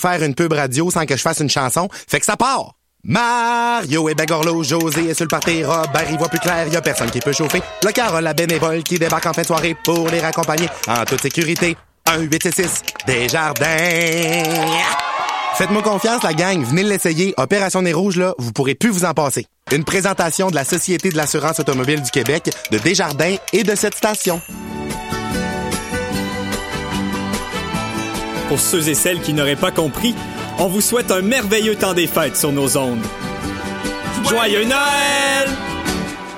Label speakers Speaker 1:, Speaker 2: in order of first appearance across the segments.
Speaker 1: faire une pub radio sans que je fasse une chanson. Fait que ça part. Mario et Begorlo, José est sur le party, Robert y voit plus clair, y a personne qui peut chauffer. Le Carole, la bénévole qui débarque en fin de soirée pour les raccompagner en toute sécurité. 1 8 6 Desjardins. Faites-moi confiance, la gang. Venez l'essayer. Opération Nez Rouge, là, vous pourrez plus vous en passer. Une présentation de la Société de l'assurance automobile du Québec, de Desjardins et de cette station.
Speaker 2: Pour ceux et celles qui n'auraient pas compris, on vous souhaite un merveilleux temps des fêtes sur nos ondes. Joyeux Noël!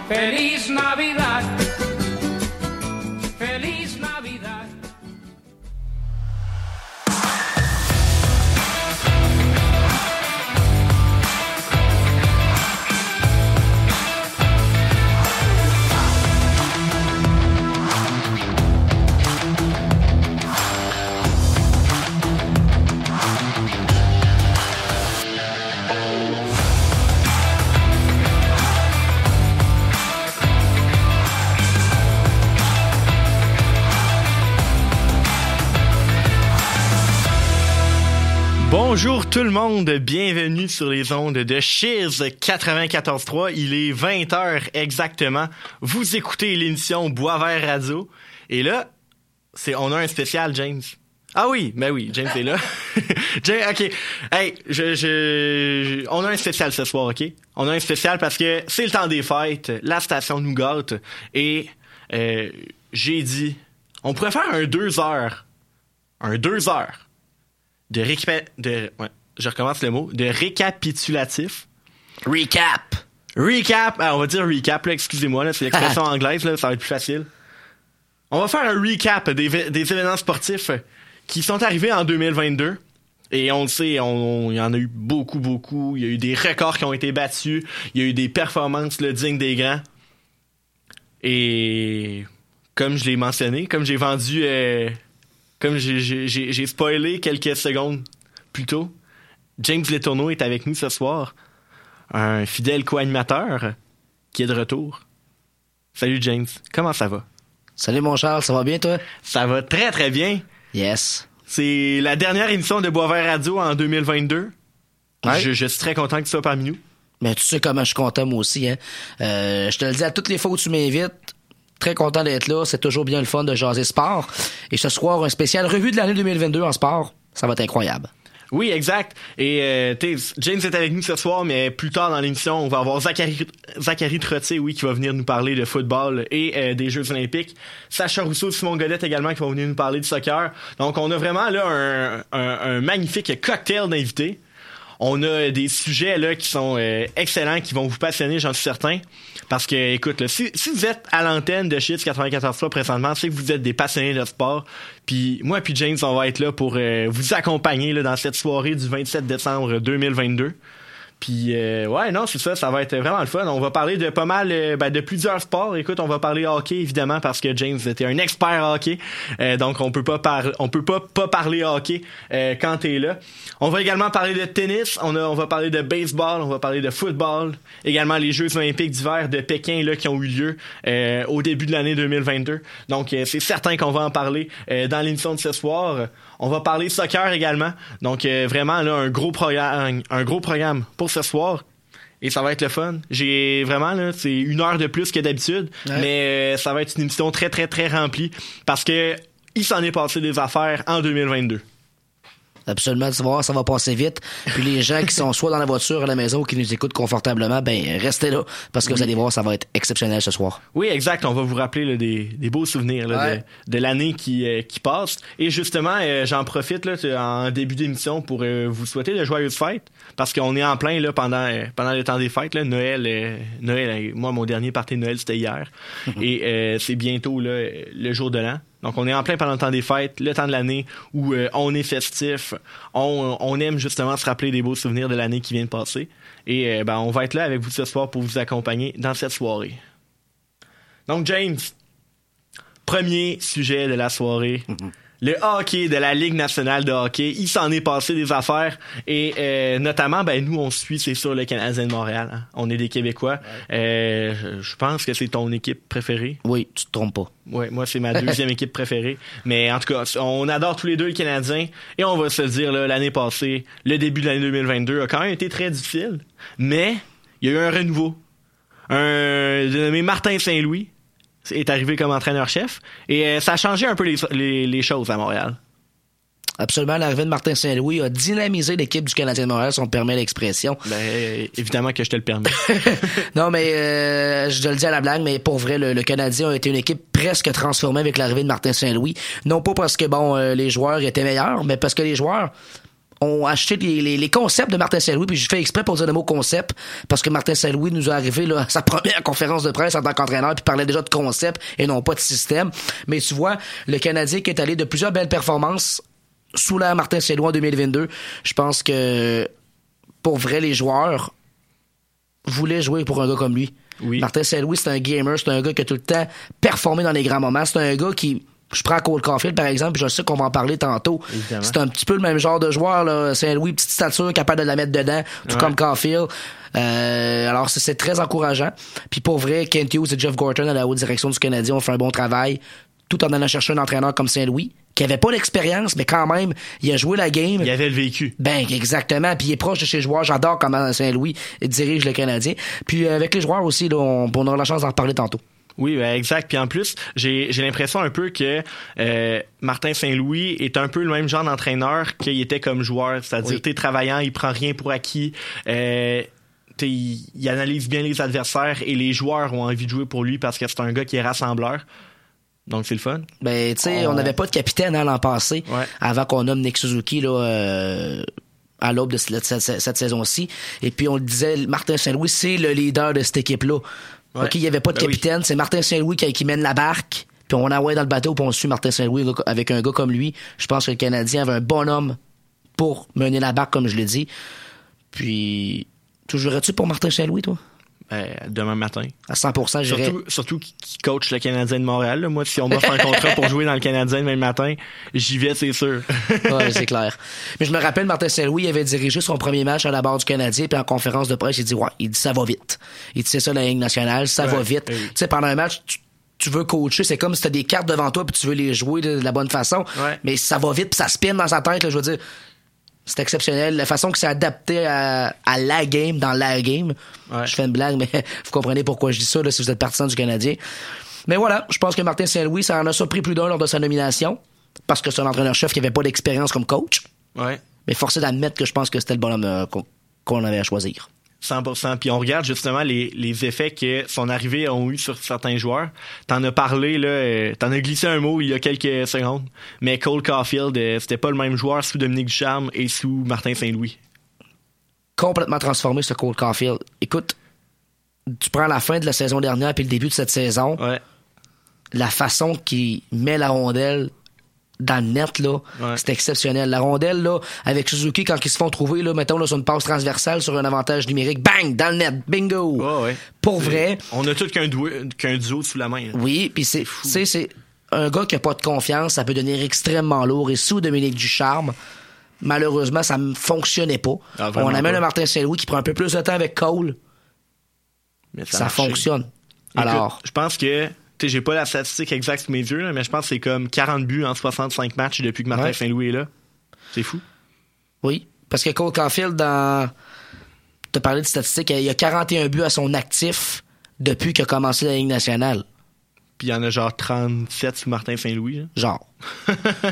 Speaker 3: Feliz Navidad.
Speaker 4: Bonjour tout le monde, bienvenue sur les ondes de Chiz 94.3. Il est 20h exactement. Vous écoutez l'émission Boisvert Radio. Et là, c'est on a un spécial, James. Ah oui, ben oui, James est là. James, ok. Hey, je, je, on a un spécial ce soir, ok? On a un spécial parce que c'est le temps des fêtes, la station nous gâte, et euh, j'ai dit, on pourrait faire un deux heures. Un deux heures de récap... de ouais, je recommence le mot de récapitulatif.
Speaker 2: Recap!
Speaker 4: Recap, ah, on va dire recap là, excusez-moi là, c'est l'expression anglaise là, ça va être plus facile. On va faire un recap des, des événements sportifs qui sont arrivés en 2022. Et on le sait, on, il y en a eu beaucoup, beaucoup. Il y a eu des records qui ont été battus. Il y a eu des performances là, dignes des grands. Et comme je l'ai mentionné, comme j'ai vendu euh, comme j'ai spoilé quelques secondes plus tôt, James Letourneau est avec nous ce soir, un fidèle co-animateur qui est de retour. Salut James, comment ça va?
Speaker 5: Salut mon Charles, ça va bien toi?
Speaker 4: Ça va très très bien.
Speaker 5: Yes.
Speaker 4: C'est la dernière émission de Boisvert Radio en 2022.
Speaker 5: Ouais.
Speaker 4: Je, je suis très content que tu sois parmi nous.
Speaker 5: Mais tu sais comment je suis content moi aussi. Hein? Euh, je te le dis à toutes les fois où tu m'invites, très content d'être là. C'est toujours bien le fun de jaser sport. Et ce soir, un spécial revue de l'année 2022 en sport. Ça va être incroyable.
Speaker 4: Oui, exact. Et euh, James est avec nous ce soir, mais plus tard dans l'émission, on va avoir Zachary, Zachary Trottier, oui, qui va venir nous parler de football et euh, des Jeux olympiques. Sacha Rousseau, Simon Godette également, qui vont venir nous parler de soccer. Donc, on a vraiment là un magnifique cocktail d'invités. On a des sujets là qui sont euh, excellents, qui vont vous passionner, j'en suis certain. Parce que, écoute, là, si, si vous êtes à l'antenne de Shit 94 fois présentement, c'est que vous êtes des passionnés de sport. Puis moi puis James, on va être là pour euh, vous accompagner dans cette soirée du 27 décembre 2022. Puis euh, ouais, non, c'est ça, ça va être vraiment le fun. On va parler de pas mal, euh, ben, de plusieurs sports. Écoute, on va parler hockey évidemment parce que James était un expert hockey, euh, donc on peut pas par on peut pas pas parler hockey euh, quand t'es là. On va également parler de tennis. On a, on va parler de baseball, on va parler de football, également les Jeux olympiques d'hiver de Pékin là qui ont eu lieu euh, au début de l'année 2022. Donc c'est certain qu'on va en parler dans l'émission de ce soir. On va parler soccer également. Donc euh, vraiment là un gros programme, un gros programme pour ce soir. Et ça va être le fun. J'ai vraiment là, c'est une heure de plus que d'habitude,
Speaker 5: Ouais.
Speaker 4: mais euh, ça va être une émission très très très remplie parce que il s'en est passé des affaires en 2022.
Speaker 5: Absolument, tu voir, ça va passer vite. Puis les gens qui sont soit dans la voiture à la maison ou qui nous écoutent confortablement, ben restez là parce que vous allez voir, ça va être exceptionnel ce soir.
Speaker 4: Oui, exact. On va vous rappeler là, des, des beaux souvenirs là,
Speaker 5: Ouais.
Speaker 4: de, de l'année qui, euh, qui passe. Et justement, euh, j'en profite là, en début d'émission pour euh, vous souhaiter de joyeuses fêtes parce qu'on est en plein là, pendant, pendant le temps des fêtes. Là, Noël, Noël moi, mon dernier party de Noël, c'était hier. Et c'est bientôt là, le jour de l'an. Donc, on est en plein pendant le temps des fêtes, le temps de l'année où euh, on est festif. On, aime justement se rappeler des beaux souvenirs de l'année qui vient de passer. Et euh, ben, on va être là avec vous ce soir pour vous accompagner dans cette soirée. Donc, James, premier sujet de la soirée, le hockey de la Ligue nationale de hockey, il s'en est passé des affaires et euh, notamment ben nous on suit c'est sûr le Canadien de Montréal. hein. On est des Québécois. Euh, je- pense que c'est ton équipe préférée.
Speaker 5: Oui, tu te trompes pas.
Speaker 4: Ouais, moi c'est ma deuxième équipe préférée. Mais en tout cas, on adore tous les deux le Canadien et on va se dire là, l'année passée, le début de l'année 2022 a quand même été très difficile, mais il y a eu un renouveau. Un dénommé Martin Saint-Louis est arrivé comme entraîneur-chef et euh, ça a changé un peu les, les- les choses à Montréal.
Speaker 5: Absolument, l'arrivée de Martin Saint-Louis a dynamisé l'équipe du Canadien de Montréal, si on me permet l'expression.
Speaker 4: Ben, euh, évidemment que je te le permets.
Speaker 5: Non, mais euh, je te le dis à la blague, mais pour vrai, le, le Canadien a été une équipe presque transformée avec l'arrivée de Martin Saint-Louis. Non pas parce que bon, euh, les joueurs étaient meilleurs, mais parce que les joueurs ont acheté les, les- les concepts de Martin Saint-Louis, puis je fais exprès pour dire le mot concept, parce que Martin Saint-Louis nous est arrivé là, sa première conférence de presse en tant qu'entraîneur, puis parlait déjà de concept et non pas de système. Mais tu vois, le Canadien qui est allé de plusieurs belles performances sous l'ère Martin Saint-Louis en 2022, je pense que pour vrai, les joueurs voulaient jouer pour un gars comme lui.
Speaker 4: Oui.
Speaker 5: Martin Saint-Louis, c'est un gamer, c'est un gars qui a tout le temps performé dans les grands moments. C'est un gars qui. Je prends Cole Caulfield, par exemple, puis je sais qu'on va en parler tantôt. C'est un petit peu le même genre de joueur, là. Saint-Louis, petite stature, capable de la mettre dedans, tout
Speaker 4: Ouais.
Speaker 5: comme Caulfield. Euh, alors, c'est- très encourageant. Puis pour vrai, Kent Hughes et Jeff Gorton à la haute direction du Canadien ont fait un bon travail, tout en allant chercher un entraîneur comme Saint-Louis, qui avait pas l'expérience, mais quand même, il a joué la game.
Speaker 4: Il avait le vécu.
Speaker 5: Ben, exactement. Puis il est proche de ses joueurs. J'adore comment Saint-Louis dirige le Canadien. Puis euh, avec les joueurs aussi, là, on, on aura la chance d'en reparler tantôt.
Speaker 4: Oui, ben, exact. Puis en plus, j'ai l'impression un peu que euh, Martin Saint-Louis est un peu le même genre d'entraîneur qu'il était comme joueur. C'est-à-dire,
Speaker 5: Oui.
Speaker 4: t'es travaillant, il prend rien pour acquis. Euh, il, il analyse bien les adversaires et les joueurs ont envie de jouer pour lui parce que c'est un gars qui est rassembleur. Donc c'est le fun.
Speaker 5: Ben, tu sais,
Speaker 4: On-
Speaker 5: n'avait pas de capitaine hein, l'an passé,
Speaker 4: Ouais.
Speaker 5: avant qu'on nomme Nick Suzuki là, euh, à l'aube de cette, cette- cette saison-ci. Et puis on le disait, Martin Saint-Louis, c'est le leader de cette équipe-là.
Speaker 4: Ouais.
Speaker 5: OK, il n'y avait pas de
Speaker 4: Ben oui.
Speaker 5: capitaine, c'est Martin Saint-Louis qui, qui mène la barque. Puis on envoie dans le bateau, puis on suit Martin Saint-Louis avec un gars comme lui. Je pense que le Canadien avait un bon homme pour mener la barque, comme je l'ai dit. Puis, tu jouerais-tu pour Martin Saint-Louis, toi?
Speaker 4: Euh, demain matin.
Speaker 5: À 100%, j'irais.
Speaker 4: Surtout, surtout qui coach le Canadien de Montréal. là. Moi, si on m'offre un contrat pour jouer dans le Canadien demain matin, j'y vais, c'est sûr.
Speaker 5: Ouais, c'est clair. Mais je me rappelle, Martin Saint-Louis avait dirigé son premier match à la barre du Canadien, puis en conférence de presse, il dit, ouais, il dit, ça va vite. Il dit, c'est ça la Ligue nationale, ça va vite.
Speaker 4: oui.
Speaker 5: Tu sais, pendant un match, tu, tu veux coacher, c'est comme si t'as des cartes devant toi, puis tu veux les jouer de, de la bonne façon.
Speaker 4: Ouais.
Speaker 5: Mais ça va vite, puis ça spin dans sa tête, là, je veux dire. C'est exceptionnel. La façon que c'est adapté à, à la game, dans la game.
Speaker 4: Ouais.
Speaker 5: Je fais une blague, mais vous comprenez pourquoi je dis ça, là, si vous êtes partisan du Canadien. Mais voilà, je pense que Martin Saint-Louis, ça en a surpris plus d'un lors de sa nomination, parce que c'est un entraîneur-chef qui avait pas d'expérience comme coach.
Speaker 4: Ouais.
Speaker 5: Mais forcé d'admettre que je pense que c'était le bonhomme euh, qu'on qu'on avait à choisir.
Speaker 4: 100%. Puis on regarde justement les, les effets que son arrivée ont eu sur certains joueurs. T'en as parlé, là, euh, t'en as glissé un mot il y a quelques secondes. Mais Cole Caulfield, euh, c'était pas le même joueur sous Dominique Ducharme et sous Martin Saint-Louis.
Speaker 5: Complètement transformé, ce Cole Caulfield. Écoute, tu prends la fin de la saison dernière puis le début de cette saison,
Speaker 4: Ouais.
Speaker 5: la façon qu'il met la rondelle dans le net, là,
Speaker 4: Ouais.
Speaker 5: exceptionnel. La rondelle, là, avec Suzuki, quand ils se font trouver, là, mettons, là, sur une passe transversale, sur un avantage numérique, bang, dans le net, bingo!
Speaker 4: Ouais, ouais.
Speaker 5: Pour vrai,
Speaker 4: On a tout qu'un duo, qu'un duo sous la main. là.
Speaker 5: Oui, puis c'est, c'est un gars qui a pas de confiance, ça peut devenir extrêmement lourd. Et sous Dominique Ducharme, malheureusement, ça ne fonctionnait pas.
Speaker 4: Ah,
Speaker 5: On amène
Speaker 4: pas.
Speaker 5: un Martin Saint-Louis qui prend un peu plus de temps avec Cole,
Speaker 4: Mais
Speaker 5: ça, fonctionne.
Speaker 4: Écoute,
Speaker 5: Alors,
Speaker 4: je pense que, j'ai pas la statistique exacte sous mes yeux, là, mais je pense que c'est comme 40 buts en 65 matchs depuis que Martin
Speaker 5: Ouais.
Speaker 4: Saint-Louis est là. C'est fou.
Speaker 5: oui, parce que Cole Caulfield, dans, t'as parlé de statistiques, il y a 41 buts à son actif depuis qu'il a commencé la Ligue nationale.
Speaker 4: Puis il y en a genre 37 sous Martin Saint-Louis.
Speaker 5: Genre.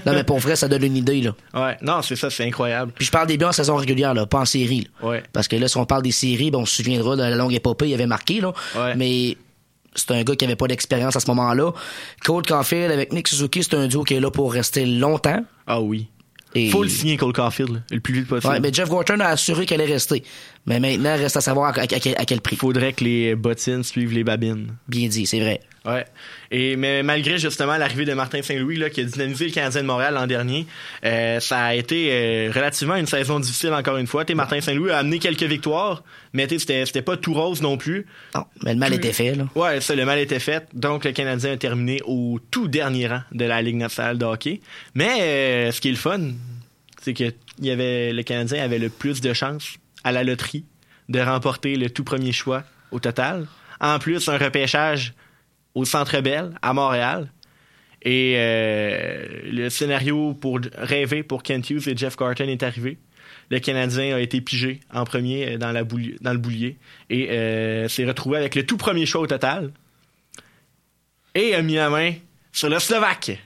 Speaker 5: non, mais pour vrai, ça donne une idée, là.
Speaker 4: Ouais, non, c'est ça, c'est incroyable.
Speaker 5: Puis je parle des buts en saison régulière, là, pas en série. là.
Speaker 4: Ouais.
Speaker 5: Parce que là, si on parle des séries, ben, on se souviendra de la longue épopée, il avait marqué, là.
Speaker 4: Ouais.
Speaker 5: Mais c'est un gars qui avait pas d'expérience à ce moment-là. Cole Caulfield avec Nick Suzuki, c'est un duo qui est là pour rester longtemps.
Speaker 4: Ah oui.
Speaker 5: Et...
Speaker 4: Faut le signer, Cole Caulfield, là, le plus vite possible.
Speaker 5: Ouais, mais Jeff Gorton a assuré qu'elle allait rester. Mais maintenant, reste à savoir à, à- à quel- prix.
Speaker 4: Faudrait que les bottines suivent les babines.
Speaker 5: Bien dit, c'est vrai.
Speaker 4: Ouais. Et mais malgré justement l'arrivée de Martin Saint-Louis qui a dynamisé le Canadien de Montréal l'an dernier, euh, ça a été euh, relativement une saison difficile encore une fois. T'sais, Martin Saint-Louis a amené quelques victoires, mais c'était pas tout rose non plus.
Speaker 5: Non, mais le mal était fait, là.
Speaker 4: Ouais, ça, le mal était fait. Donc, le Canadien a terminé au tout dernier rang de la Ligue nationale de hockey. Mais euh, ce qui est le fun, c'est que il y avait, le Canadien avait le plus de chances à la loterie de remporter le tout premier choix au total. En plus, un repêchage au Centre Bell, à Montréal. Et euh, le scénario pour rêver pour Kent Hughes et Jeff Carton est arrivé. Le Canadien a été pigé en premier bouli- dans le boulier et euh, s'est retrouvé avec le tout premier choix au total. Et a mis la main sur le Slovaque,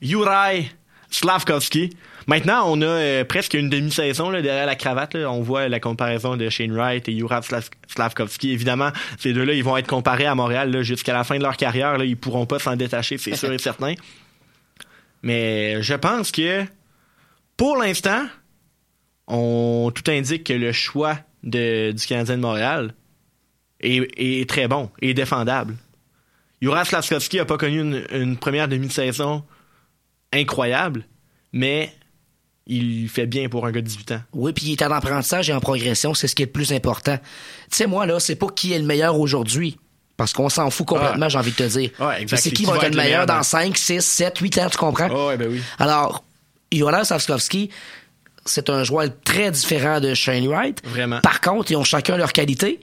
Speaker 4: Juraj Slavkovski. Maintenant, on a euh, presque une demi-saison derrière la cravate. On voit la comparaison de Shane Wright et Juraj Slav- Slavkovski. Évidemment, ces deux-là, ils vont être comparés à Montréal jusqu'à la fin de leur carrière. Là, ils pourront pas s'en détacher, c'est sûr et certain. Mais je pense que, pour l'instant, on tout indique que le choix du Canadien de Montréal est, très bon et défendable. Juraj Slavkovski a pas connu une première demi-saison incroyable, mais il fait bien pour un gars de 18 ans.
Speaker 5: Oui, puis il est en apprentissage et en progression, c'est ce qui est le plus important. Tu sais, moi, là, c'est pas qui est le meilleur aujourd'hui. Parce qu'on s'en fout complètement,
Speaker 4: Ah.
Speaker 5: j'ai envie de te dire. C'est qui
Speaker 4: qui
Speaker 5: va être
Speaker 4: être
Speaker 5: le
Speaker 4: le
Speaker 5: meilleur dans- 5, 6, 7, 8 ans, tu comprends?
Speaker 4: Oh, ouais, ben oui.
Speaker 5: Alors, Jonas Savskovski, c'est un joueur très différent de Shane Wright.
Speaker 4: Vraiment.
Speaker 5: Par contre, ils ont chacun leur qualité.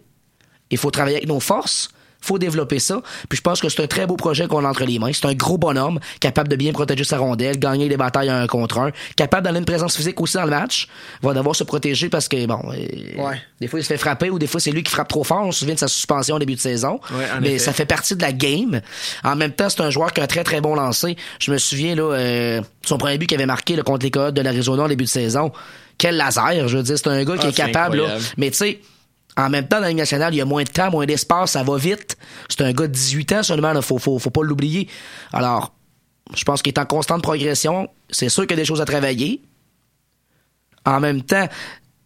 Speaker 5: Il faut travailler avec nos forces. Faut développer ça. Puis je pense que c'est un très beau projet qu'on a entre les mains. C'est un gros bonhomme, capable de bien protéger sa rondelle, gagner des batailles un contre un, capable d'aller une présence physique aussi dans le match. Va devoir se protéger parce que, bon, euh,
Speaker 4: Ouais.
Speaker 5: des fois il se fait frapper ou des fois c'est lui qui frappe trop fort. On se souvient de sa suspension au début de saison.
Speaker 4: Ouais,
Speaker 5: Mais
Speaker 4: effet.
Speaker 5: ça fait partie de la game. En même temps, c'est un joueur qui a un très très bon lancer. Je me souviens, là, euh, son premier but qu'il avait marqué là, contre les Coyotes de l'Arizona en début de saison. Quel laser, je veux dire, c'est un gars qui
Speaker 4: Ah,
Speaker 5: est capable. Là. Mais tu sais, en même temps, dans la nationale, il y a moins de temps, moins d'espace, ça va vite. C'est un gars de 18 ans seulement, là, faut, faut, faut pas l'oublier. Alors, je pense qu'il est en constante progression. C'est sûr qu'il y a des choses à travailler. En même temps,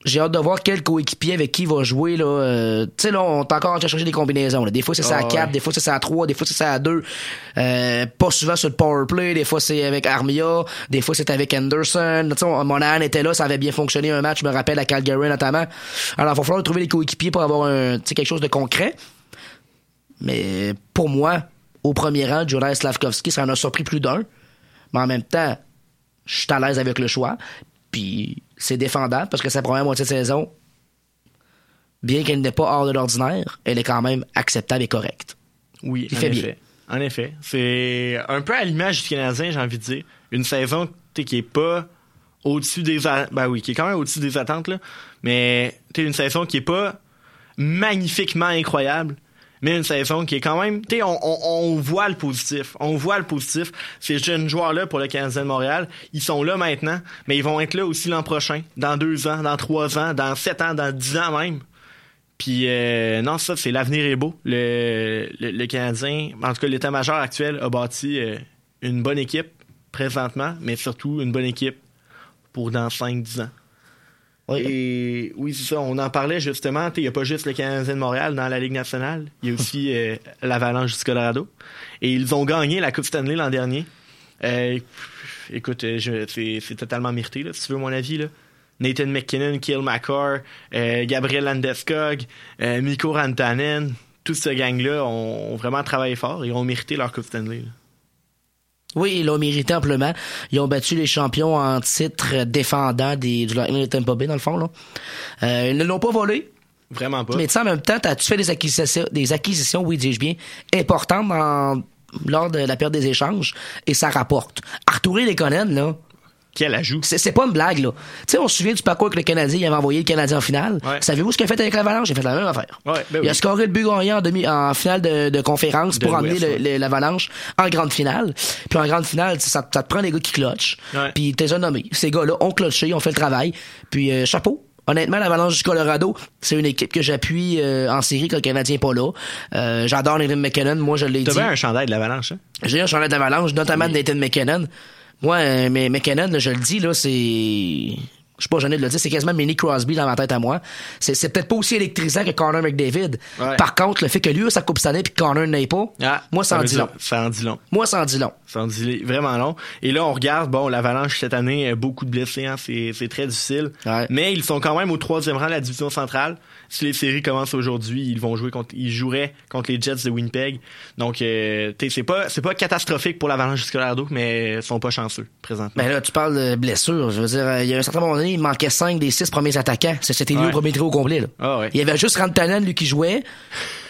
Speaker 5: j'ai hâte de voir quel coéquipier avec qui il va jouer. Là, euh, tu sais, là, on est encore en train de chercher des combinaisons. là. Des fois, c'est ça à
Speaker 4: Ah,
Speaker 5: 4,
Speaker 4: ouais.
Speaker 5: des fois, c'est ça à 3, des fois, c'est ça à 2. Euh, pas souvent sur le power play. Des fois, c'est avec Armia. Des fois, c'est avec Anderson. Tu Monahan était là, ça avait bien fonctionné un match, je me rappelle, à Calgary notamment. Alors, il va falloir trouver des coéquipiers pour avoir un, tu sais, quelque chose de concret. Mais pour moi, au premier rang, Juraj Slavkovski, ça en a surpris plus d'un. Mais en même temps, je suis à l'aise avec le choix. Puis c'est défendable parce que sa première moitié de saison, bien qu'elle n'est pas hors de l'ordinaire, elle est quand même acceptable et correcte.
Speaker 4: Oui,
Speaker 5: Il
Speaker 4: en
Speaker 5: fait
Speaker 4: effet.
Speaker 5: bien.
Speaker 4: En effet. C'est un peu à l'image du Canadien, j'ai envie de dire. Une saison qui est pas au-dessus des attentes. Ben oui, qui est quand même au-dessus des attentes, là. Mais une saison qui est pas magnifiquement incroyable. Mais une saison qui est quand même. Tu sais, on, voit le positif. On voit le positif. Ces jeunes joueurs-là pour le Canadien de Montréal, ils sont là maintenant, mais ils vont être là aussi l'an prochain, dans deux ans, dans trois ans, dans sept ans, dans dix ans même. Puis euh, non, ça, c'est l'avenir est beau. Le, le, le Canadien, en tout cas, l'état-major actuel a bâti euh, une bonne équipe présentement, mais surtout une bonne équipe pour dans 5-10 ans.
Speaker 5: Oui.
Speaker 4: Et oui, c'est ça. On en parlait justement. Il n'y a pas juste le Canadien de Montréal dans la Ligue nationale. Il y a aussi euh, l'Avalanche du Colorado. Et ils ont gagné la Coupe Stanley l'an dernier. Euh, écoute, euh, c'est totalement mérité, là, si tu veux mon avis. Là. Nathan McKinnon, Kill McCarr, euh, Gabriel Landeskog, Mikko Rantanen, tout ce gang-là ont, ont vraiment travaillé fort et ont mérité leur Coupe Stanley. là.
Speaker 5: Oui, ils l'ont mérité amplement. Ils ont battu les champions en titre défendant des, du Lightning de Tampa Bay, dans le fond. Là. Euh, ils ne l'ont pas volé.
Speaker 4: Vraiment pas.
Speaker 5: Mais tu en même temps, t'as- tu fais des acquisitions, des acquisitions, oui, dis-je bien, importantes dans- lors de la période des échanges, et ça rapporte. Arthur Lekonen, là,
Speaker 4: Quel ajout.
Speaker 5: c'est pas une blague, là. Tu sais, on se souvient du parcours que le Canadien il avait envoyé le Canadien en finale.
Speaker 4: Ouais.
Speaker 5: Savez-vous ce qu'il a fait avec l'Avalanche? Il a fait la même affaire.
Speaker 4: Ouais, ben
Speaker 5: il a scoré le but gagnant en, demi, en finale de, de conférence
Speaker 4: De
Speaker 5: pour emmener
Speaker 4: ouais.
Speaker 5: l'Avalanche en grande finale. Puis en grande finale, ça, ça te prend des gars qui clutchent.
Speaker 4: Ouais.
Speaker 5: Puis t'es un nommé. Ces gars-là ont clutché, ont fait le travail. Puis euh, chapeau. Honnêtement, l'Avalanche du Colorado, c'est une équipe que j'appuie euh, en série quand le Canadien n'est pas là. Euh, J'adore Nathan McKinnon, moi je l'ai
Speaker 4: T'as
Speaker 5: dit.
Speaker 4: bien un chandail de l'Avalanche, hein?
Speaker 5: J'ai un chandail d'avalanche, notamment de Nathan McKinnon. Moi, euh, mais McKinnon, là, je le dis, là, c'est. je suis pas gêné de le dire, c'est quasiment Mini Crosby dans ma tête à moi. C'est, c'est peut-être pas aussi électrisant que Connor McDavid.
Speaker 4: Ouais.
Speaker 5: Par contre, le fait que lui a sa coupe cette année puis que Connor n'ait pas,
Speaker 4: Ah,
Speaker 5: moi, ça en dit long.
Speaker 4: Ça en dit long.
Speaker 5: Moi, ça en dit long.
Speaker 4: Ça en dit vraiment long. Et là, on regarde, bon, l'Avalanche cette année, euh, beaucoup de blessés, hein, c'est, c'est très difficile.
Speaker 5: Ouais.
Speaker 4: Mais ils sont quand même au troisième rang de la division centrale. Si les séries commencent aujourd'hui, ils vont jouer contre, ils joueraient contre les Jets de Winnipeg. Donc, euh, c'est pas, c'est pas catastrophique pour l'Avalanche du Colorado, mais ils sont pas chanceux présentement.
Speaker 5: Ben là, tu parles de blessures. Je veux dire, euh, il y a un certain moment donné, il manquait 5 des 6 premiers attaquants. C'était lui
Speaker 4: Ouais.
Speaker 5: au premier trio au complet. Là.
Speaker 4: Ah ouais.
Speaker 5: Il y avait juste Rantanen, lui, qui jouait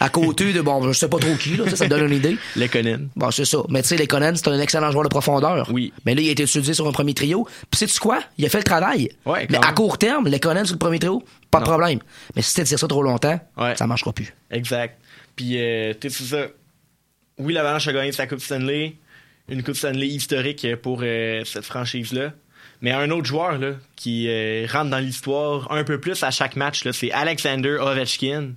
Speaker 5: à côté de, bon, je sais pas trop qui, là, ça, ça te donne une idée.
Speaker 4: Les Conan.
Speaker 5: Bon, c'est ça. Mais tu sais, les Conan, c'est un excellent joueur de profondeur.
Speaker 4: Oui.
Speaker 5: Mais là, il a été utilisé sur un premier trio. Puis sais-tu quoi? Il a fait le travail.
Speaker 4: Ouais,
Speaker 5: Mais à court terme, les Conan sur le premier trio, pas de problème. Mais si tu dire ça trop longtemps,
Speaker 4: Ouais.
Speaker 5: ça marchera plus.
Speaker 4: Exact. Puis, euh, tu sais, c'est ça. Oui, l'Avalanche a gagné sa Coupe Stanley, une Coupe Stanley historique pour euh, cette franchise-là. Mais un autre joueur là, qui euh, rentre dans l'histoire un peu plus à chaque match, là, c'est Alexander Ovechkin.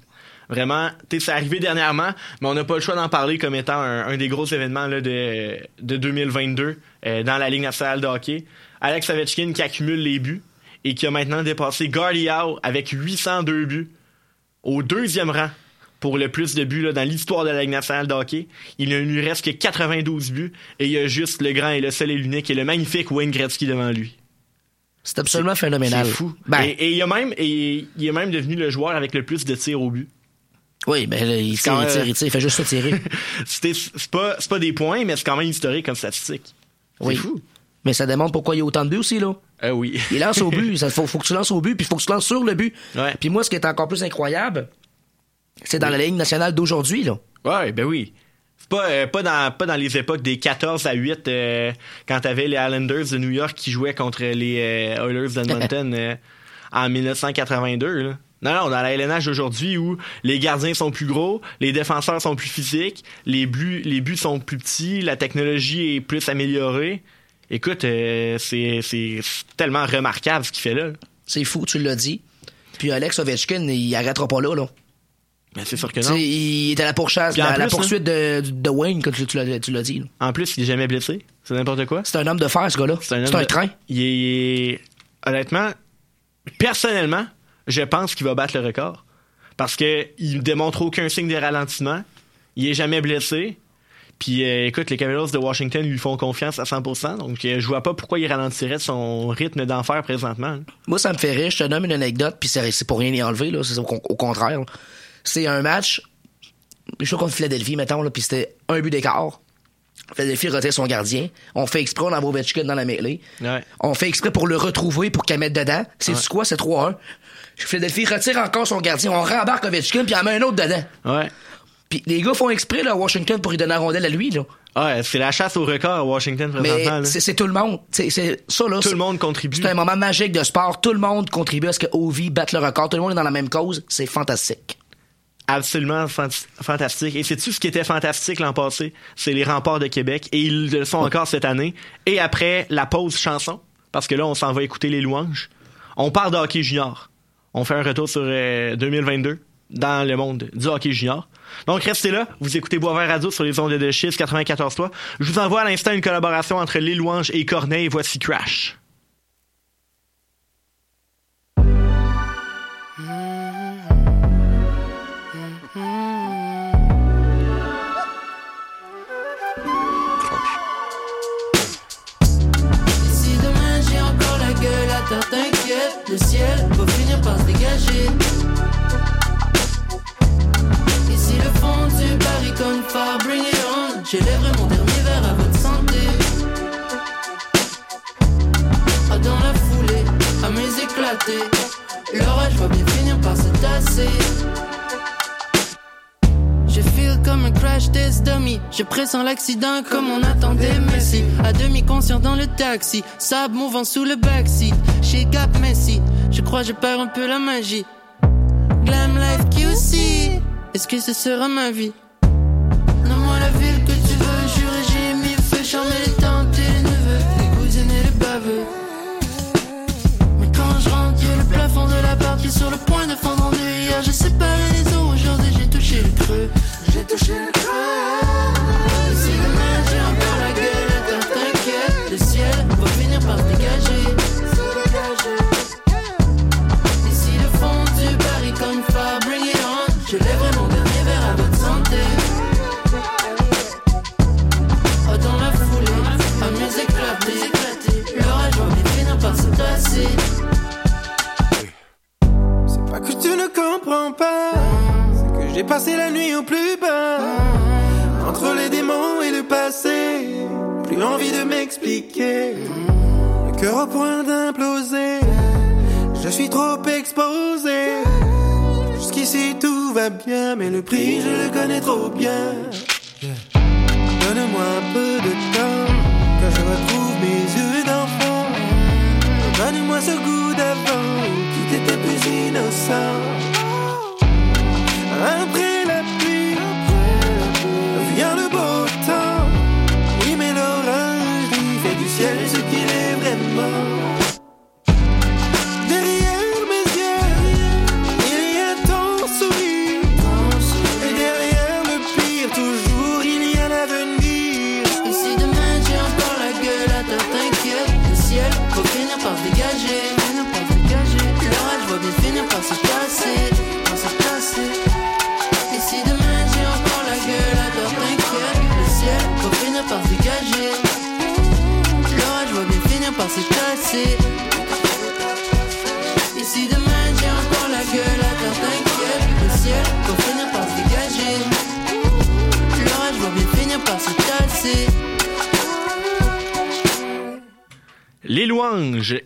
Speaker 4: Vraiment, tu sais, c'est arrivé dernièrement, mais on n'a pas le choix d'en parler comme étant un, un des gros événements là, de, de 2022 euh, dans la Ligue nationale de hockey. Alex Ovechkin qui accumule les buts et qui a maintenant dépassé Howe avec 802 buts au deuxième rang pour le plus de buts là, dans l'histoire de la Ligue nationale de hockey. Il ne lui reste que 92 buts et il y a juste le grand et le seul et l'unique et le magnifique Wayne Gretzky devant lui.
Speaker 5: C'est absolument phénoménal.
Speaker 4: C'est fou.
Speaker 5: Ben,
Speaker 4: Et, et il, a même, et il est même devenu le joueur avec le plus de tirs au but.
Speaker 5: oui, ben là, il tire, il tire, il tire, il fait juste se tirer.
Speaker 4: C'est pas, c'est pas des points, mais c'est quand même historique comme statistique. C'est
Speaker 5: Oui.
Speaker 4: fou.
Speaker 5: Mais ça démontre pourquoi il y a autant de buts aussi, là.
Speaker 4: Ah oui.
Speaker 5: Il lance au but. Il faut, faut que tu lances au but, puis il faut que tu lances sur le but.
Speaker 4: Ouais.
Speaker 5: Puis moi, ce qui est encore plus incroyable, c'est dans la Ligue nationale d'aujourd'hui, là.
Speaker 4: Ouais, ben oui. C'est pas, euh, pas, dans, pas dans les époques des 14 à 8 euh, quand t'avais les Islanders de New York qui jouaient contre les euh, Oilers d'Edmonton euh, en 1982. Là. Non, non, dans la LNH d'aujourd'hui où les gardiens sont plus gros, les défenseurs sont plus physiques, les buts, les buts sont plus petits, la technologie est plus améliorée. Écoute, euh, c'est c'est tellement remarquable ce qu'il fait là.
Speaker 5: C'est fou, tu l'as dit. Puis Alex Ovechkin, il arrêtera pas là, là.
Speaker 4: Mais c'est sûr que non.
Speaker 5: il est à la pourchasse, à la
Speaker 4: plus,
Speaker 5: poursuite de, de Wayne, comme tu, tu l'as tu l'as dit. là.
Speaker 4: En plus, il est jamais blessé. C'est n'importe quoi.
Speaker 5: C'est un homme de fer, ce gars-là. C'est un,
Speaker 4: de-
Speaker 5: train.
Speaker 4: Il est, il est- honnêtement, personnellement, je pense qu'il va battre le record parce que il démontre aucun signe de ralentissement. Il est jamais blessé. Puis euh, écoute, les Cavaliers de Washington lui font confiance à 100%. Donc euh, je vois pas pourquoi il ralentirait son rythme d'enfer présentement.
Speaker 5: Moi, ça me fait rire. Je te donne une anecdote, puis c'est pour rien y enlever, là. C'est au, con- au contraire. C'est un match, je suis contre Philadelphie, mettons, là, puis c'était un but d'écart. Philadelphie retire son gardien. On fait exprès, on envoie Ovechkin dans la mêlée.
Speaker 4: Ouais.
Speaker 5: On fait exprès pour le retrouver, pour qu'elle mette dedans. C'est quoi? C'est 3-1. Philadelphie retire encore son gardien. On rembarque Ovechkin, puis en met un autre dedans.
Speaker 4: Ouais.
Speaker 5: Puis les gars font exprès, là, à Washington, pour lui donner la rondelle à lui, là.
Speaker 4: Ouais, c'est la chasse au record à Washington présentement.
Speaker 5: Mais c'est tout le monde. C'est ça, là.
Speaker 4: Tout le monde contribue.
Speaker 5: C'est un moment magique de sport. Tout le monde contribue à ce que Ovi batte le record. Tout le monde est dans la même cause. C'est fantastique.
Speaker 4: absolument fant- fantastique. Et c'est-tu ce qui était fantastique l'an passé? C'est les remparts de Québec. Et ils le sont encore cette année. Et après la pause chanson, parce que là, on s'en va écouter les louanges, on parle de hockey junior. On fait un retour sur euh, 2022 dans le monde du hockey junior. Donc, restez là. Vous écoutez Boisvert Radio sur les ondes de Chiz 94.3. Je vous envoie à l'instant une collaboration entre Les Louanges et Corneille. Voici Crash.
Speaker 6: Le ciel va finir par se dégager. Baril comme mon dernier verre à votre santé. Ah, dans la foulée, à mes éclatés, l'orage va bien finir par se tasser. Je feel comme un crash test dummy. Je pressens l'accident comme on attendait Messi. À demi conscient dans le taxi. Sable mouvant sous le backseat. Chez Gap Messi. Je crois je perds un peu la magie. Glam life QC. Est-ce que ce sera ma vie? J'ai touché
Speaker 7: Jusqu'ici tout va bien, mais le prix je le connais trop bien. Donne-moi un peu de temps, que je retrouve mes yeux d'enfant. Donne-moi ce goût d'avant, qui était plus innocent.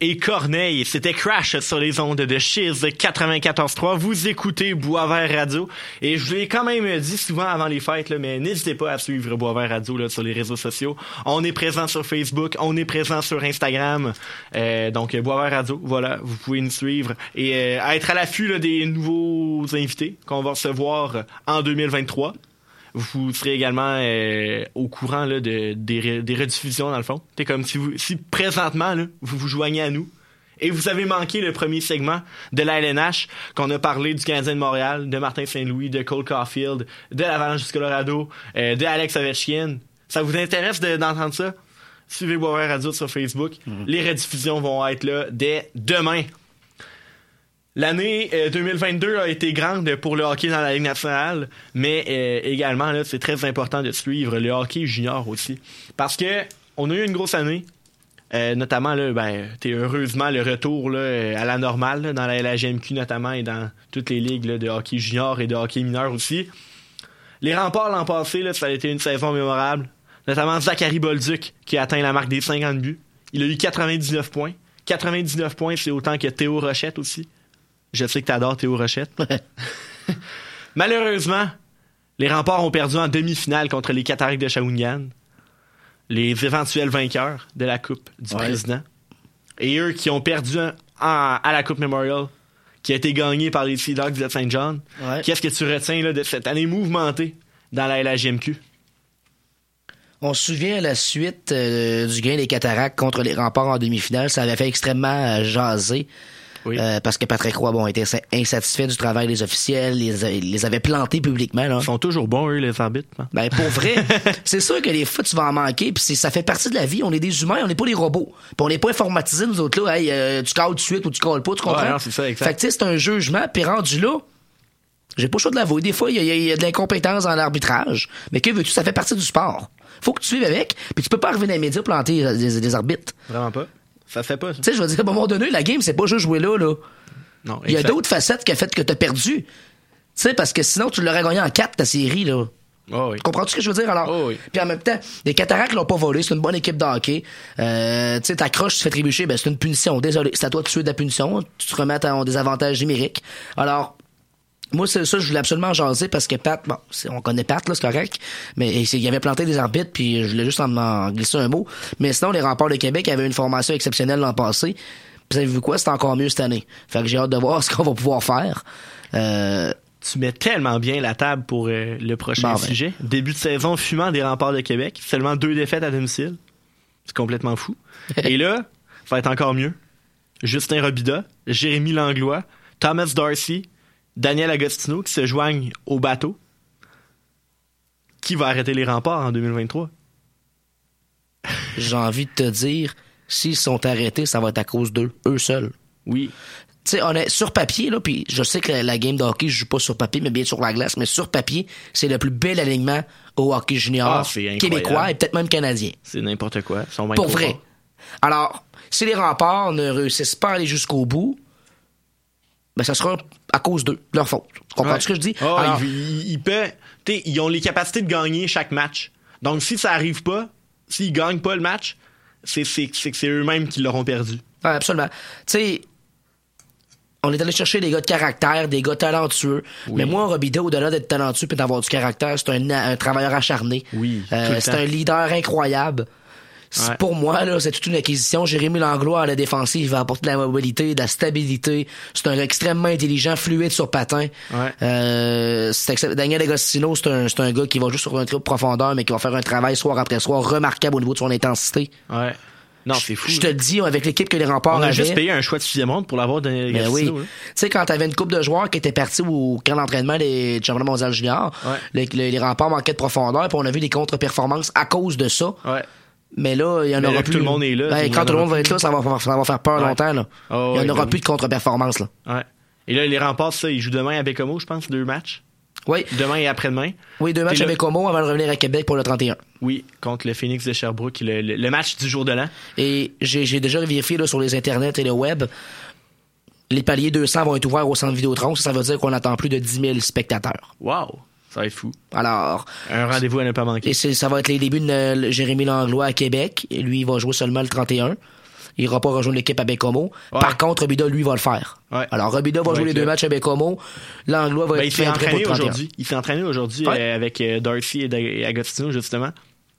Speaker 7: Et
Speaker 4: Corneille, c'était Crash sur les ondes de Chiz 94.3. Vous écoutez Boisvert Radio. Et je l'ai quand même dit souvent avant les fêtes, là, mais n'hésitez pas à suivre Boisvert Radio là, sur les réseaux sociaux. On est présent sur Facebook, on est présent sur Instagram. Euh, donc Boisvert Radio, voilà, vous pouvez nous suivre et euh, être à l'affût des nouveaux invités qu'on va recevoir en 2023. Vous serez également euh, au courant là, de, des, re- des rediffusions, dans le fond. C'est comme si, vous, si présentement, là, vous vous joignez à nous et vous avez manqué le premier segment de la LNH, qu'on a parlé du Canadien de Montréal, de Martin Saint-Louis, de Cole Caulfield, de l'Avalanche du Colorado, euh, de Alex Ovechkin. Ça vous intéresse de- d'entendre ça? Suivez Boisvert Radio sur Facebook. Les rediffusions vont être là dès demain. L'année euh, 2022 a été grande pour le hockey dans la Ligue nationale, mais euh, également, là, c'est très important de suivre le hockey junior aussi. Parce que on a eu une grosse année, euh, notamment, là, ben, t'es heureusement le retour là, euh, à la normale dans la LHMQ notamment et dans toutes les ligues de hockey junior et de hockey mineur aussi. Les remparts l'an passé, là, ça a été une saison mémorable. Notamment Zachary Bolduc qui a atteint la marque des 50 buts. Il a eu 99 points. 99 points, c'est autant que Théo Rochette aussi. Je sais que t'adores Théo Rochette. Malheureusement, les remparts ont perdu en demi-finale contre les Cataractes de Shawinigan, les éventuels vainqueurs de la Coupe du
Speaker 5: Ouais.
Speaker 4: Président. Et eux qui ont perdu en- en- à la Coupe Memorial, qui a été gagnée par les Sea Dogs de Saint John.
Speaker 5: Ouais.
Speaker 4: Qu'est-ce que tu retiens là, de cette année mouvementée dans la LHJMQ?
Speaker 5: On se souvient à la suite euh, du gain des cataractes contre les remparts en demi-finale. Ça avait fait extrêmement euh, jaser.
Speaker 4: Oui.
Speaker 5: Euh, parce que Patrick Roy bon, était sa- insatisfait du travail des officiels, les, a- les avait plantés publiquement. Là.
Speaker 4: Ils sont toujours bons, eux, les arbitres. hein?
Speaker 5: Ben pour vrai, c'est sûr que les fois tu vas en manquer, puis c'est- ça fait partie de la vie. On est des humains, on n'est pas des robots. Puis on n'est pas informatisés nous autres là. Hey, euh, tu calls tout de suite ou tu calls pas, tu comprends?
Speaker 4: Ouais, non, c'est ça, exact.
Speaker 5: Fait que c'est un jugement. Puis rendu là, j'ai pas le choix de l'avouer. Des fois, il y, a- y de l'incompétence dans l'arbitrage. Mais que veux-tu? Ça fait partie du sport. Faut que tu suives avec. Puis tu peux pas arriver dans les médias planter euh, des, des arbitres.
Speaker 4: Vraiment pas. Ça fait pas, ça.
Speaker 5: Tu sais, je veux dire, à un moment donné, la game, c'est pas juste jouer là, là.
Speaker 4: Non,
Speaker 5: Il y a d'autres facettes qui a fait que t'as perdu. Tu sais, parce que sinon, tu l'aurais gagné en 4 ta série, là.
Speaker 4: Oh, oui.
Speaker 5: Comprends-tu ce que je veux dire? Alors,
Speaker 4: Oh oui.
Speaker 5: puis en même temps, les Cataractes l'ont pas volé, c'est une bonne équipe de hockey. Euh, tu sais, ta croche, tu te fais trébucher, ben c'est une punition. Désolé, c'est à toi de tuer de la punition. Tu te remets à ton désavantage numérique. Alors, moi, c'est ça, je voulais absolument jaser parce que Pat, bon, on connaît Pat, là, c'est correct, mais il avait planté des arbitres, puis je voulais juste en, en glisser un mot. Mais sinon, les remparts de Québec avaient une formation exceptionnelle l'an passé. Puis savez-vous quoi? C'est encore mieux cette année. Fait que j'ai hâte de voir ce qu'on va pouvoir faire. Euh,
Speaker 4: Tu mets tellement bien la table pour euh, le prochain
Speaker 5: Bon, ben.
Speaker 4: sujet. Début de saison fumant des remparts de Québec. Seulement deux défaites à domicile. C'est complètement fou. Et là, ça va être encore mieux. Justin Robida, Jérémy Langlois, Thomas Darcy, Daniel Agostino qui se joignent au bateau. Qui va arrêter les remparts en 2023?
Speaker 5: j'ai envie de te dire, s'ils sont arrêtés, ça va être à cause d'eux, eux seuls.
Speaker 4: Oui.
Speaker 5: Tu sais, on est sur papier, là, puis je sais que la, la game de hockey, je joue pas sur papier, mais bien sur la glace, mais sur papier, c'est le plus bel alignement au hockey junior
Speaker 4: Ah,
Speaker 5: québécois et peut-être même canadien.
Speaker 4: C'est n'importe quoi. Ils sont
Speaker 5: Pour vrai. Alors, si les remparts ne réussissent pas à aller jusqu'au bout, ben, ça sera à cause d'eux, leur faute. Tu comprends
Speaker 4: Ouais.
Speaker 5: ce que je dis?
Speaker 4: Ah,
Speaker 5: Alors,
Speaker 4: il, il- il peut. t'sais, ils ont les capacités de gagner chaque match. Donc, si ça arrive pas, s'ils gagnent pas le match, c'est c'est- c'est que c'est eux-mêmes qui l'auront perdu.
Speaker 5: Ouais, absolument. Tu sais, on est allé chercher des gars de caractère, des gars talentueux. Mais moi, Robida, au-delà d'être talentueux et d'avoir du caractère, c'est un, un travailleur acharné.
Speaker 4: Oui,
Speaker 5: Euh, c'est un leader incroyable.
Speaker 4: Ouais.
Speaker 5: Pour moi, là, c'est toute une acquisition. Jérémy Langlois à la défensive il va apporter de la mobilité, de la stabilité. C'est un gars extrêmement intelligent, fluide sur patin.
Speaker 4: Ouais.
Speaker 5: Euh, Daniel Agostino, c'est un, c'est un gars qui va juste sur un trip profondeur, mais qui va faire un travail soir après soir remarquable au niveau de son intensité.
Speaker 4: Ouais. Non, c'est fou.
Speaker 5: Je te le dis, avec l'équipe que les remparts
Speaker 4: On a
Speaker 5: avaient.
Speaker 4: juste payé un choix de sixième ronde pour l'avoir donné
Speaker 5: Ben oui.
Speaker 4: Gastino,
Speaker 5: Tu sais, quand t'avais une coupe de joueurs qui étaient partis au camp d'entraînement des championnats mondiaux juniors,
Speaker 4: Ouais.
Speaker 5: les, les- les remparts manquaient de profondeur, puis on a vu des contre-performances à cause de ça.
Speaker 4: Ouais.
Speaker 5: Mais là, il y en
Speaker 4: Mais
Speaker 5: aura
Speaker 4: là
Speaker 5: plus.
Speaker 4: tout le monde est là,
Speaker 5: Ben, quand tout le monde va être là, ça va, faire- ça va faire peur
Speaker 4: Ouais.
Speaker 5: longtemps. Là.
Speaker 4: Ah
Speaker 5: il y en aura
Speaker 4: ben
Speaker 5: plus de contre-performance. Là.
Speaker 4: Ouais. Et là, les remparts, ça, ils jouent demain à Bécomo, je pense, deux matchs.
Speaker 5: Oui.
Speaker 4: Demain et après-demain.
Speaker 5: Oui, deux matchs
Speaker 4: Puis là-
Speaker 5: avec Como avant de revenir à Québec pour le 31.
Speaker 4: Oui, contre le Phoenix de Sherbrooke, le, le- le match du jour de l'an.
Speaker 5: Et j'ai j'ai déjà vérifié là, sur les internets et le web. Les paliers 200 vont être ouverts au centre Vidéotron. Ça, ça veut dire qu'on attend plus de 10 000 spectateurs.
Speaker 4: Wow! Ça va être fou.
Speaker 5: Alors,
Speaker 4: Un rendez-vous à ne pas manquer.
Speaker 5: Et c'est- ça va être les débuts de euh, Jérémy Langlois à Québec. Et lui, il va jouer seulement le 31. Il ira pas rejoindre l'équipe à Bécomo.
Speaker 4: Ouais.
Speaker 5: Par contre, Robida, lui, va le faire.
Speaker 4: Ouais.
Speaker 5: Alors, Robida va jouer les deux matchs à Bécomo. Langlois va
Speaker 4: Ben,
Speaker 5: être
Speaker 4: il
Speaker 5: le 31.
Speaker 4: aujourd'hui. Il s'est entraîné aujourd'hui
Speaker 5: Ouais.
Speaker 4: euh, avec euh, Darcy et, Agostino, justement,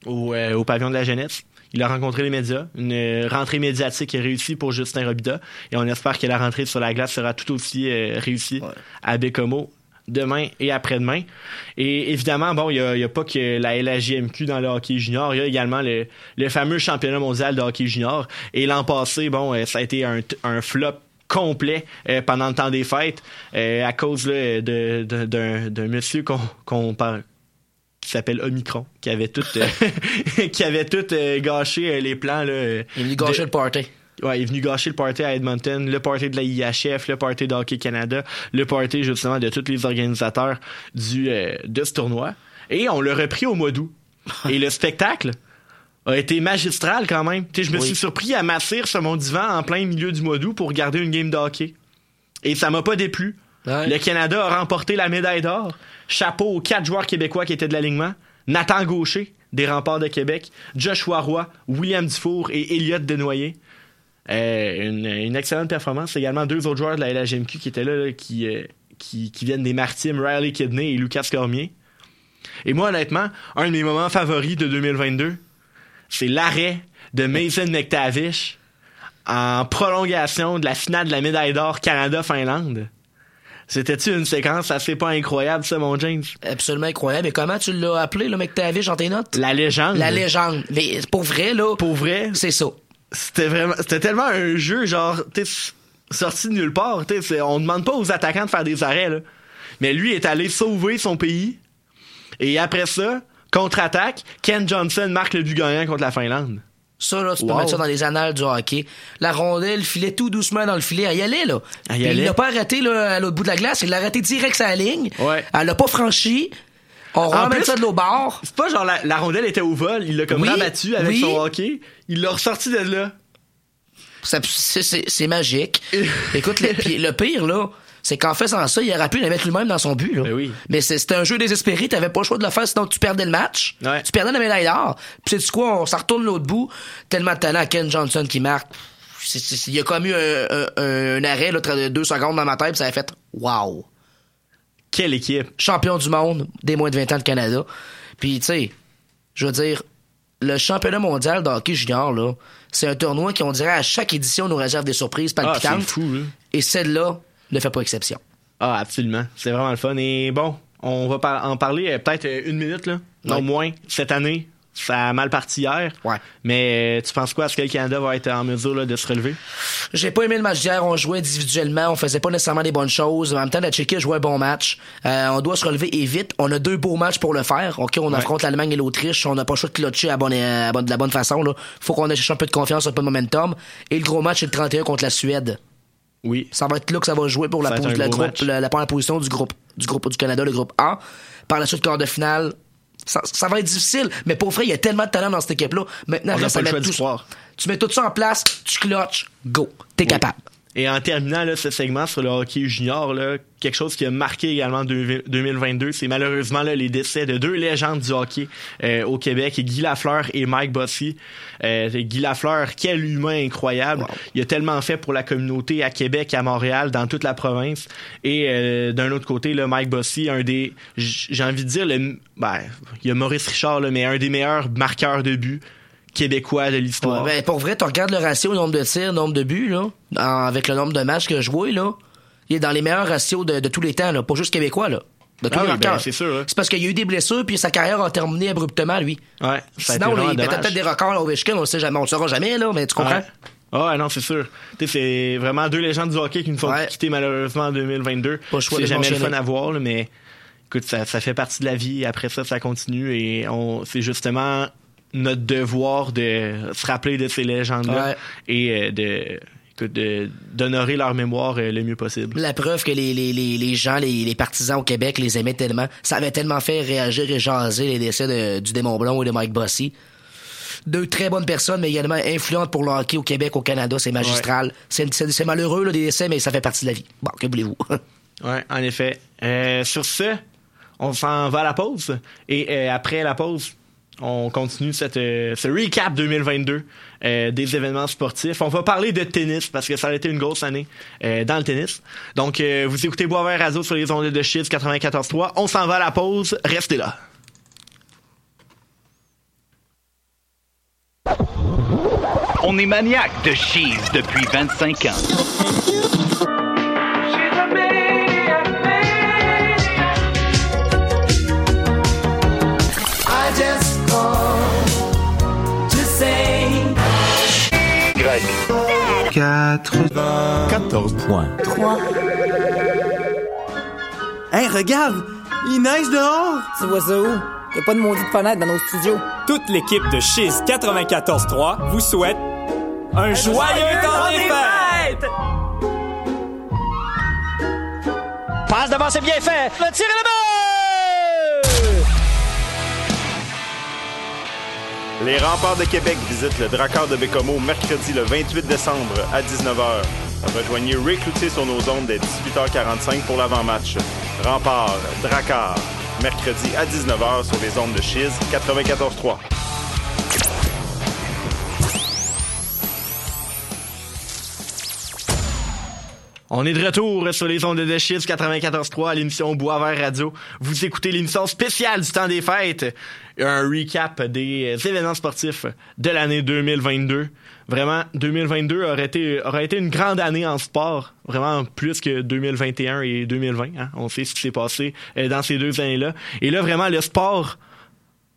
Speaker 4: au, euh, au pavillon de la jeunesse. Il a rencontré les médias. Une rentrée médiatique réussie pour Justin Robida. Et on espère que la rentrée sur la glace sera tout aussi euh, réussie à Bécomo demain et après-demain. Et évidemment, bon, il n'y a, a pas que la LHJMQ dans le hockey junior. Il y a également le, le fameux championnat mondial de hockey junior. Et l'an passé, bon, euh, ça a été un, un flop complet euh, pendant le temps des fêtes euh, à cause de- de- d'un d'un monsieur qu'on parle qui s'appelle Omicron qui avait tout euh, qui avait tout euh, gâché euh, les plans là,
Speaker 5: Il gâcher
Speaker 4: de-
Speaker 5: le party.
Speaker 4: Ouais, il est venu gâcher le party à Edmonton, le party de la IHF, le party de Hockey Canada, le party justement de tous les organisateurs du euh, de ce tournoi. Et on l'a repris au mois d'août. Et le spectacle a été magistral quand même. Tu sais, je me
Speaker 5: Oui.
Speaker 4: suis surpris à m'asseoir sur mon divan en plein milieu du mois d'août pour regarder une game de hockey. Et ça m'a pas déplu.
Speaker 5: Ouais.
Speaker 4: Le Canada a remporté la médaille d'or. Chapeau aux quatre joueurs québécois qui étaient de l'alignement. Nathan Gaucher, des remparts de Québec. Joshua Roy, William Dufour et Elliott Desnoyers. Euh, une, une excellente performance. Également deux autres joueurs de la LHMQ qui étaient là, là, qui, euh, qui, qui viennent des Maritimes, Riley Kidney et Lucas Cormier. Et moi, honnêtement, un de mes moments favoris de 2022, c'est l'arrêt de Mason McTavish en prolongation de la finale de la médaille d'or Canada-Finlande. C'était-tu une séquence assez pas incroyable, ça, mon James?
Speaker 5: Absolument incroyable. Et comment tu l'as appelé, le mec Tavish, dans tes notes?
Speaker 4: La légende.
Speaker 5: La légende. Mais pour vrai, là,
Speaker 4: Pour vrai,
Speaker 5: c'est ça.
Speaker 4: C'était vraiment c'était tellement un jeu genre t'es sorti de nulle part c'est- on demande pas aux attaquants de faire des arrêts là. mais lui est allé sauver son pays et après ça contre-attaque Ken Johnson marque le but gagnant contre la Finlande
Speaker 5: Ça, là, tu peux
Speaker 4: Wow.
Speaker 5: mettre ça dans les annales du hockey. La rondelle filait tout doucement dans le filet. Elle y allait, là.
Speaker 4: Elle y allait.
Speaker 5: Il l'a pas arrêté, là, à l'autre bout de la glace. Il l'a arrêté direct la ligne.
Speaker 4: Ouais.
Speaker 5: Elle l'a pas franchi. On remet ça de l'eau bord.
Speaker 4: c'est pas genre la, la rondelle était au vol il l'a comme
Speaker 5: Oui,
Speaker 4: rabattu avec
Speaker 5: oui.
Speaker 4: son hockey il l'a ressorti de là
Speaker 5: C'est magique. Écoute, le, pire, là, c'est qu'en faisant ça, il aurait pu le mettre lui-même dans son but. Là.
Speaker 4: Ben oui.
Speaker 5: Mais c'était un jeu désespéré. T'avais pas le choix de le faire, sinon tu perdais le match.
Speaker 4: Ouais.
Speaker 5: Tu perdais la médaille d'or. Puis c'est quoi, on s'en retourne l'autre bout. Tellement de talent, Ken Johnson qui marque. Il y a comme eu un, un- un arrêt là, de deux secondes dans ma tête, ça a fait wow.
Speaker 4: Quelle équipe?
Speaker 5: Champion du monde des moins de 20 ans de Canada. Puis tu sais, je veux dire, le championnat mondial de hockey junior, là, c'est un tournoi qui, on dirait, à chaque édition nous réserve des surprises
Speaker 4: ah
Speaker 5: palpitantes.
Speaker 4: c'est fou là.
Speaker 5: Et celle-là ne fait pas exception.
Speaker 4: ah absolument c'est vraiment le fun et bon on va en parler euh, peut-être euh, une minute là non moins cette année ça a mal parti hier
Speaker 5: Ouais.
Speaker 4: mais euh, tu penses quoi? Est-ce que le Canada va être en mesure là, de se relever?
Speaker 5: J'ai pas aimé le match d'hier. On jouait individuellement. On faisait pas nécessairement des bonnes choses. En même temps, la Tchéquie jouait un bon match. Euh, on doit se relever et vite. On a deux beaux matchs pour le faire. OK, on
Speaker 4: Ouais.
Speaker 5: affronte l'Allemagne et l'Autriche. On n'a pas le choix de clutcher à bonne, à bonne- de la bonne façon. Là. Faut qu'on ait un peu de confiance, un peu de momentum. Et le gros match, c'est le 31 contre la Suède.
Speaker 4: oui
Speaker 5: Ça va être là que ça va jouer pour
Speaker 4: Ça
Speaker 5: groupe, la, la première position du groupe, du groupe du Canada, le groupe A. Par la suite, quart de finale. Ça, ça va être difficile, mais pour vrai, il y a tellement de talent dans cette équipe-là. Maintenant,
Speaker 4: On
Speaker 5: reste à mettre tout, tu mets tout ça en place, tu clutches, go. T'es capable.
Speaker 4: Et en terminant là, ce segment sur le hockey junior, là, quelque chose qui a marqué également deux- 2022, c'est malheureusement là, les décès de deux légendes du hockey euh, au Québec, Guy Lafleur et Mike Bossy. Euh, Guy Lafleur, quel humain incroyable. Il a tellement fait pour la communauté à Québec, à Montréal, dans toute la province. Et euh, d'un autre côté, là, Mike Bossy, un des, j'ai envie de dire, le, ben, il y a Maurice Richard, là, mais un des meilleurs marqueurs de but québécois de l'histoire.
Speaker 5: Ouais, ben, pour vrai, tu regardes le ratio, le nombre de tirs, le nombre de buts, là, en- avec le nombre de matchs que je joué, là. Il est dans les meilleurs ratios de, de tous les temps, là. Pas juste québécois, là. De tous
Speaker 4: Ah
Speaker 5: les
Speaker 4: oui, ben, c'est sûr, hein.
Speaker 5: C'est parce qu'il y a eu des blessures, puis sa carrière a terminé abruptement, lui.
Speaker 4: Ouais, ça
Speaker 5: Sinon, il
Speaker 4: dommage.
Speaker 5: peut-être des records à Ovechkin, on le sait jamais, on le saura jamais, là, mais tu comprends?
Speaker 4: Ouais. Ah non, c'est sûr. Tu sais, c'est vraiment deux légendes du hockey qui nous ont
Speaker 5: Ouais.
Speaker 4: quittés malheureusement en 2022.
Speaker 5: Pas
Speaker 4: C'est jamais le fun à voir, là, mais écoute, ça, ça fait partie de la vie. Après ça, ça continue et on, c'est justement notre devoir de se rappeler de ces légendes-là
Speaker 5: Ouais.
Speaker 4: et euh, de, d'honorer leur mémoire euh, le mieux possible.
Speaker 5: La preuve que les, les, les, gens, les, les partisans au Québec les aimaient tellement. Ça avait tellement fait réagir et jaser les décès de- du Démon Blond et de Mike Bossy. Deux très bonnes personnes, mais également influentes pour le hockey au Québec, au Canada. C'est magistral. C'est- C'est c'est malheureux, là, des décès, mais ça fait partie de la vie. Bon, que voulez-vous?
Speaker 4: Ouais, en effet. Euh, sur ce, on s'en va à la pause. Et euh, après la pause, on continue cette, euh, ce recap 2022 euh, des événements sportifs. On va parler de tennis parce que ça a été une grosse année euh, dans le tennis. Donc, euh, vous écoutez Boisvert Radio sur les ondes de Chiz 94.3. On s'en va à la pause. Restez là.
Speaker 8: On est maniaque de cheese depuis 25 ans.
Speaker 9: 14 points.
Speaker 10: Hey, regarde! Il neige dehors!
Speaker 11: Tu vois ça où? Y'a pas de maudite fenêtre dans nos studios.
Speaker 2: Toute l'équipe de Chiz 94.3 vous souhaite un, joyeux temps des fêtes!
Speaker 12: Passe devant, c'est bien fait. Le tir est là-bas!
Speaker 13: Les remparts de Québec visitent le Dracard de Bécomo mercredi le 28 décembre à 19h. Rejoignez Rick sur nos ondes dès 18h45 pour l'avant-match. Remparts, Dracard, mercredi à 19h sur les ondes de Chiz 94.3.
Speaker 4: On est de retour sur les ondes de The Chiz 94.3 à l'émission Boisvert Radio. Vous écoutez l'émission spéciale du temps des fêtes. Un recap des euh, événements sportifs de l'année 2022. Vraiment, 2022 aurait été, aurait été une grande année en sport. Vraiment plus que 2021 et 2020. hein. On sait ce qui s'est passé euh, dans ces deux années-là. Et là, vraiment, le sport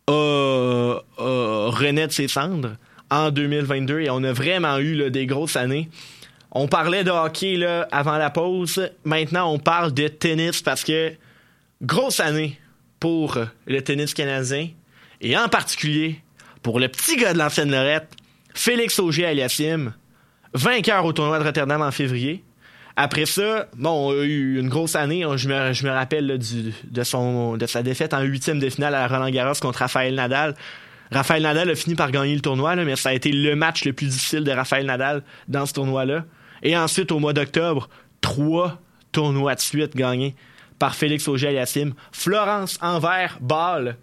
Speaker 4: a, a renaît de ses cendres en 2022 et on a vraiment eu là, des grosses années. On parlait de hockey là, avant la pause. Maintenant, on parle de tennis parce que grosse année pour le tennis canadien et en particulier pour le petit gars de l'ancienne Lorette, Félix Auger-Aliassime, vainqueur au tournoi de Rotterdam en février. Après ça, bon, on a eu une grosse année. Je me, rappelle de, sa défaite en huitième de finale à Roland Garros contre Raphaël Nadal. Raphaël Nadal a fini par gagner le tournoi, mais ça a été le match le plus difficile de Raphaël Nadal dans ce tournoi-là. Et ensuite, au mois d'octobre, trois tournois de suite gagnés par Félix Auger-Aliassime. Florence, Anvers, Bâle.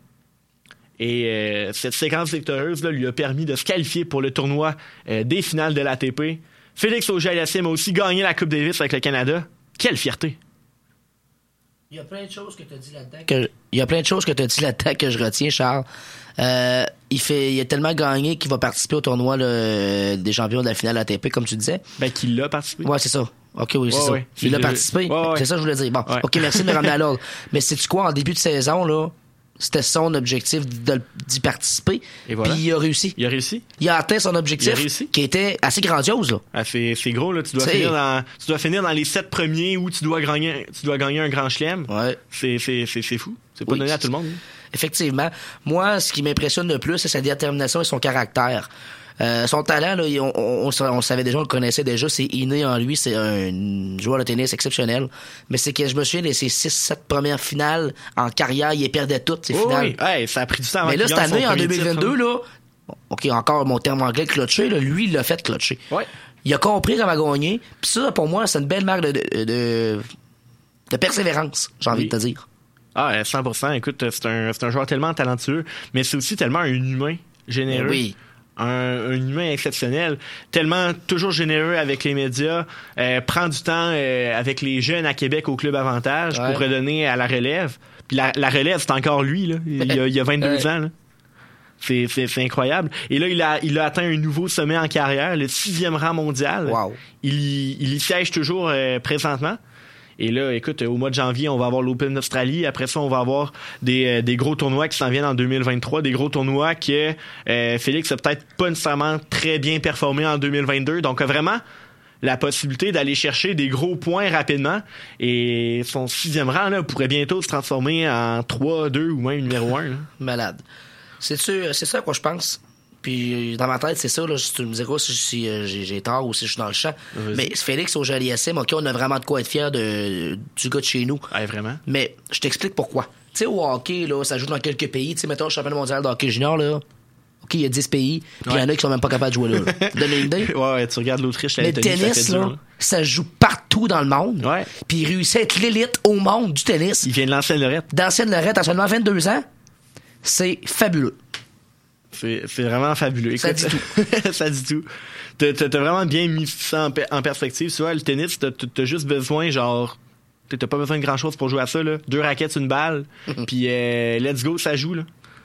Speaker 4: Et euh, cette séquence victorieuse lui a permis de se qualifier pour le tournoi euh, des finales de l'ATP. Félix Auger-Aliassime a aussi gagné la Coupe Davis avec le Canada. Quelle fierté!
Speaker 5: Il y a plein de choses que tu as dit là-dedans. que- il y a plein de choses que tu as dit là-dedans que je retiens, Charles. Euh, il fait, il a tellement gagné qu'il va participer au tournoi là, des champions de la finale ATP, comme tu disais.
Speaker 4: Ben, qu'il l'a participé.
Speaker 5: Ouais, c'est ça. Ok, oui, c'est
Speaker 4: Ouais,
Speaker 5: ça.
Speaker 4: ouais.
Speaker 5: Il a participé.
Speaker 4: Ouais, ouais.
Speaker 5: C'est ça que je voulais dire. Bon,
Speaker 4: Ouais.
Speaker 5: ok, merci de me ramener à l'ordre. Mais c'est tu quoi, en début de saison, là, c'était son objectif d'y participer.
Speaker 4: Et voilà.
Speaker 5: Puis il a réussi.
Speaker 4: Il a réussi.
Speaker 5: Il a atteint son objectif,
Speaker 4: Il a réussi.
Speaker 5: qui était assez grandiose, là.
Speaker 4: Ah, c'est, c'est gros, là. Tu dois, finir dans, tu dois finir dans les sept premiers où tu dois gagner, tu dois gagner un grand chelem.
Speaker 5: Ouais.
Speaker 4: C'est, c'est, c'est, c'est fou. C'est pas
Speaker 5: Oui,
Speaker 4: donné à tout le monde.
Speaker 5: Effectivement. Moi, ce qui m'impressionne le plus, c'est sa détermination et son caractère. Euh, son talent, là, on, on, on sa- on savait déjà, on le connaissait déjà, c'est inné en lui, c'est un joueur de tennis exceptionnel. Mais c'est que je me souviens de ses 6-7 premières finales en carrière, il les perdait toutes, ces
Speaker 4: Oui,
Speaker 5: finales.
Speaker 4: oui. Hey, ça a pris du temps
Speaker 5: Mais là, cette année, en
Speaker 4: premier
Speaker 5: 2022,
Speaker 4: titre,
Speaker 5: là, OK, encore mon terme anglais, clutché, là, lui, il l'a fait clutcher.
Speaker 4: Ouais.
Speaker 5: Il a compris comment gagner. Puis ça, pour moi, c'est une belle marque de, de, de, de persévérance, j'ai envie
Speaker 4: Oui.
Speaker 5: de te dire.
Speaker 4: Ah, euh, 100%. Écoute, c'est un, c'est un joueur tellement talentueux, mais c'est aussi tellement un humain généreux.
Speaker 5: Ben oui.
Speaker 4: Un, un humain exceptionnel, tellement toujours généreux avec les médias, euh, prend du temps euh, avec les jeunes à Québec au Club Avantage
Speaker 5: Ouais.
Speaker 4: pour redonner à la relève. Puis la, la relève, c'est encore lui, là. Il, y a, il y a 22
Speaker 5: Ouais.
Speaker 4: ans, là. C'est, c'est, c'est incroyable. Et là, il a, il a atteint un nouveau sommet en carrière, le sixième rang mondial.
Speaker 5: Wow.
Speaker 4: Il, y- il y siège toujours euh, présentement. Et là, écoute, au mois de janvier, on va avoir l'Open d'Australie. Après ça, on va avoir des, euh, des gros tournois qui s'en viennent en 2023. Des gros tournois que euh, Félix a peut-être pas nécessairement très bien performé en 2022. Donc, vraiment la possibilité d'aller chercher des gros points rapidement. Et son sixième rang là, pourrait bientôt se transformer en 3, 2 ou même numéro 1.
Speaker 5: Malade. C'est c'est ça quoi je pense. Puis dans ma tête, c'est ça. Là, si tu me diras si, si, euh, j'ai tort ou si je suis dans le champ.
Speaker 4: Vas-y.
Speaker 5: Mais Félix au SM, OK, on a vraiment de quoi être fier de, du gars de chez nous.
Speaker 4: vraiment?
Speaker 5: Mais je t'explique pourquoi. Tu sais, au hockey, là, ça joue dans quelques pays. Tu sais, mettons le championnat mondial de hockey junior, là. OK, il y a 10 pays, puis il y en a qui sont même pas capables de jouer là. là. Donne une idée.
Speaker 4: Ouais, ouais, tu regardes l'Autriche, la
Speaker 5: Mais le
Speaker 4: ça
Speaker 5: tennis,
Speaker 4: dur,
Speaker 5: là, ça joue partout dans le monde.
Speaker 4: Ouais.
Speaker 5: Puis il réussit à être l'élite au monde du tennis.
Speaker 4: Il vient de l'ancienne Lorette.
Speaker 5: D'ancienne Lorette à seulement 22 ans. C'est fabuleux.
Speaker 4: C'est c'est vraiment fabuleux.
Speaker 5: Ça dit
Speaker 4: ça dit tout. T'as vraiment bien mis ça en, en perspective. Tu vois, le tennis, t'as juste besoin, genre, t'as pas besoin de grand chose pour jouer à ça, là. Deux raquettes, une balle, puis euh, let's go, ça joue, là.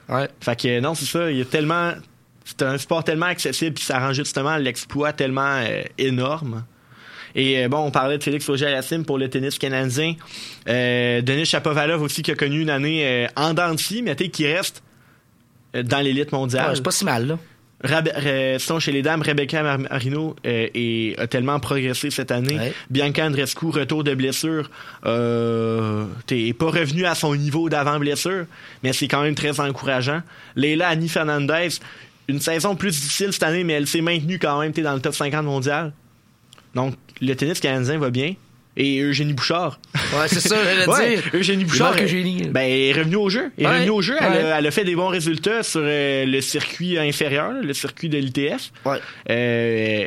Speaker 5: Ouais.
Speaker 4: Fait que non, c'est ça. Il y a tellement. C'est un sport tellement accessible, puis ça rend justement l'exploit tellement euh, énorme. Et euh, bon, on parlait de Félix Auger-Aliassime pour le tennis canadien. Euh, Denis Chapovalov aussi qui a connu une année euh, en dents de scie, mais tu sais, qui reste dans l'élite mondiale.
Speaker 5: Ouais, c'est pas si mal, là.
Speaker 4: Rab- Re- sinon, chez les dames, Rebecca Mar- Marino euh, a tellement progressé cette année.
Speaker 5: Ouais.
Speaker 4: Bianca Andreescu, retour de blessure, euh, t'es pas revenu à son niveau d'avant blessure, mais c'est quand même très encourageant. Leila Annie Fernandez, une saison plus difficile cette année, mais elle s'est maintenue quand même t'es dans le top 50 mondial. Donc, le tennis canadien va bien. Et Eugénie Bouchard.
Speaker 5: Ouais, c'est ça, j'allais
Speaker 4: Ouais,
Speaker 5: dire.
Speaker 4: Eugénie Bouchard.
Speaker 5: Eugénie.
Speaker 4: Ben, elle est revenue au jeu. Elle est
Speaker 5: Ouais,
Speaker 4: revenue au jeu. Elle,
Speaker 5: ouais.
Speaker 4: a, elle a fait des bons résultats sur euh, le circuit inférieur, le circuit de l'ITF.
Speaker 5: Ouais.
Speaker 4: Euh,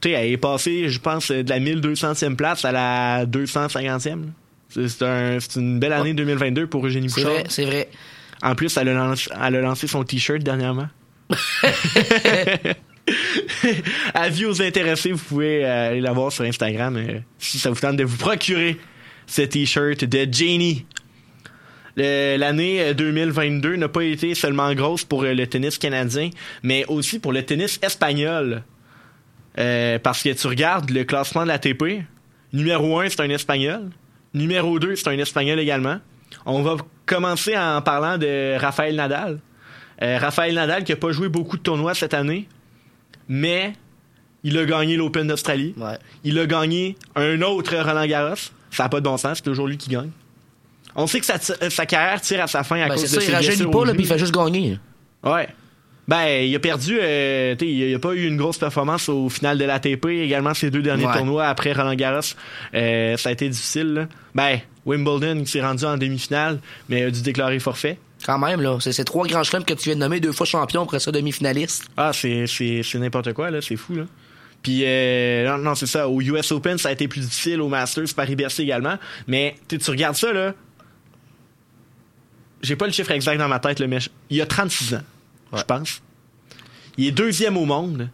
Speaker 4: tu sais, elle est passée, je pense, de la 1200e place à la 250e. là. C'est c'est un- c'est une belle année 2022 pour Eugénie
Speaker 5: C'est
Speaker 4: Bouchard.
Speaker 5: vrai, c'est vrai.
Speaker 4: En plus, elle a, lancé, elle a lancé son T-shirt dernièrement. Avis aux intéressés, vous pouvez euh, aller la voir sur Instagram euh, si ça vous tente de vous procurer ce T-shirt de Janie. L'année euh, 2022 n'a pas été seulement grosse pour euh, le tennis canadien, mais aussi pour le tennis espagnol. Euh, parce que tu regardes le classement de l'ATP, numéro 1, c'est un Espagnol. Numéro 2, c'est un Espagnol également. On va commencer en parlant de Rafael Nadal. Euh, Rafael Nadal qui a pas joué beaucoup de tournois cette année, mais il a gagné l'Open d'Australie.
Speaker 5: Ouais.
Speaker 4: Il a gagné un autre Roland Garros. Ça n'a pas de bon sens, c'est toujours lui qui gagne. On sait que sa, sa carrière tire à sa fin à
Speaker 5: Ben,
Speaker 4: cause de
Speaker 5: ça,
Speaker 4: ses
Speaker 5: il rajeunit pas, puis il fait juste gagner.
Speaker 4: Ouais. Ben, il a perdu, euh, il a pas eu une grosse performance au final de l'ATP. Également, ses deux derniers
Speaker 5: Ouais.
Speaker 4: tournois après Roland Garros, euh, ça a été difficile. là. Ben, Wimbledon, il s'est rendu en demi-finale, mais a dû déclarer forfait.
Speaker 5: Quand même, là. C'est ces trois grands chelems que tu viens de nommer, deux fois champion, après ça, demi-finaliste.
Speaker 4: Ah, c'est, c'est, c'est n'importe quoi, là. C'est fou, là. Puis, euh, non, non, c'est ça. Au US Open, ça a été plus difficile. Au Masters, Paris-Bercy également. Mais, tu regardes ça, là. J'ai pas le chiffre exact dans ma tête, là, mais il a 36 ans, je pense. Il est deuxième au monde.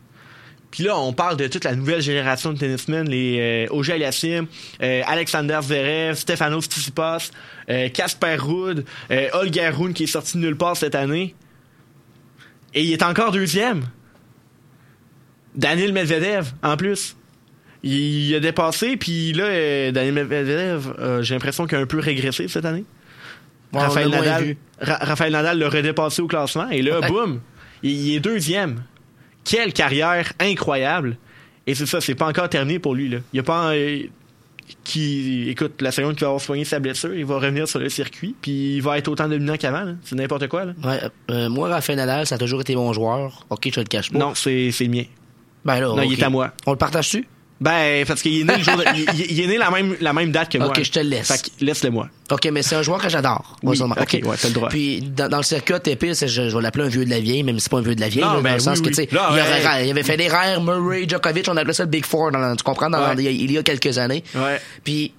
Speaker 4: Puis là, on parle de toute la nouvelle génération de tennismen, les euh, Auger Aliassime, euh, Alexander Zverev, Stefanos Tsitsipas, euh, Casper Ruud, euh, Holger Rune qui est sorti de nulle part cette année. Et il est encore deuxième. Daniel Medvedev, en plus. Il a dépassé, puis là, euh, Daniel Medvedev, euh, j'ai l'impression qu'il a un peu régressé cette année. Raphaël, Nadal. Ra- Raphaël Nadal l'a redépassé au classement, et là,
Speaker 5: Ouais.
Speaker 4: boum, il est deuxième. Quelle carrière incroyable. Et c'est ça, c'est pas encore terminé pour lui. Là. Il a pas... euh, qui écoute la seconde qui va avoir soigné sa blessure, il va revenir sur le circuit, puis il va être autant dominant qu'avant. C'est n'importe quoi. Là.
Speaker 5: Ouais, euh, moi, Raphaël Nadal, ça a toujours été mon joueur. OK, je te le cache pas.
Speaker 4: Non, c'est c'est le mien.
Speaker 5: Ben là,
Speaker 4: Non, il est à moi.
Speaker 5: On le partage-tu?
Speaker 4: Ben, parce qu'il est né le jour de- il, est né la même, la même date que moi.
Speaker 5: Ok, je te le laisse.
Speaker 4: Fait que laisse-le moi.
Speaker 5: OK, mais c'est un joueur que j'adore.
Speaker 4: Oui, ok, ouais, t'as le droit.
Speaker 5: Puis, dans, dans le circuit ATP, je, je vais l'appeler un vieux de la vieille, même si c'est pas un vieux de la vieille,
Speaker 4: Non,
Speaker 5: là, dans
Speaker 4: ben
Speaker 5: le sens
Speaker 4: oui,
Speaker 5: que, tu sais, il, y
Speaker 4: ouais.
Speaker 5: il avait Federer, Murray, Djokovic, on appelait ça le Big Four, dans, tu comprends, dans-
Speaker 4: Ouais.
Speaker 5: il, y a, il y a quelques années.
Speaker 4: Ouais.
Speaker 5: Puis,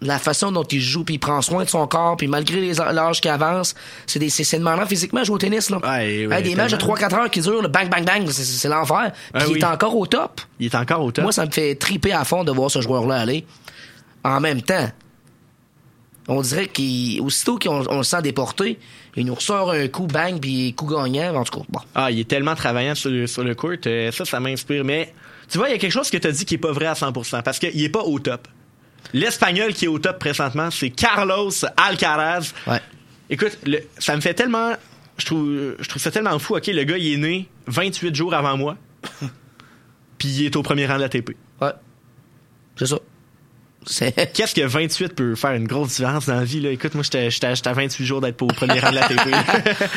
Speaker 5: la façon dont il joue, puis il prend soin de son corps, puis malgré les l'âge qui avance, c'est des- c'est c'est demandant physiquement jouer au tennis, là.
Speaker 4: Ouais, ouais,
Speaker 5: Hey, des matchs de
Speaker 4: tellement.
Speaker 5: 3-4 heures qui durent, là, bang, bang, bang, c'est- l'enfer. Puis il
Speaker 4: oui.
Speaker 5: est encore au top.
Speaker 4: Il est encore au top.
Speaker 5: Moi, ça me fait triper à fond de voir ce joueur-là aller. En même temps, on dirait qu'aussitôt qu'on on le sent déporté, il nous ressort un coup, bang, puis coup gagnant. En tout cas, bon.
Speaker 4: Ah, il est tellement travaillant sur le, sur le court. euh, ça, ça m'inspire. Mais tu vois, il y a quelque chose que tu as dit qui est pas vrai à 100%. Parce qu'il est pas au top. L'Espagnol qui est au top présentement, c'est Carlos Alcaraz.
Speaker 5: Ouais.
Speaker 4: Écoute, le- ça me fait tellement... Je trouve, je trouve ça tellement fou. OK, le gars, il est né 28 jours avant moi. Puis il est au premier rang de la TP.
Speaker 5: Ouais. C'est ça.
Speaker 4: Qu'est-ce que 28 peut faire une grosse différence dans la vie? Là? Écoute, moi, j'étais à 28 jours d'être pas au premier rang de la TP.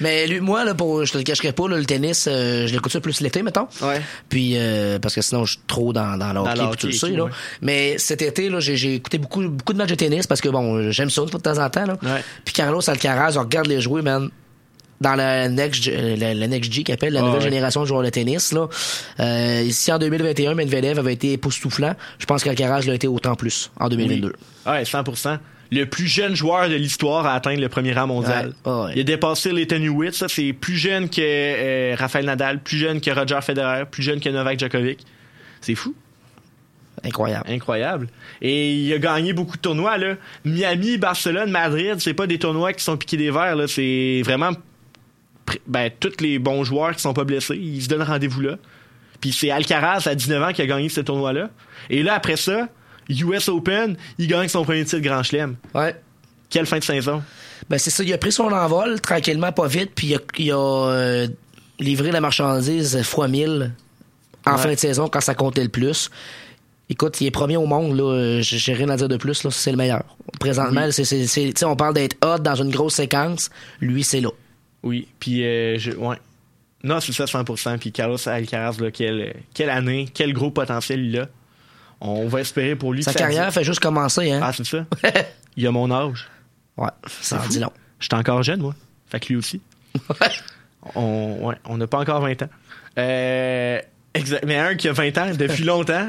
Speaker 5: Mais lui, moi, là, pour, je te le cacherai pas, là, le tennis, euh, je l'écoute ça plus l'été, mettons.
Speaker 4: Ouais.
Speaker 5: Puis, euh, parce que sinon, je suis trop dans, dans le hockey,
Speaker 4: le
Speaker 5: puis tu le
Speaker 4: hockey,
Speaker 5: sais,
Speaker 4: tout,
Speaker 5: là.
Speaker 4: ouais.
Speaker 5: Mais cet été, là, j'ai, j'ai écouté beaucoup, beaucoup de matchs de tennis parce que, bon, j'aime ça de temps en temps, là.
Speaker 4: Ouais.
Speaker 5: Puis Carlos Alcaraz, on regarde les jouer, man. Dans la Next, euh, la, la Next G, qui appelle la
Speaker 4: Ah,
Speaker 5: nouvelle
Speaker 4: ouais.
Speaker 5: génération de joueurs de tennis, là. Euh, ici, en 2021, Medvedev avait été époustouflant. Je pense qu'Alcaraz l'a été autant plus en 2022.
Speaker 4: Oui. Ouais, 100%. Le plus jeune joueur de l'histoire à atteindre le premier rang mondial.
Speaker 5: Ouais, ah ouais.
Speaker 4: Il a dépassé les Hewitt, ça c'est plus jeune que euh, Rafael Nadal, plus jeune que Roger Federer, plus jeune que Novak Djokovic. C'est fou,
Speaker 5: Incroyable.
Speaker 4: incroyable. Et il a gagné beaucoup de tournois là. Miami, Barcelone, Madrid, c'est pas des tournois qui sont piqués des verres là, c'est vraiment ben tous les bons joueurs qui sont pas blessés, ils se donnent rendez-vous là. Puis c'est Alcaraz à 19 ans qui a gagné ce tournoi-là. Et là après ça, US Open, il gagne son premier titre Grand Chelem.
Speaker 5: Ouais.
Speaker 4: Quelle fin de saison.
Speaker 5: Ben c'est ça, il a pris son envol tranquillement, pas vite, puis il a, il a, euh, livré la marchandise fois 1000 en
Speaker 4: Ouais.
Speaker 5: fin de saison quand ça comptait le plus. Écoute, il est premier au monde, là. J'ai rien à dire de plus, là. C'est le meilleur. Présentement, c'est, on parle d'être hot dans une grosse séquence. Lui, c'est là.
Speaker 4: Oui, puis euh, je, ouais. Non, c'est ça 100%. Puis Carlos Alcaraz, là, quelle, quelle année, quel gros potentiel il a. On va espérer pour lui.
Speaker 5: Sa carrière fait juste commencer, hein.
Speaker 4: Ah, c'est ça? il a mon âge.
Speaker 5: ouais, ça en dit long.
Speaker 4: J'étais encore jeune, moi. Fait que lui aussi. On ouais, on n'a pas encore 20 ans. Euh, exact. Mais un qui a 20 ans depuis longtemps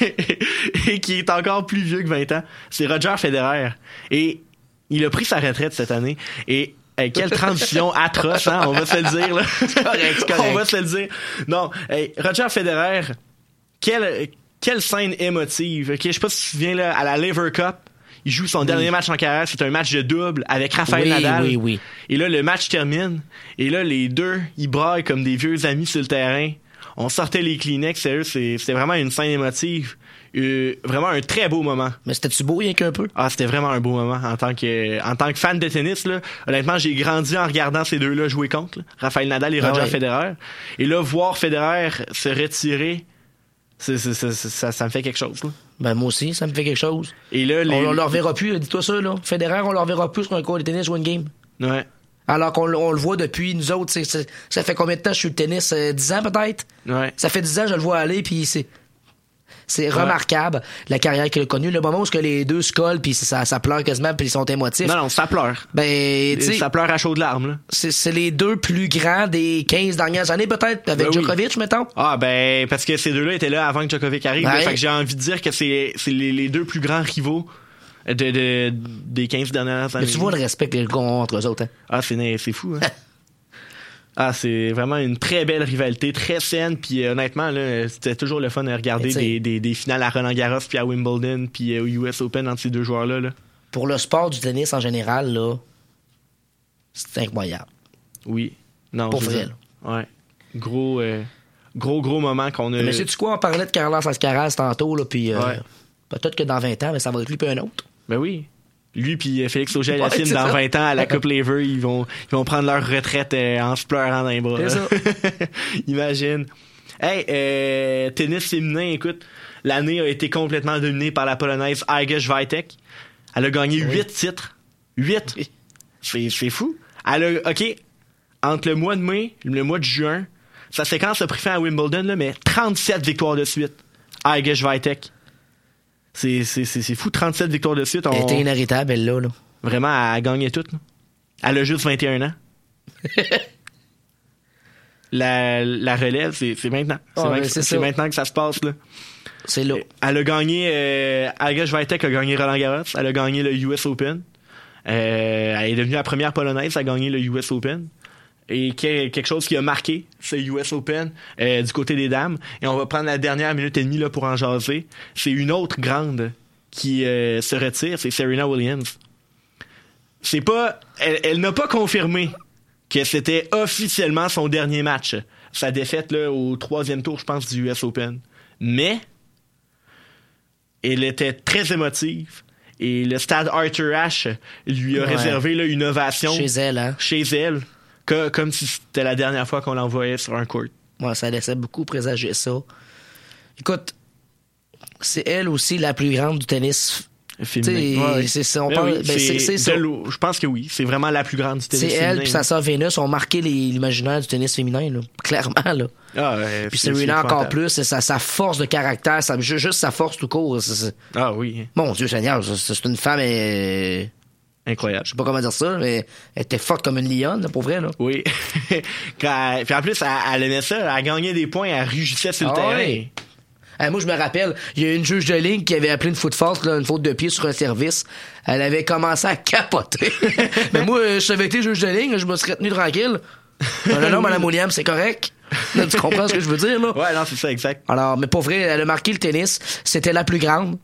Speaker 4: et qui est encore plus vieux que 20 ans, c'est Roger Federer. Et il a pris sa retraite cette année. Et hey, quelle transition atroce, hein, on va se le dire. Là.
Speaker 5: correct, correct.
Speaker 4: on va se le dire. Non, hey, Roger Federer, quelle, quelle scène émotive. Ok, Je sais pas si tu te souviens là, à la Lever Cup. Il joue son dernier match en carrière, c'est un match de double avec Rafael
Speaker 5: Oui,
Speaker 4: Nadal.
Speaker 5: oui, oui.
Speaker 4: Et là, le match termine. Et là, les deux, ils braillent comme des vieux amis sur le terrain. On sortait les Kleenex, sérieux, c'est- c'était vraiment une scène émotive. Euh, vraiment un très beau moment.
Speaker 5: Mais c'était-tu beau, rien qu'un peu?
Speaker 4: Ah, c'était vraiment un beau moment en tant que en tant que fan de tennis là. Honnêtement, j'ai grandi en regardant ces deux-là jouer contre là. Raphaël Nadal et
Speaker 5: Ah
Speaker 4: Roger
Speaker 5: ouais.
Speaker 4: Federer. Et là, voir Federer se retirer, ça, ça me fait quelque chose. là.
Speaker 5: Ben, moi aussi, ça me fait quelque chose.
Speaker 4: Et là, les...
Speaker 5: On, on le reverra plus, là, dis-toi ça, là. Federer, on le reverra plus sur un court de tennis ou une game.
Speaker 4: Ouais.
Speaker 5: Alors qu'on on le voit depuis nous autres, ça fait combien de temps que je suis le tennis? Euh, 10 ans peut-être?
Speaker 4: Ouais.
Speaker 5: Ça fait 10 ans que je le vois aller, puis c'est. C'est remarquable, la carrière qu'il a connue. Le moment où que les deux se collent, puis ça, ça pleure quasiment, puis ils sont émotifs.
Speaker 4: Non, non, ça pleure.
Speaker 5: Ben,
Speaker 4: Ça pleure à chaudes larmes, là.
Speaker 5: c'est c'est les deux plus grands des 15 dernières années, peut-être, avec
Speaker 4: Ben oui.
Speaker 5: Djokovic, mettons.
Speaker 4: Ah ben parce que ces deux-là étaient là avant que Djokovic arrive. Là. fait que j'ai envie de dire que c'est c'est les, les deux plus grands rivaux de, de- des 15 dernières années.
Speaker 5: Mais tu vois le respect que les gars ont entre eux autres. hein?
Speaker 4: Ah c'est c'est fou. Hein? ah c'est vraiment une très belle rivalité, très saine. Puis euh, honnêtement c'était toujours le fun de regarder des, des, des finales à Roland Garros puis à Wimbledon puis euh, au US Open entre ces deux joueurs là. là.
Speaker 5: Pour le sport du tennis en général, là, c'est incroyable.
Speaker 4: Oui. Non.
Speaker 5: Pour vrai.
Speaker 4: Ouais. Gros euh, gros gros moment qu'on a.
Speaker 5: Mais sais-tu quoi, on parlait de Carlos Alcaraz tantôt, là, puis euh,
Speaker 4: Ouais.
Speaker 5: peut-être que dans 20 ans, mais ça va être lui puis un autre.
Speaker 4: Ben oui. Lui puis euh, Félix auger
Speaker 5: Ouais, c'est
Speaker 4: dans
Speaker 5: ça.
Speaker 4: 20 ans à la Coupe Lever, ils vont ils vont prendre leur retraite euh, en se pleurant dans les bras. Imagine. Hey, euh, tennis féminin, écoute, l'année a été complètement dominée par la polonaise Iga Swiatek. Elle a gagné 8 titres. 8. C'est c'est fou. Elle a OK, entre le mois de mai, le mois de juin, sa séquence a pris fin à Wimbledon là, mais 37 victoires de suite. Iga Swiatek. C'est, c'est, c'est, c'est fou, 37 victoires de suite.
Speaker 5: Elle
Speaker 4: On-
Speaker 5: était inarrêtable, elle, là. là.
Speaker 4: Vraiment, elle a gagné tout. là. Elle a juste 21 ans. la, la relève, c'est, c'est maintenant. C'est, maintenant que ça se passe. Là.
Speaker 5: C'est là.
Speaker 4: Elle a gagné. Euh, Swiatek a gagné Roland Garros. Elle a gagné le US Open. Euh, elle est devenue la première polonaise à gagner le US Open. Et que- quelque chose qui a marqué ce US Open euh, du côté des dames. Et on va prendre la dernière minute et demie là, pour en jaser. C'est une autre grande qui euh, se retire, c'est Serena Williams. C'est pas. Elle, elle n'a pas confirmé que c'était officiellement son dernier match. Sa défaite là, au troisième tour, je pense, du US Open. Mais elle était très émotive. Et le stade Arthur Ashe lui a
Speaker 5: Ouais.
Speaker 4: réservé là, une ovation
Speaker 5: Chez elle, hein.
Speaker 4: chez elle, que- comme si c'était la dernière fois qu'on l'envoyait sur un court.
Speaker 5: Ouais, ça laissait beaucoup présager ça. Écoute, c'est elle aussi la plus grande du tennis.
Speaker 4: Ouais,
Speaker 5: c'est on parle-
Speaker 4: oui,
Speaker 5: ben, c'est-.
Speaker 4: Je pense que oui. C'est vraiment la plus grande du tennis
Speaker 5: C'est elle puis sa sœur Vénus ont marqué l'imaginaire du tennis féminin, là. clairement. Là.
Speaker 4: Ah, ouais,
Speaker 5: Puis
Speaker 4: c'est
Speaker 5: encore plus, c'est sa, sa force de caractère, sa- juste sa force tout court.
Speaker 4: Ah oui,
Speaker 5: Mon Dieu Seigneur, c'est- une femme, euh,
Speaker 4: incroyable.
Speaker 5: je sais pas comment dire ça, mais elle était forte comme une lionne, là, pour vrai. Là.
Speaker 4: Oui. Quand Puis en plus, elle, aimait ça. Elle gagnait des points, elle rugissait sur le
Speaker 5: Ah
Speaker 4: terrain.
Speaker 5: Eh, moi, je me rappelle, il y a une juge de ligne qui avait appelé une faute là, une faute de pied sur un service. Elle avait commencé à capoter. Mais moi, euh, je savais été juge de ligne, je me serais tenu tranquille. Non, non, non, Mme Williams, c'est correct. Là, tu comprends ce que je veux dire, là?
Speaker 4: Ouais, non, c'est ça, exact.
Speaker 5: Alors, mais pour vrai, elle a marqué le tennis. C'était la plus grande.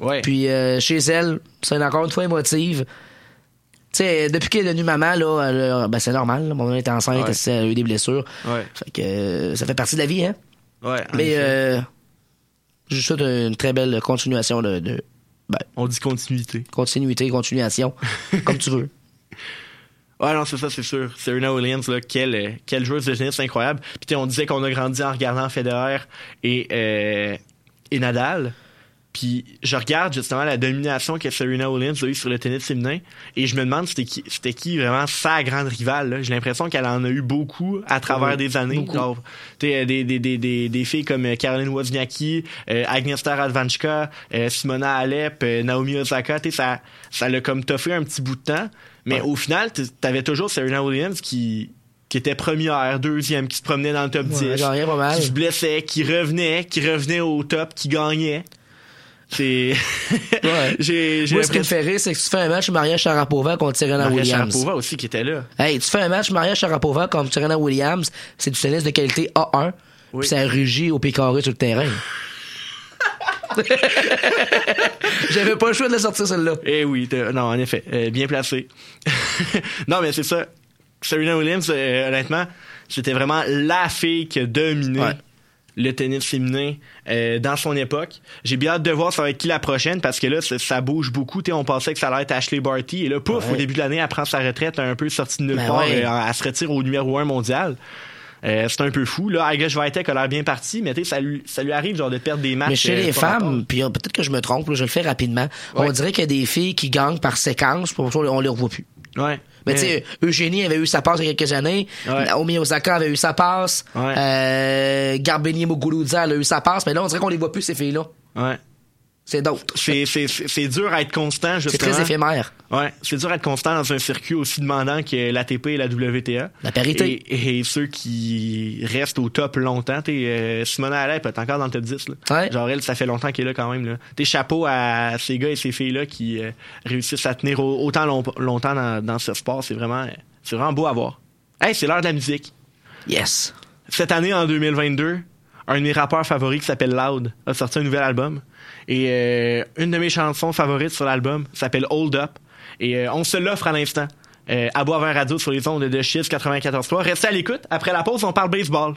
Speaker 4: Ouais.
Speaker 5: Puis euh, chez elle, c'est encore une fois émotive. Sais, depuis qu'elle est devenue maman, là, elle a- ben, c'est normal. Là, mon était enceinte,
Speaker 4: Ouais.
Speaker 5: elle a eu des blessures.
Speaker 4: Ouais.
Speaker 5: Fait que euh, ça fait partie de la vie, hein?
Speaker 4: Ouais.
Speaker 5: Mais euh, je souhaite une très belle continuation de, de ben,
Speaker 4: On dit continuité.
Speaker 5: continuité, continuation, comme tu veux.
Speaker 4: Ouais, non, c'est ça, c'est sûr. Serena Williams, là, quelle, euh, quelle joueuse de tennis incroyable. Puis on disait qu'on a grandi en regardant Federer et, euh, et Nadal. Puis je regarde justement la domination que Serena Williams a eue sur le tennis féminin et je me demande c'était qui, c'était qui vraiment sa grande rivale. J'ai l'impression qu'elle en a eu beaucoup à travers
Speaker 5: Oui,
Speaker 4: des années. Genre, des, des, des, des, des filles comme euh, Caroline Wozniacki, euh, Agnieszka Radwanska, euh, Simona Alep, euh, Naomi Osaka. Ça, ça l'a comme toffé un petit bout de temps. Mais au final, t'avais toujours Serena Williams qui qui était première, deuxième, qui se promenait dans le top
Speaker 5: Ouais,
Speaker 4: 10,
Speaker 5: elle gagnait pas mal.
Speaker 4: qui se blessait, qui revenait, qui revenait au top, qui gagnait. C'est.
Speaker 5: Ouais.
Speaker 4: j'ai j'ai
Speaker 5: Moi, ce qui me fait rire, c'est que tu fais un match Maria Sharapova contre Serena
Speaker 4: Maria
Speaker 5: Williams.
Speaker 4: Sharapova aussi qui était là.
Speaker 5: Hey, tu fais un match Maria Sharapova contre Serena Williams, c'est du tennis de qualité A1,
Speaker 4: Oui.
Speaker 5: puis ça rugit au pied carré sur le terrain. J'avais pas le choix de la sortir celle-là.
Speaker 4: Eh oui, non, en effet, euh, bien placé. non, mais c'est ça. Serena Williams, euh, honnêtement, c'était vraiment la fille qui a dominé
Speaker 5: Ouais.
Speaker 4: Le tennis féminin euh, dans son époque. J'ai bien hâte de voir ça va être qui la prochaine parce que là, ça, ça bouge beaucoup. T'sais, on pensait que ça allait être Ashley Barty et là, pouf,
Speaker 5: Ouais.
Speaker 4: au début de l'année, elle prend sa retraite un peu sortie de nulle
Speaker 5: Ben
Speaker 4: part.
Speaker 5: ouais.
Speaker 4: euh, elle se retire au numéro 1 mondial. Euh, c'est un peu fou. Là, Iga Swiatek a l'air bien parti, mais ça lui, ça lui arrive genre de perdre des matchs.
Speaker 5: Mais chez les femmes, puis peut-être que je me trompe, là, je le fais rapidement,
Speaker 4: Ouais.
Speaker 5: on dirait qu'il y a des filles qui gagnent par séquence, pour on les revoit plus.
Speaker 4: Ouais.
Speaker 5: Mais tu sais, Eugénie avait eu sa passe il y a quelques années.
Speaker 4: Ouais.
Speaker 5: Naomi Osaka avait eu sa passe.
Speaker 4: Ouais.
Speaker 5: Euh, Garbenier Muguruza a eu sa passe. Mais là, on dirait qu'on les voit plus, ces filles-là.
Speaker 4: Ouais.
Speaker 5: C'est d'autres.
Speaker 4: C'est, c'est, c'est c'est dur à être constant,
Speaker 5: C'est
Speaker 4: justement.
Speaker 5: très éphémère.
Speaker 4: Ouais, c'est dur à être constant dans un circuit aussi demandant que l'ATP et la WTA.
Speaker 5: La parité.
Speaker 4: Et, et ceux qui restent au top longtemps, t'es euh, Simona Alep est encore dans le top 10. Là.
Speaker 5: Ouais.
Speaker 4: Genre elle, ça fait longtemps qu'elle est là quand même. Là. T'es chapeau à ces gars et ces filles-là qui euh, réussissent à tenir au- autant long- longtemps dans, dans ce sport. C'est vraiment, c'est vraiment beau à voir. Hey, c'est l'heure de la musique.
Speaker 5: Yes.
Speaker 4: Cette année, en 2022, un de mes rappeurs favoris qui s'appelle Loud a sorti un nouvel album. Et euh, une de mes chansons favorites sur l'album s'appelle Hold Up. Et euh, on se l'offre à l'instant. Euh, à boire un radio sur les ondes de Chiz 94.3. Restez à l'écoute. Après la pause, on parle baseball.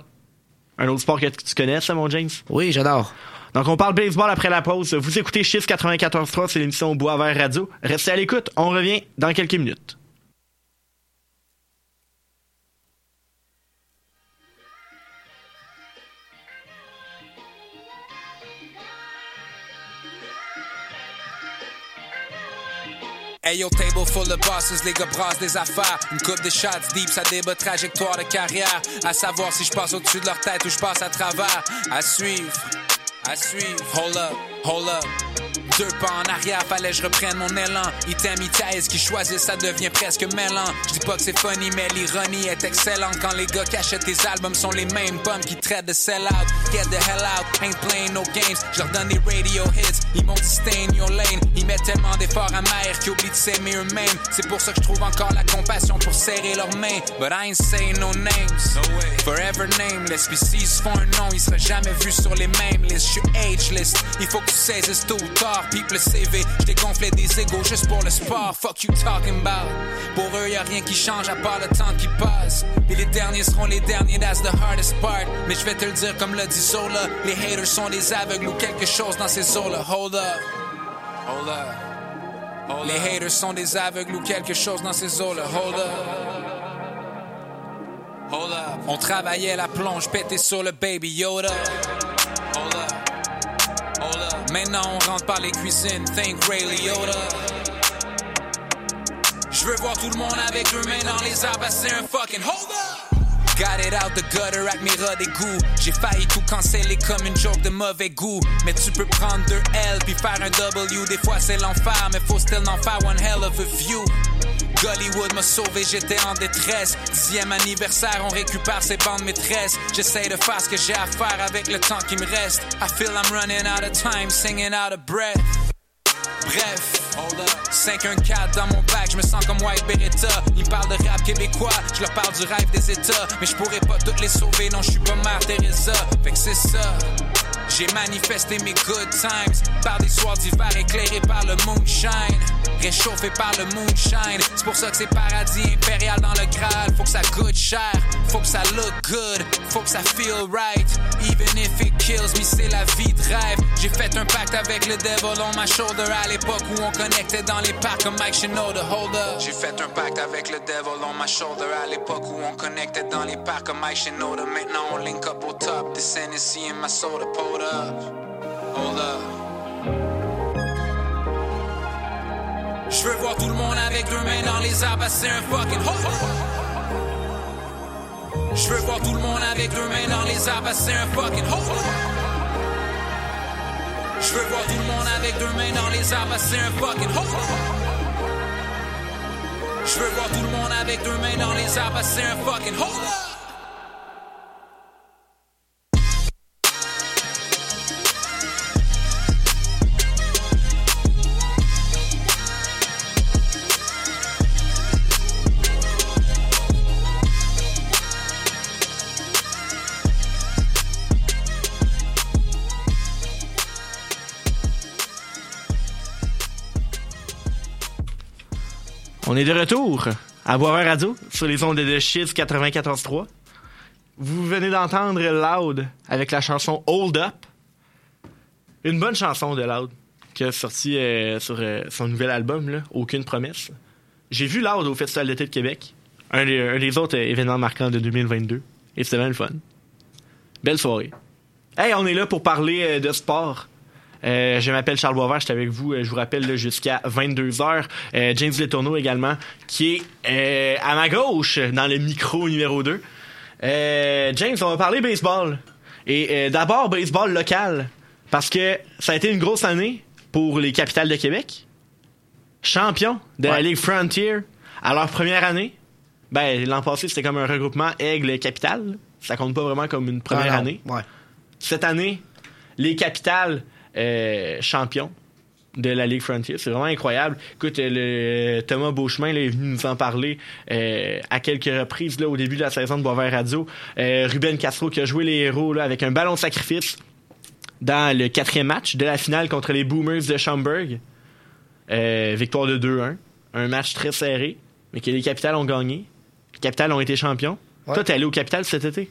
Speaker 4: Un autre sport que tu connais, ça, mon James?
Speaker 5: Oui, j'adore.
Speaker 4: Donc, on parle baseball après la pause. Vous écoutez Chiz 94.3, c'est l'émission Bois Vert Radio. Restez à l'écoute. On revient dans quelques minutes.
Speaker 9: Hey yo, table full of bosses, les gars brassent des affaires. Une coupe de shots deep, ça débat trajectoire de carrière. À savoir si je passe au-dessus de leur tête ou je passe à travers. À suivre. À suivre. Hold up, hold up. Deux pas en arrière, fallait je reprenne mon élan. Item, item, qui choisit, ça devient presque mêlant. Je dis pas que c'est funny, mais l'ironie est excellente. Quand les gars qui achètent tes albums sont les mêmes pommes qui traitent de sell out. Get the hell out, ain't playing no games. Je leur donne des radio hits, ils m'ont dit stay in your lane. Ils mettent tellement d'efforts amers qu'ils oublient de s'aimer eux-mêmes. C'est pour ça que je trouve encore la compassion pour serrer leurs mains. But I ain't saying no names. No way. Forever nameless, puis s'ils se font un nom, ils seraient jamais vus sur les mêmes listes. Je suis ageless, il faut que tu saisisses tôt tard. People le CV, j't'ai gonflé des égaux juste pour le sport. Fuck you talking about. Pour eux, y a rien qui change à part le temps qui passe. Et les derniers seront les derniers, that's the hardest part. Mais je vais te le dire comme le dit Zola, les haters sont des aveugles ou quelque chose dans ces eaux-là. Hold up, hold up. Les haters sont des aveugles ou quelque chose dans ces eaux-là. Hold up. Hold up. On travaillait la plonge, pété sur le baby Yoda. Maintenant on rentre par les cuisines, think Ray Liotta. Je veux voir tout le monde avec deux mains dans les arbres, c'est un fucking hold up. Got it out the gutter rats d'égout. J'ai failli tout canceller comme une joke de mauvais goût. Mais tu peux prendre deux L puis faire un W. Des fois c'est l'enfer, mais faut still en faire one hell of a view. Gollywood m'a sauvé, j'étais en détresse. Dixième anniversaire, on récupère ses bandes maîtresses. J'essaye de faire ce que j'ai à faire avec le temps qui me reste. I feel I'm running out of time, singing out of breath. Bref, 514 dans mon bac, je me sens comme White Beretta. Ils me parlent de rap québécois, je leur parle du rêve des États. Mais je pourrais pas toutes les sauver, non, je suis pas Mère Teresa. Fait que c'est ça. J'ai manifesté mes good times par des soirs d'hiver éclairés par le moonshine, réchauffé par le moonshine. C'est pour ça que c'est paradis impérial dans le Graal. Faut que ça coûte cher, faut que ça look good, faut que ça feel right. Even if it kills me, c'est la vie de. J'ai fait un pacte avec le devil on my shoulder à l'époque où on connectait dans les parcs comme Mike Shinoda. Hold up. J'ai fait un pacte avec le devil on my shoulder à l'époque où on connectait dans les parcs comme Mike Shinoda. Maintenant on link up au top. This Hennessy in my soda. Hold up. Hold up. Je veux voir tout le monde avec deux mains dans les arbres, c'est un fucking up. Je veux voir tout le monde avec deux mains dans les arbres, c'est un fucking up. Je veux voir tout le monde avec deux mains dans les arbres, c'est un fucking up. Je veux voir tout le monde avec deux mains dans les arbres, c'est un fucking hold
Speaker 4: On est de retour à Boisvert Radio sur les ondes de Chiz 94.3. Vous venez d'entendre Loud avec la chanson Hold Up. Une bonne chanson de Loud qui a sorti euh, sur euh, son nouvel album, Aucune promesse. J'ai vu Loud au Festival d'été de Québec, un des, autres euh, événements marquants de 2022. Et c'était bien le fun. Belle soirée. Hey, on est là pour parler de sport. Euh, je m'appelle Charles Boisvert, je suis avec vous, euh, je vous rappelle, jusqu'à 22h. Euh, James Letourneau également, qui est à ma gauche dans le micro numéro 2. Euh, James, on va parler baseball. Et d'abord, baseball local. Parce que ça a été une grosse année pour les capitales de Québec. Champions de la. Ligue Frontier à leur première année. Ben, l'an passé, c'était comme un regroupement Aigle-Capitale. Ça compte pas vraiment comme une première
Speaker 5: Ah
Speaker 4: année.
Speaker 5: Ouais.
Speaker 4: Cette année, les capitales euh, champions de la Ligue Frontier. C'est vraiment incroyable. Écoute, euh, le, Thomas Beauchemin là, est venu nous en parler euh, à quelques reprises là, au début de la saison de Boisvert Radio. Euh, Ruben Castro qui a joué les héros là, avec un ballon de sacrifice dans le quatrième match de la finale contre les Boomers de Schaumburg. Euh, victoire de 2-1. Un match très serré, mais que les capitales ont gagné. Les capitales ont été champions.
Speaker 5: Ouais.
Speaker 4: Toi, t'es allé aux capitales cet été?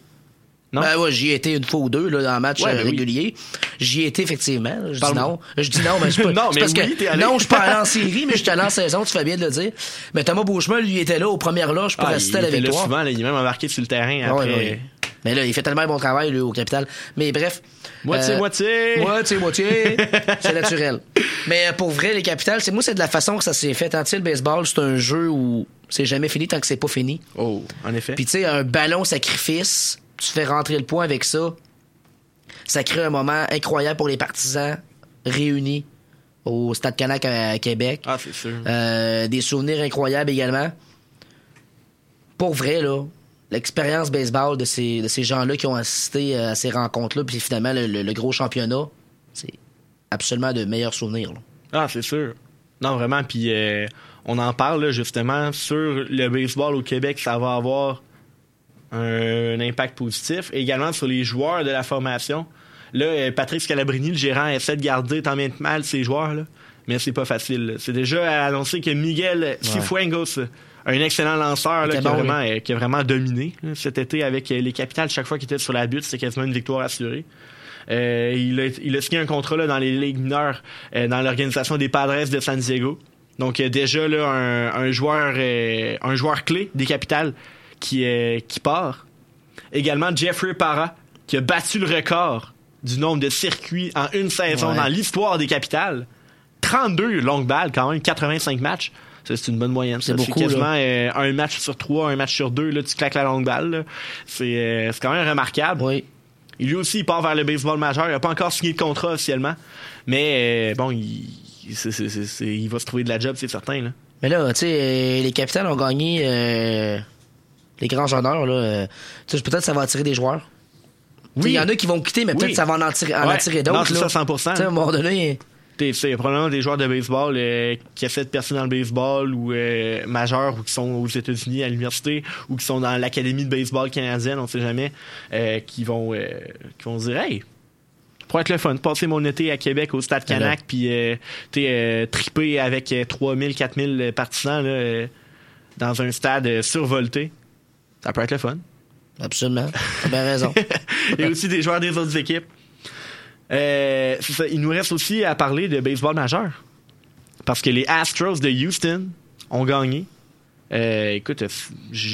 Speaker 4: Non?
Speaker 5: Ben ouais, j'y ai été une fois ou deux là, dans un match
Speaker 4: Ouais,
Speaker 5: euh,
Speaker 4: ben oui.
Speaker 5: régulier. J'y ai été effectivement. Je dis non. Je dis non, mais c'est pas.
Speaker 4: Non, mais
Speaker 5: parce
Speaker 4: oui,
Speaker 5: que,
Speaker 4: allé.
Speaker 5: Non, je suis pas allé en série, mais j'étais allé en saison, tu fais bien de le dire. Mais Thomas Beauchemin, lui, était là aux premières loges pour
Speaker 4: Ah,
Speaker 5: assister à
Speaker 4: il
Speaker 5: la victoire.
Speaker 4: souvent, là, il est même embarqué sur le terrain
Speaker 5: ouais,
Speaker 4: après.
Speaker 5: ouais. Mais là, il fait tellement bon travail, lui, au capital. Mais bref.
Speaker 4: Moitié,
Speaker 5: euh,
Speaker 4: moitié.
Speaker 5: Moitié, moitié. c'est naturel. Mais euh, pour vrai, les capitales, c'est moi, c'est de la façon que ça s'est fait. Tant le baseball, c'est un jeu où c'est jamais fini tant que c'est pas fini.
Speaker 4: Oh, en effet.
Speaker 5: Puis tu sais, un ballon sacrifice, tu fais rentrer le point avec ça. ça crée un moment incroyable pour les partisans réunis au Stade Canac à Québec.
Speaker 4: Ah, c'est sûr.
Speaker 5: Euh, des souvenirs incroyables également. Pour vrai, là, l'expérience baseball de ces, de ces gens-là qui ont assisté à ces rencontres-là, puis finalement le, le- le gros championnat, c'est absolument de meilleurs souvenirs. là.
Speaker 4: Ah, c'est sûr. Non, vraiment. Puis euh, on en parle là, justement sur le baseball au Québec, ça va avoir un, un impact positif. Et également sur les joueurs de la formation. Là, euh, Patrick Scalabrini, le gérant, essaie de garder tant bien que mal ses joueurs, là, mais c'est pas facile. C'est déjà annoncé que Miguel Cifuengos, un excellent lanceur là, qui, a vraiment, euh, qui a vraiment dominé là, cet été avec euh, les capitales. Chaque fois qu'il était sur la butte, c'était quasiment une victoire assurée. Euh, il, a, il a signé un contrat là, dans les ligues mineures euh, dans l'organisation des Padres de San Diego. Donc euh, déjà là un, un joueur euh, un joueur clé des capitales qui qui part. Également Jeffrey Parra qui a battu le record du nombre de circuits en une saison
Speaker 5: Ouais.
Speaker 4: dans l'histoire des capitales. 32 longues balles quand même, 85 matchs. C'est une bonne moyenne.
Speaker 5: C'est beaucoup,
Speaker 4: quasiment euh, un match sur trois, un match sur deux. Là, tu claques la longue balle. C'est euh, c'est quand même remarquable.
Speaker 5: Oui.
Speaker 4: Et lui aussi, il part vers le baseball majeur. Il n'a pas encore signé de contrat officiellement. Mais euh, bon, il, il va se trouver de la job, c'est certain. Là.
Speaker 5: Mais là, tu sais, les capitales ont gagné les grands honneurs. Là. Euh, peut-être que ça va attirer des joueurs. Il y en a qui vont quitter, mais peut-être
Speaker 4: Oui.
Speaker 5: que ça va en attirer, en
Speaker 4: Ouais.
Speaker 5: attirer
Speaker 4: Non,
Speaker 5: d'autres.
Speaker 4: ça, 100%.
Speaker 5: Tu sais, à un moment donné,
Speaker 4: C'est probablement des joueurs de baseball euh, qui essaient de percer dans le baseball ou euh, majeurs ou qui sont aux États-Unis à l'université ou qui sont dans l'académie de baseball canadienne, on sait jamais, euh, qui vont qui vont se dire hey. Pour être le fun, passer mon été à Québec au Stade Canac, puis t'es triper avec euh, 3000, 4000 partisans là, dans un stade survolté. Ça peut être le fun.
Speaker 5: absolument. T'as bien raison.
Speaker 4: A aussi des joueurs des autres équipes. Euh, ça, il nous reste aussi à parler de baseball majeur. Parce que les Astros de Houston ont gagné. Euh, écoute, je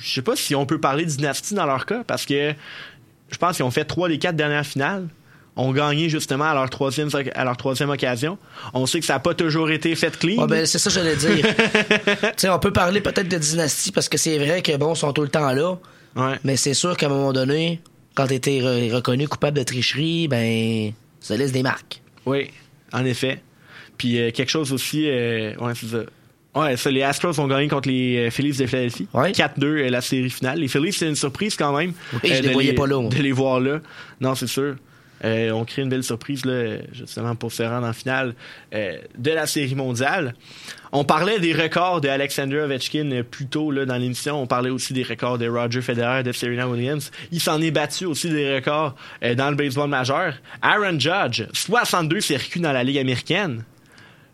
Speaker 4: je sais pas si on peut parler de dynastie dans leur cas, parce que je pense qu'ils ont fait trois des quatre dernières finales. Ont gagné justement à leur troisième, à leur troisième occasion. On sait que ça n'a pas toujours été fait clean.
Speaker 5: Ouais, ben, c'est ça que j'allais dire. on peut parler peut-être de dynastie parce que c'est vrai que bon, ils sont tout le temps là.
Speaker 4: Ouais.
Speaker 5: Mais c'est sûr qu'à un moment donné, quand tu été reconnu coupable de tricherie, ben, ça laisse des marques.
Speaker 4: Oui, en effet. Puis euh, quelque chose aussi, euh, ouais, c'est ça. Ouais, ça, les Astros ont gagné contre les euh, Phillies de Philadelphie. 4-2 euh, la série finale. Les Phillies, c'est une surprise quand même.
Speaker 5: Oui, je les voyais pas là, moi.
Speaker 4: De les voir là. Non, c'est sûr. Euh, on crée une belle surprise là, justement pour se rendre en finale euh, de la série mondiale. On parlait des records de Alexander Ovechkin euh, plus tôt là, dans l'émission. On parlait aussi des records de Roger Federer, de Serena Williams. Il s'en est battu aussi des records euh, dans le baseball majeur. Aaron Judge, 62 circuits dans la Ligue américaine.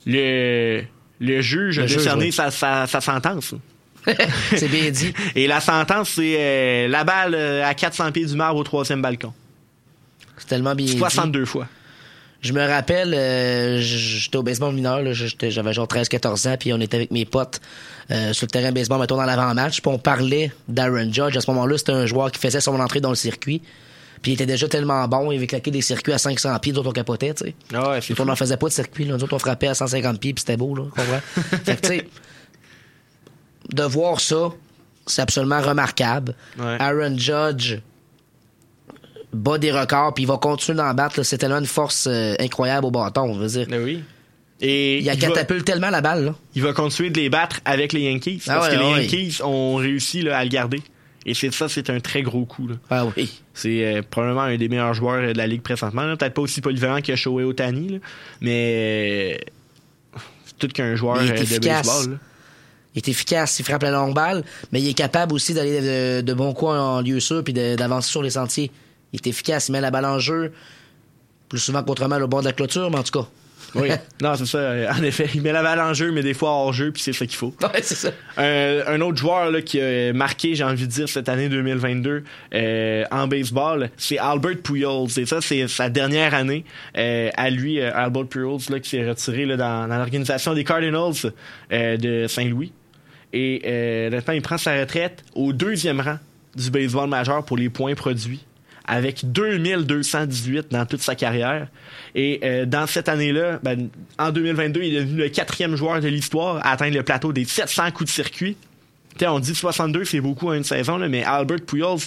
Speaker 4: Le, le juge a décerné
Speaker 5: oui.
Speaker 4: sa, sa, sa sentence.
Speaker 5: c'est bien dit.
Speaker 4: Et la sentence, c'est euh, la balle euh, à 400 pieds du marbre au troisième balcon.
Speaker 5: C'est tellement bien dit.
Speaker 4: 62 fois.
Speaker 5: Je me rappelle, euh, j'étais au baseball mineur, j'avais genre 13-14 ans, puis on était avec mes potes euh, sur le terrain de baseball, mettons dans l'avant-match, puis on parlait d'Aaron Judge. À ce moment-là, c'était un joueur qui faisait son entrée dans le circuit, puis il était déjà tellement bon, il avait claqué des circuits à 500 pieds, d'autres on capotait, tu sais.
Speaker 4: Ah ouais,
Speaker 5: on n'en faisait pas de circuit, là. Nous autres, on frappait à 150 pieds, puis c'était beau, là, comprends? fait que, tu sais, de voir ça, c'est absolument remarquable.
Speaker 4: Ouais.
Speaker 5: Aaron Judge bat des records, puis il va continuer d'en battre. là. C'est tellement une force euh, incroyable au bâton, je veux dire.
Speaker 4: Ben oui. Et
Speaker 5: Il a
Speaker 4: il va-
Speaker 5: catapulte tellement la balle, là.
Speaker 4: il va continuer de les battre avec les Yankees.
Speaker 5: Ah
Speaker 4: parce
Speaker 5: ouais,
Speaker 4: que les
Speaker 5: ouais.
Speaker 4: Yankees ont réussi là, à le garder. Et c'est ça, c'est un très gros coup. là.
Speaker 5: Ah oui.
Speaker 4: C'est euh, probablement un des meilleurs joueurs euh, de la Ligue présentement. Peut-être pas aussi polyvalent que Shohei Otani, mais c'est tout qu'un joueur
Speaker 5: Mais il est
Speaker 4: euh, de baseball. là.
Speaker 5: Il est efficace, il frappe la longue balle, mais il est capable aussi d'aller de, de bons coups en lieu sûr puis de- d'avancer sur les sentiers. Il est efficace, il met la balle en jeu, plus souvent qu'autrement au bord de la clôture, mais en tout cas.
Speaker 4: Oui, non, c'est ça. euh, En effet, il met la balle en jeu, mais des fois hors jeu, puis c'est ça qu'il faut.
Speaker 5: Ouais, c'est ça.
Speaker 4: Euh, un autre joueur là, qui a marqué, j'ai envie de dire, cette année 2022 euh, en baseball, c'est Albert Pujols. Et ça, c'est sa dernière année euh, à lui, Albert Pujols, là, qui s'est retiré là, dans, dans l'organisation des Cardinals de Saint-Louis. Et maintenant, il prend sa retraite au deuxième rang du baseball majeur pour les points produits avec 2218 dans toute sa carrière. Et euh, dans cette année-là, ben, en 2022, il est devenu le quatrième joueur de l'histoire à atteindre le plateau des 700 coups de circuit. Tu sais, on dit 62, c'est beaucoup en une saison, là, mais Albert Pujols,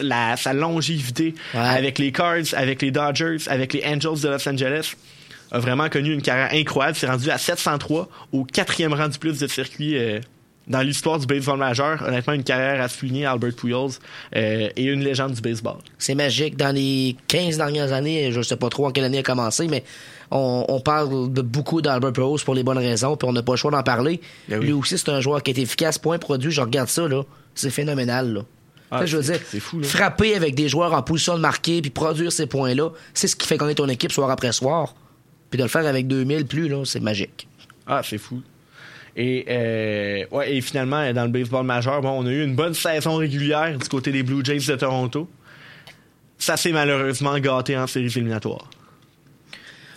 Speaker 4: la, sa longévité avec les Cards, avec les Dodgers, avec les Angels de Los Angeles, a vraiment connu une carrière incroyable. C'est rendu à 703, au quatrième rang du plus de circuits euh, dans l'histoire du baseball majeur. Honnêtement, une carrière à souligner, Albert Pujols, euh, et une légende du baseball.
Speaker 5: C'est magique. Dans les 15 dernières années, je sais pas trop en quelle année a commencé, mais on, on parle de beaucoup d'Albert Pujols pour les bonnes raisons, puis on n'a pas le choix d'en parler.
Speaker 4: Ben oui.
Speaker 5: Lui aussi, c'est un joueur qui est efficace. Point produit, je regarde ça, là. C'est phénoménal, là.
Speaker 4: Ah,
Speaker 5: je veux
Speaker 4: c'est-
Speaker 5: dire,
Speaker 4: c'est fou, là.
Speaker 5: frapper avec des joueurs en position de marquer, puis produire ces points-là, c'est ce qui fait connaître ton équipe soir après soir. Puis de le faire avec 2000 plus, là, c'est magique.
Speaker 4: Ah, c'est fou. Et, euh, ouais, et finalement, dans le baseball majeur, bon, on a eu une bonne saison régulière du côté des Blue Jays de Toronto. Ça s'est malheureusement gâté en séries éliminatoires.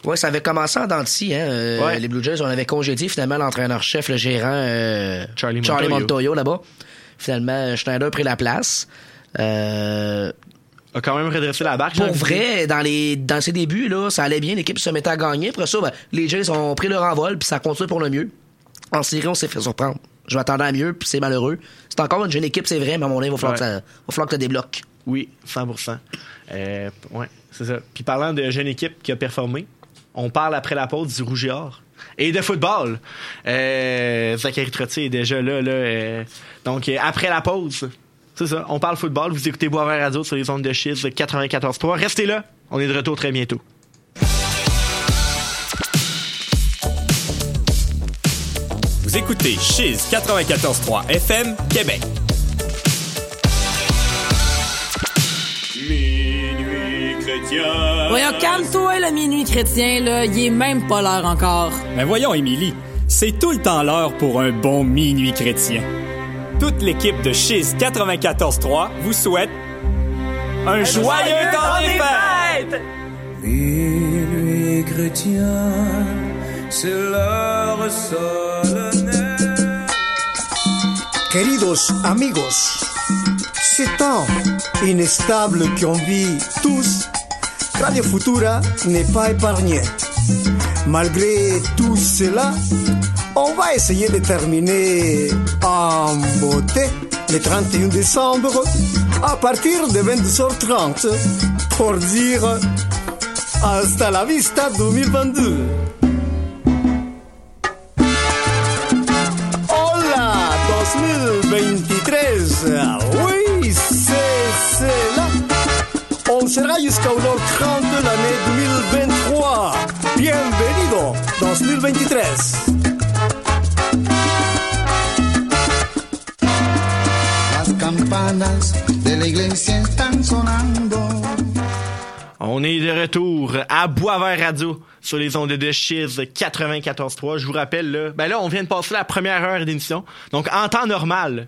Speaker 5: Ouais, ça avait commencé en dents de scie, hein. euh,
Speaker 4: Ouais.
Speaker 5: Les Blue Jays, on avait congédié finalement l'entraîneur-chef, le gérant euh,
Speaker 4: Charlie Montoyo.
Speaker 5: Montoyo là-bas. Finalement, Schneider a pris la place. Euh,
Speaker 4: A quand même redressé la barque.
Speaker 5: pour vrai, dans les dans ses débuts, là, ça allait bien, l'équipe se mettait à gagner. Après ça, ben, les Jays ont pris leur envol, puis ça continue pour le mieux. En série, on s'est fait surprendre. Je m'attendais à mieux, puis c'est malheureux. C'est encore une jeune équipe, c'est vrai, mais à mon avis, il va falloir,
Speaker 4: Ouais.
Speaker 5: que, ça, va falloir que tu débloques.
Speaker 4: Oui, 100%. Euh, ouais, c'est ça. Puis parlant de jeune équipe qui a performé, on parle après la pause du Rouge et Or. Et de football. Euh, Zachary Trottier est déjà là. là euh, donc, euh, après la pause, c'est ça. On parle football. Vous écoutez Boisvert Radio sur les ondes de Chiz 94.3. Restez là. On est de retour très bientôt.
Speaker 2: Vous écoutez Chiz 94.3 FM, Québec. Minuit chrétien.
Speaker 11: Voyons, calme-toi, le minuit chrétien, là. Il est même pas l'heure encore.
Speaker 2: Mais voyons, Émilie, c'est tout le temps l'heure pour un bon minuit chrétien. Toute l'équipe de Chiz 94.3 vous souhaite un, joyeux temps des fêtes!
Speaker 14: Minuit chrétien, c'est l'heure.
Speaker 15: Queridos amigos, ces temps inestables qu'on vit tous, Radio Futura n'est pas épargné. Malgré tout cela, on va essayer de terminer en beauté le 31 décembre à partir de 22h30 pour dire hasta la vista 2022. Oui, c'est cela. On sera jusqu'au nord 30 de l'année 2023. Bienvenido 2023.
Speaker 16: Las campanas de la iglesia están sonando.
Speaker 4: On est de retour à Boisvert Radio sur les ondes de Chiz 94.3. Je vous rappelle, là, ben là, on vient de passer la première heure d'émission. Donc, en temps normal,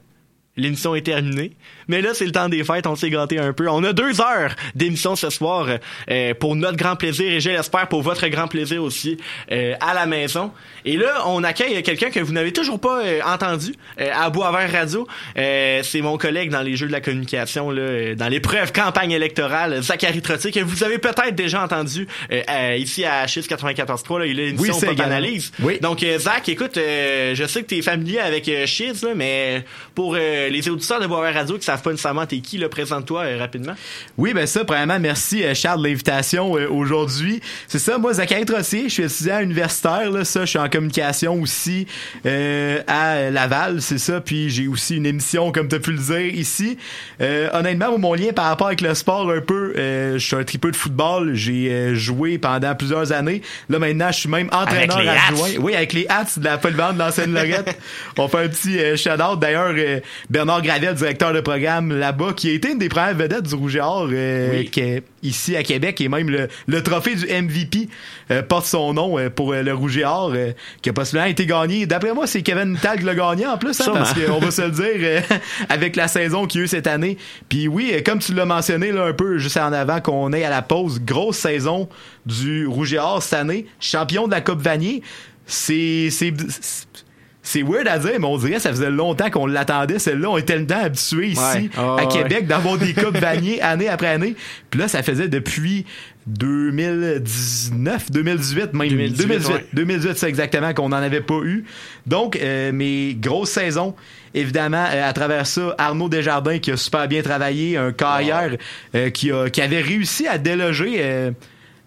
Speaker 4: l'émission est terminée. Mais là, c'est le temps des fêtes, on s'est gâté un peu. On a deux heures d'émission ce soir euh, pour notre grand plaisir et je l'espère pour votre grand plaisir aussi euh, à la maison. Et là, on accueille quelqu'un que vous n'avez toujours pas euh, entendu euh, à Boisvert Radio. Euh, c'est mon collègue dans les jeux de la communication, là, euh, dans l'épreuve campagne électorale, Zachary Trottier, que vous avez peut-être déjà entendu ici à HIS 94.3. Là, il a une
Speaker 17: Oui,
Speaker 4: Pop. Analyse.
Speaker 17: Oui.
Speaker 4: Donc, Zach, écoute, euh, je sais que tu es familier avec Shiz, là, mais pour euh, les auditeurs de Boisvert Radio qui savent pas nécessairement t'es qui, là, présente-toi euh, rapidement.
Speaker 17: Oui, ben ça, premièrement, merci euh, Charles de l'invitation euh, aujourd'hui. C'est ça, moi, Zachary Trossier, je suis étudiant universitaire, là, ça, je suis en communication aussi euh, à Laval, c'est ça, puis j'ai aussi une émission, comme tu as pu le dire, ici. Euh, honnêtement, mon lien par rapport avec le sport, un peu, euh, je suis un tripeux de football, j'ai euh, joué pendant plusieurs années. Là, maintenant, je suis même entraîneur
Speaker 4: les
Speaker 17: adjoint. Oui, avec les hats de la polyvalente de l'ancienne Lorette. On fait un petit euh, shout-out. D'ailleurs, euh, Bernard Gravel, directeur de programme là-bas, qui a été une des premières vedettes du Rouge et Or, euh,
Speaker 4: Oui.
Speaker 17: qui est ici à Québec, et même le, le trophée du MVP euh, porte son nom euh, pour euh, le Rouge et Or, euh, qui a possiblement été gagné. D'après moi, c'est Kevin qui l'a gagné en plus, hein, parce qu'on va se le dire, euh, avec la saison qu'il y a eu cette année. Puis oui, euh, comme tu l'as mentionné là, un peu juste en avant, qu'on est à la pause, grosse saison du Rouge et Or cette année, champion de la Coupe Vanier. C'est c'est weird à dire, mais on dirait que ça faisait longtemps qu'on l'attendait. Celle-là, on était tellement habitués ici
Speaker 4: Ouais. Ah,
Speaker 17: à
Speaker 4: ouais.
Speaker 17: Québec d'avoir des coupes Vanier année après année. Puis là, ça faisait depuis 2019, 2018, même
Speaker 4: 2018,
Speaker 17: 2018,
Speaker 4: ouais.
Speaker 17: 2018, c'est exactement qu'on n'en avait pas eu. Donc, euh, mes grosses saisons, évidemment, euh, à travers ça, Arnaud Desjardins qui a super bien travaillé, un carrière euh, qui, a, qui avait réussi à déloger euh,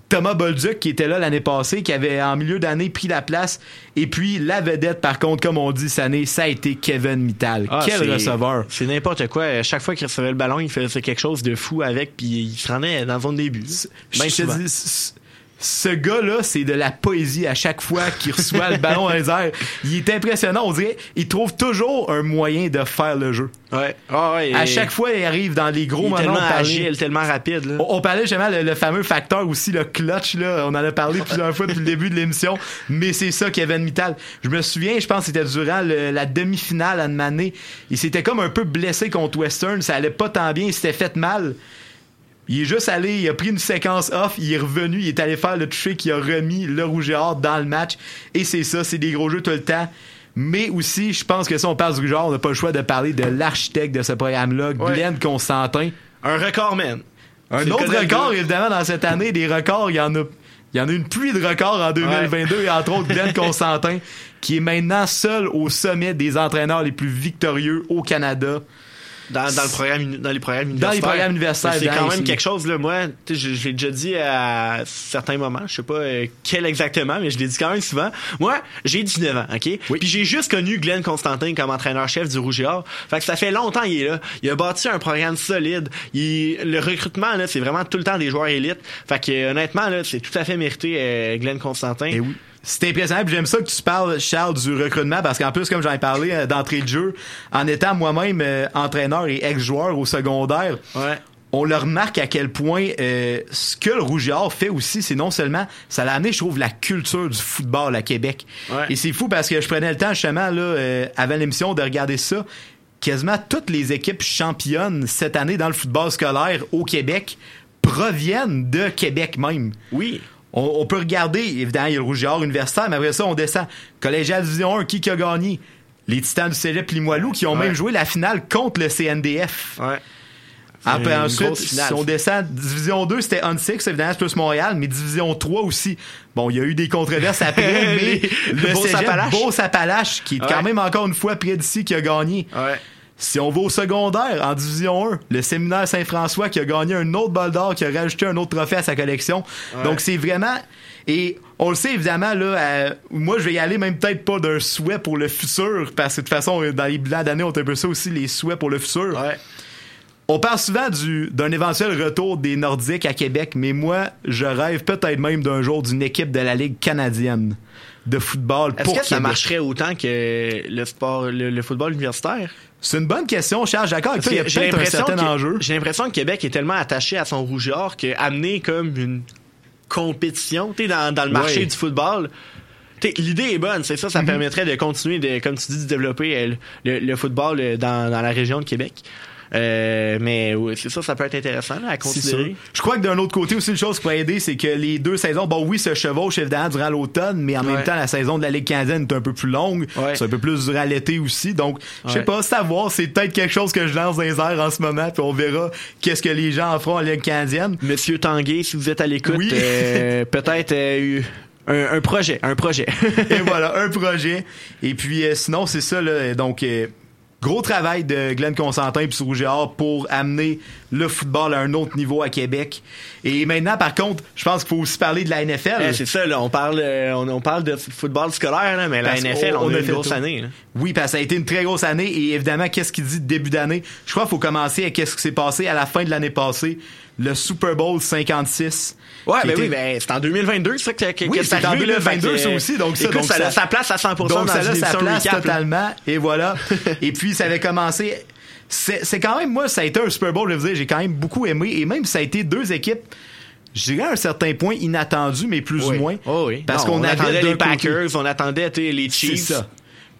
Speaker 17: Thomas Bolduc qui était là l'année passée, qui avait en milieu d'année pris la place. Et puis, la vedette, par contre, comme on dit cette année, ça a été Kevin Mittal.
Speaker 4: Ah,
Speaker 17: Quel receveur!
Speaker 4: C'est n'importe quoi. À chaque fois qu'il recevait le ballon, il faisait quelque chose de fou avec, puis il se rendait dans zone début.
Speaker 17: Je te dis, ce gars-là, c'est de la poésie à chaque fois qu'il reçoit le ballon dans les airs. Il est impressionnant. On dirait il trouve toujours un moyen de faire le jeu.
Speaker 4: Ouais. Ah ouais,
Speaker 17: À chaque fois, il arrive dans les gros
Speaker 4: il est
Speaker 17: moments.
Speaker 4: tellement agile, tellement rapide. Là.
Speaker 17: On, on parlait justement le, le fameux facteur aussi, le clutch, là. On en a parlé plusieurs fois depuis le début de l'émission. Mais c'est ça, Kevin Mittal. Je me souviens, je pense que c'était durant le- la demi-finale à Mané. Il s'était comme un peu blessé contre Western. Ça allait pas tant bien. Il s'était fait mal. Il est juste allé, il a pris une séquence off, il est revenu, il est allé faire le toucher qui a remis le rouge et or dans le match. Et c'est ça, c'est des gros jeux tout le temps. Mais aussi, je pense que si on parle du rouge et or, on n'a pas le choix de parler de l'architecte de ce programme-là,
Speaker 4: Ouais.
Speaker 17: Glenn Constantin.
Speaker 4: Un record, man.
Speaker 17: Un autre record, évidemment, dans cette année, des records, il y en a. Il y en a une pluie de records en 2022 et entre autres Glenn Constantin qui est maintenant seul au sommet des entraîneurs les plus victorieux au Canada.
Speaker 4: Dans, dans le programme, dans les programmes
Speaker 17: Dans
Speaker 4: universitaires.
Speaker 17: les programmes universitaires,
Speaker 4: C'est
Speaker 17: dans
Speaker 4: quand même quelque chose, là. Moi, tu sais, je, je l'ai déjà dit à certains moments. Je sais pas euh, quel exactement, mais je l'ai dit quand même souvent. Moi, j'ai 19 ans, OK? Puis j'ai juste connu Glenn Constantin comme entraîneur-chef du Rouge et Or. Fait que ça fait longtemps qu'il est là. Il a bâti un programme solide. Il, le recrutement, là, c'est vraiment tout le temps des joueurs élites. Fait que, euh, honnêtement, là, c'est tout à fait mérité, euh, Glenn Constantin.
Speaker 17: Et oui. C'est impressionnant. puis J'aime ça que tu parles, Charles, du recrutement, parce qu'en plus, comme j'en ai parlé euh, d'entrée de jeu, en étant moi-même euh, entraîneur et ex-joueur au secondaire, on le remarque à quel point euh, ce que le Rouge et Or fait aussi, c'est non seulement, ça l'a amené, je trouve, la culture du football à Québec. Et c'est fou parce que je prenais le temps, justement, là, euh, avant l'émission, de regarder ça. Quasiment toutes les équipes championnes cette année dans le football scolaire au Québec proviennent de Québec même.
Speaker 4: Oui.
Speaker 17: On, on peut regarder, évidemment, il y a le Rouge et Or universitaire, mais après ça, on descend. Collégial Division 1, qui qui a gagné? Les Titans du Cégep Limoilou qui ont
Speaker 4: Ouais.
Speaker 17: même joué la finale contre le CNDF.
Speaker 4: Ouais.
Speaker 17: Après,
Speaker 4: une
Speaker 17: ensuite, si on descend, Division 2, c'était Unsix, évidemment, c'est plus Montréal, mais Division 3 aussi. Bon, il y a eu des controverses après, mais le
Speaker 4: Beauce-Appalaches.
Speaker 17: Cégep Beauce-Appalaches, qui est quand même encore une fois près d'ici, qui a gagné.
Speaker 4: Ouais.
Speaker 17: Si on va au secondaire, en Division 1, le séminaire Saint-François qui a gagné un autre bol d'or, qui a rajouté un autre trophée à sa collection.
Speaker 4: Ouais.
Speaker 17: Donc c'est vraiment... Et on le sait évidemment, là, euh, moi je vais y aller même peut-être pas d'un souhait pour le futur, parce que de toute façon, dans les bilans d'année, on a un peu ça aussi, les souhaits pour le futur. On parle souvent du- d'un éventuel retour des Nordiques à Québec, mais moi, je rêve peut-être même d'un jour d'une équipe de la Ligue canadienne de football
Speaker 4: Est-ce
Speaker 17: pour
Speaker 4: que ça marcherait autant que le sport, le, le football universitaire?
Speaker 17: C'est une bonne question, Charles. D'accord avec
Speaker 4: Parce
Speaker 17: toi, il y a
Speaker 4: que j'ai
Speaker 17: peut-être un
Speaker 4: l'impression
Speaker 17: certain
Speaker 4: que-
Speaker 17: enjeu.
Speaker 4: J'ai l'impression que Québec est tellement attaché à son rouge et or qu'amener comme une compétition, tu sais, dans, dans le marché du football. L'idée est bonne, c'est ça, ça permettrait de continuer, de, comme tu dis, de développer euh, le, le football euh, dans, dans la région de Québec. Euh, mais oui, c'est ça, ça peut être intéressant là, à considérer.
Speaker 17: Je crois que d'un autre côté aussi, une chose qui pourrait aider, c'est que les deux saisons, bon oui, se chevauchent évidemment durant l'automne, mais en même temps, la saison de la Ligue canadienne est un peu plus longue. C'est un peu plus durant l'été aussi. Donc, je sais
Speaker 4: Ouais.
Speaker 17: pas, c'est à voir. C'est peut-être quelque chose que je lance dans les airs en ce moment, puis on verra qu'est-ce que les gens en feront en Ligue canadienne.
Speaker 4: Monsieur Tanguay, si vous êtes à l'écoute,
Speaker 17: Oui.
Speaker 4: euh, peut-être euh, un, un projet, un projet.
Speaker 17: Et voilà, un projet. Et puis, euh, sinon, c'est ça, là. Donc, euh, gros travail de Glenn Constantin et Or pour amener le football à un autre niveau à Québec. Et maintenant, par contre, je pense qu'il faut aussi parler de la NFL.
Speaker 4: Euh, c'est ça, là, on parle, euh, on, on parle de football scolaire, là, mais la NFL, on,
Speaker 17: on
Speaker 4: a
Speaker 17: a
Speaker 4: une grosse
Speaker 17: tout.
Speaker 4: année. là.
Speaker 17: Oui, parce que ça a été une très grosse année. Et évidemment, qu'est-ce qu'il dit de début d'année? Je crois qu'il faut commencer avec qu'est-ce qui s'est passé à la fin de l'année passée. Le Super Bowl 56.
Speaker 4: Ouais,
Speaker 17: qui
Speaker 4: ben
Speaker 17: était-
Speaker 4: oui, ben c'est en 2022 ça que, que,
Speaker 17: Oui,
Speaker 4: que
Speaker 17: c'est en
Speaker 4: arrivé, là,
Speaker 17: 2022
Speaker 4: fait
Speaker 17: ça aussi. Donc ça, donc
Speaker 4: ça, a sa place à 100%
Speaker 17: Donc
Speaker 4: dans
Speaker 17: ça a sa place totalement. Et voilà. et puis ça avait commencé. C'est c'est quand même, moi, ça a été un Super Bowl, je veux dire, j'ai quand même beaucoup aimé. Et même ça a été deux équipes, je dirais à un certain point inattendues, mais plus
Speaker 4: Oui.
Speaker 17: ou moins.
Speaker 4: Oh oui.
Speaker 17: Parce qu'on
Speaker 4: attendait les
Speaker 17: côté-
Speaker 4: Packers, on attendait les
Speaker 17: C'est
Speaker 4: Chiefs.
Speaker 17: ça.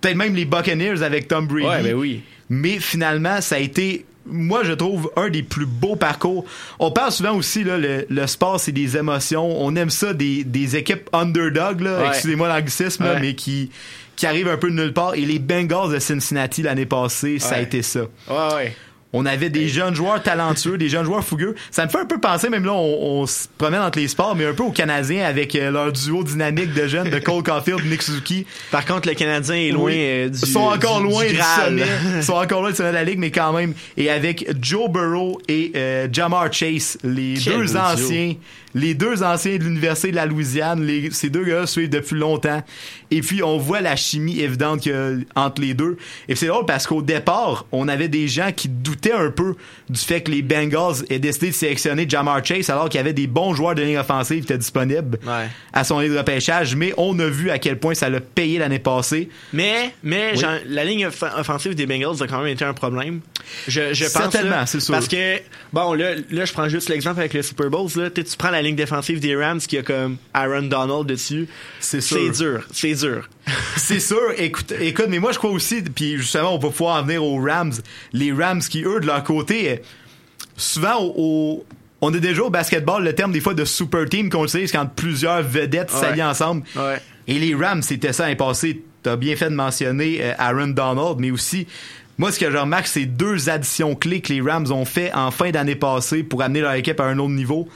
Speaker 17: Peut-être même les Buccaneers avec Tom Brady.
Speaker 4: Ouais, ben oui.
Speaker 17: Mais finalement, ça a été, moi, je trouve, un des plus beaux parcours. On parle souvent aussi, là, le, le sport, c'est des émotions. On aime ça, des, des équipes underdog,
Speaker 4: Ouais.
Speaker 17: excusez-moi l'anglicisme,
Speaker 4: Ouais.
Speaker 17: mais qui, qui arrivent un peu de nulle part. Et les Bengals de Cincinnati l'année passée, ça a été ça.
Speaker 4: Ouais, ouais.
Speaker 17: On avait des jeunes joueurs talentueux, des jeunes joueurs fougueux. Ça me fait un peu penser, même là, on, on se promène entre les sports, mais un peu aux Canadiens avec euh, leur duo dynamique de jeunes de Cole Caulfield, Nick Suzuki.
Speaker 4: Par contre, le Canadien est loin
Speaker 17: Oui.
Speaker 4: euh, du.
Speaker 17: Ils sont encore
Speaker 4: du-
Speaker 17: loin
Speaker 4: du
Speaker 17: du, sommet. Ils sont encore loin du sommet de la ligue, mais quand même. Et avec Joe Burrow et euh, Jamar Chase, les
Speaker 4: Quel
Speaker 17: deux anciens, les deux anciens de l'université de la Louisiane, les- ces deux gars suivent depuis longtemps. Et puis on voit la chimie évidente qu'il y a entre les deux. Et c'est drôle parce qu'au départ, on avait des gens qui doutaient un peu du fait que les Bengals aient décidé de sélectionner Jamar Chase alors qu'il y avait des bons joueurs de ligne offensive qui étaient disponibles
Speaker 4: Ouais.
Speaker 17: à son ligne de repêchage. Mais on a vu à quel point ça l'a payé l'année passée.
Speaker 4: Mais, mais
Speaker 17: Oui.
Speaker 4: la ligne off- offensive des Bengals a quand même été un problème. Je, je pense.
Speaker 17: Certainement, c'est sûr.
Speaker 4: Parce que, bon, là, là, je prends juste l'exemple avec le Super Bowl. Là, tu prends la ligne défensive des Rams qui a comme Aaron Donald dessus.
Speaker 17: C'est sûr.
Speaker 4: C'est dur. C'est dur.
Speaker 17: C'est sûr, écoute, écoute, mais moi je crois aussi, puis justement on va pouvoir en venir aux Rams, les Rams qui eux de leur côté, euh, souvent au, au- on a déjà au basketball le terme des fois de super team qu'on c'est quand plusieurs vedettes
Speaker 4: Ouais.
Speaker 17: s'allient ensemble.
Speaker 4: Ouais.
Speaker 17: Et les Rams, c'était ça l'année passée. T'as bien fait de mentionner euh, Aaron Donald, mais aussi, moi, ce que je remarque, c'est deux additions clés que les Rams ont fait en fin d'année passée pour amener leur équipe à un autre niveau.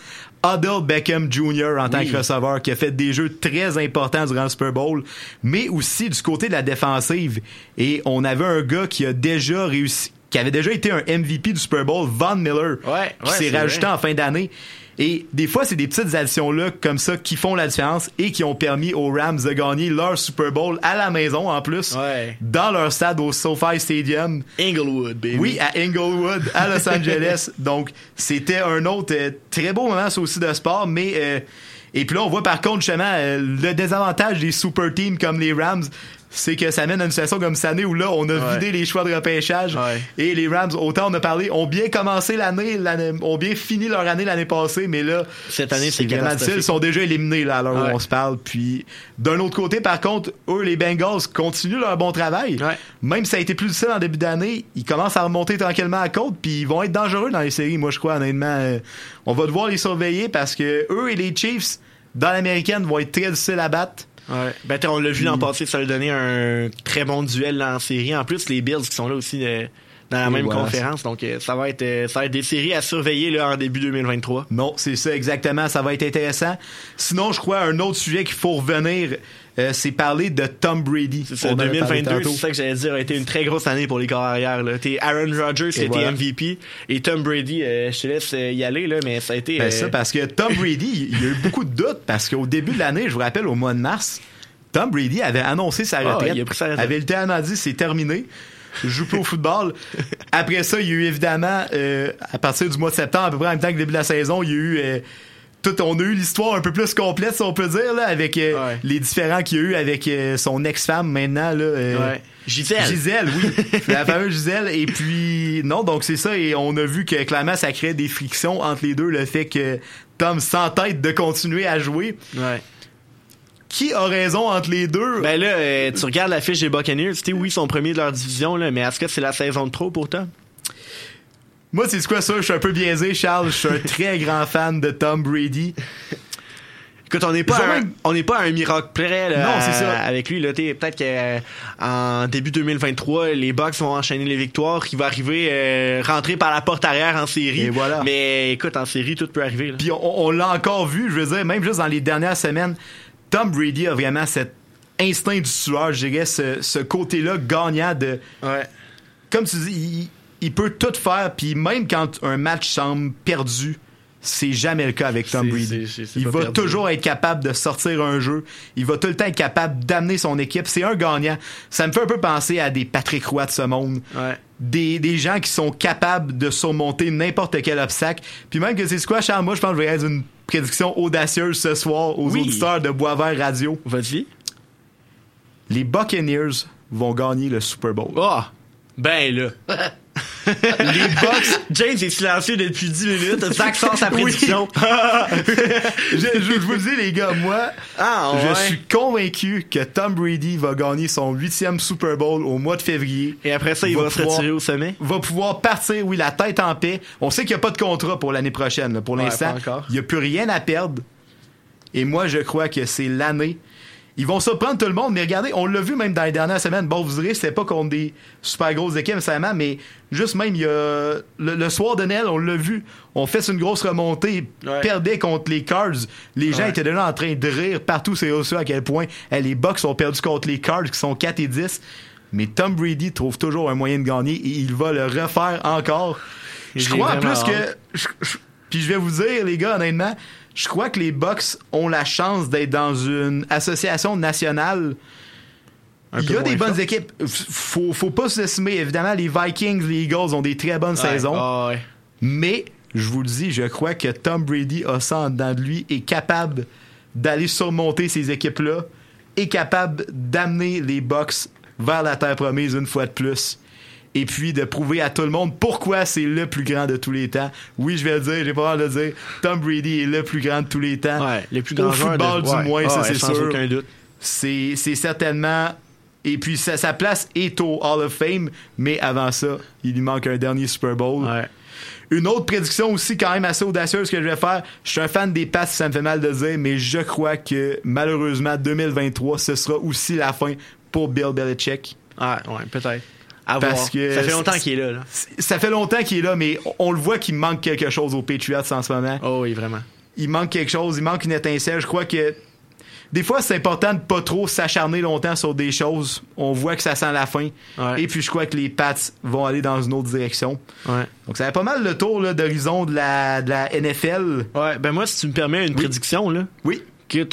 Speaker 17: Odell Beckham Jr. en tant
Speaker 4: Oui.
Speaker 17: que receveur, qui a fait des jeux très importants durant le Super Bowl, mais aussi du côté de la défensive. Et on avait un gars qui a déjà réussi, qui avait déjà été un MVP du Super Bowl, Von Miller,
Speaker 4: Ouais,
Speaker 17: qui s'est rajouté
Speaker 4: vrai.
Speaker 17: en fin d'année. Et des fois, c'est des petites additions-là comme ça qui font la différence et qui ont permis aux Rams de gagner leur Super Bowl à la maison en plus,
Speaker 4: Ouais.
Speaker 17: dans leur stade au SoFi Stadium.
Speaker 4: Inglewood, baby.
Speaker 17: Oui, à Inglewood, à Los Angeles. Donc, c'était un autre euh, très beau moment, ça aussi, de sport. Mais, euh, et puis là, on voit par contre, justement, euh, le désavantage des super teams comme les Rams, c'est que ça mène à une situation comme cette année où là, on a
Speaker 4: Ouais.
Speaker 17: vidé les choix de repêchage.
Speaker 4: Ouais.
Speaker 17: Et les Rams, autant on a parlé, ont bien commencé l'année, l'année- ont bien fini leur année l'année passée, mais là,
Speaker 4: Cette année, c'est
Speaker 17: vraiment difficile. Ils sont déjà éliminés là, à l'heure
Speaker 4: Ouais.
Speaker 17: où on se parle. Puis, d'un autre côté, par contre, eux, les Bengals, continuent leur bon travail.
Speaker 4: Ouais.
Speaker 17: Même si ça a été plus difficile en début d'année, ils commencent à remonter tranquillement à côte, puis ils vont être dangereux dans les séries, moi, je crois, honnêtement. Euh, on va devoir les surveiller parce que eux et les Chiefs, dans l'américaine, vont être très difficiles à battre.
Speaker 4: Ouais. Ben, on l'a vu l'an passé, ça a donné un très bon duel là, en série. En plus, les Bills qui sont là aussi euh, dans la
Speaker 17: Et
Speaker 4: même
Speaker 17: voilà.
Speaker 4: conférence. Donc, euh, ça va être euh, ça va être des séries à surveiller là, en début 2023.
Speaker 17: Non, c'est ça exactement. Ça va être intéressant. Sinon, je crois un autre sujet qu'il faut revenir, euh, c'est parler de Tom Brady.
Speaker 4: C'est ça,
Speaker 17: On en a parlé
Speaker 4: 2022,
Speaker 17: tantôt.
Speaker 4: c'est ça que j'allais dire, a été une très grosse année pour les corps arrière. Là. T'es Aaron Rodgers qui a été. MVP et Tom Brady, euh, je te laisse euh, y aller, là, mais ça a été.
Speaker 17: Ben
Speaker 4: euh,
Speaker 17: ça, parce que Tom Brady, il y a eu beaucoup de doutes parce qu'au début de l'année, je vous rappelle, au mois de mars, Tom Brady avait annoncé sa
Speaker 4: Ah,
Speaker 17: retraite.
Speaker 4: il a pris sa retraite.
Speaker 17: avait littéralement dit c'est terminé. Je joue plus au football. Après ça, il y a eu évidemment, euh, à partir du mois de septembre, à peu près en même temps que le début de la saison, il y a eu. Tout, on a eu l'histoire un peu plus complète, si on peut dire, là, avec euh,
Speaker 4: Ouais.
Speaker 17: les différents qu'il y a eu avec euh, son ex-femme maintenant. Là, euh,
Speaker 4: Ouais. Gisèle.
Speaker 17: Gisèle, oui. la fameuse Gisèle. Et puis, non, donc c'est ça. Et on a vu que clairement, ça crée des frictions entre les deux. Le fait que Tom s'entête de continuer à jouer.
Speaker 4: Ouais.
Speaker 17: Qui a raison entre les deux?
Speaker 4: Ben là, euh, tu regardes la fiche des Buccaneers, tu sais, oui, ils sont premiers de leur division, là, mais est-ce que c'est la saison de trop pour Tom?
Speaker 17: Moi, c'est quoi ça? Je suis un peu biaisé, Charles. Je suis un très grand fan de Tom Brady.
Speaker 4: Écoute, on n'est pas, un-
Speaker 17: même-
Speaker 4: on n'est pas à un miracle près là,
Speaker 17: Non, c'est ça.
Speaker 4: avec lui. Là, peut-être qu'en début 2023, les Bucks vont enchaîner les victoires, qu'il va arriver euh, rentrer par la porte arrière en série.
Speaker 17: Et voilà.
Speaker 4: Mais écoute, en série, tout peut arriver. là.
Speaker 17: Puis on, on l'a encore vu, je veux dire, même juste dans les dernières semaines, Tom Brady a vraiment cet instinct du tueur, je dirais, ce, ce côté-là gagnant de.
Speaker 4: Ouais.
Speaker 17: Comme tu dis, il, il peut tout faire, puis même quand un match semble perdu, c'est jamais le cas avec Tom Brady. Il va
Speaker 4: perdu.
Speaker 17: toujours être capable de sortir un jeu. Il va tout le temps être capable d'amener son équipe. C'est un gagnant. Ça me fait un peu penser à des Patrick Roy de ce monde.
Speaker 4: Ouais.
Speaker 17: Des, des gens qui sont capables de surmonter n'importe quel obstacle. Puis même que c'est quoi, Charles, moi je pense que je vais être une prédiction audacieuse ce soir aux
Speaker 4: Oui.
Speaker 17: auditeurs de Boisvert Radio.
Speaker 4: Vas-y.
Speaker 17: Les Buccaneers vont gagner le Super Bowl.
Speaker 4: Oh! Ben là. les Bucks. James est silencieux depuis 10 minutes. Zach sort sa prédiction.
Speaker 17: je, je- je vous le dis, les gars, moi,
Speaker 4: Ah,
Speaker 17: je
Speaker 4: ouais.
Speaker 17: suis convaincu que Tom Brady va gagner son huitième Super Bowl au mois de février.
Speaker 4: Et après ça, il va, se
Speaker 17: pouvoir-
Speaker 4: retirer au sommet?
Speaker 17: Va pouvoir partir, oui, la tête en paix. On sait qu'il n'y a pas de contrat pour l'année prochaine. là. Pour
Speaker 4: Ouais,
Speaker 17: l'instant, il n'y a plus rien à perdre. Et moi, je crois que c'est l'année. Ils vont surprendre tout le monde, mais regardez, on l'a vu même dans les dernières semaines. Bon, vous direz, c'était pas contre des super grosses équipes nécessairement, mais juste même, il y a le, le soir de Noël, on l'a vu. On fait une grosse remontée, perdait contre les Cards. Les gens étaient déjà en train de rire partout réseaux sociaux à quel point eh, les Bucks ont perdu contre les Cards qui sont 4 et 10. Mais Tom Brady trouve toujours un moyen de gagner et il va le refaire encore. Je crois en plus que.
Speaker 4: hâte.
Speaker 17: je- je- puis je vais vous dire, les gars, honnêtement, je crois que les Bucks ont la chance d'être dans une association nationale. Il y a des bonnes équipes. Faut, faut pas sous-estimer. Évidemment, les Vikings, les Eagles ont des très bonnes
Speaker 4: Ouais.
Speaker 17: saisons.
Speaker 4: Ah ouais.
Speaker 17: Mais, je vous le dis, je crois que Tom Brady a ça en dedans de lui, est capable d'aller surmonter ces équipes-là, est capable d'amener les Bucks vers la terre promise une fois de plus. Et puis de prouver à tout le monde pourquoi c'est le plus grand de tous les temps. Oui, je vais le dire, j'ai pas peur de le dire. Tom Brady est le plus grand de tous les temps.
Speaker 4: Ouais, les plus
Speaker 17: Au
Speaker 4: grands joueurs
Speaker 17: football,
Speaker 4: de-
Speaker 17: du
Speaker 4: ouais.
Speaker 17: moins,
Speaker 4: Ah
Speaker 17: ça
Speaker 4: ouais,
Speaker 17: c'est sûr.
Speaker 4: aucun doute.
Speaker 17: C'est c'est certainement. Et puis sa, sa place est au Hall of Fame, mais avant ça, il lui manque un dernier Super Bowl. Une autre prédiction aussi quand même assez audacieuse que je vais faire. Je suis un fan des passes, ça me fait mal de dire, mais je crois que malheureusement 2023, ce sera aussi la fin pour Bill Belichick.
Speaker 4: Ah ouais, peut-être. À
Speaker 17: Parce
Speaker 4: voir.
Speaker 17: que
Speaker 4: ça fait longtemps qu'il est là. là.
Speaker 17: Ça fait longtemps qu'il est là, mais on- le voit qu'il manque quelque chose aux Patriots en ce moment.
Speaker 4: Oh oui, vraiment.
Speaker 17: Il manque quelque chose, il manque une étincelle. Je crois que des fois, c'est important de pas trop s'acharner longtemps sur des choses. On voit que ça sent la fin. Et puis, je crois que les Pats vont aller dans une autre direction.
Speaker 4: Ouais.
Speaker 17: Donc, ça va pas mal le tour d'horizon de la, de la NFL.
Speaker 4: Ouais, ben moi, si tu me permets une prédiction, là.
Speaker 17: Oui.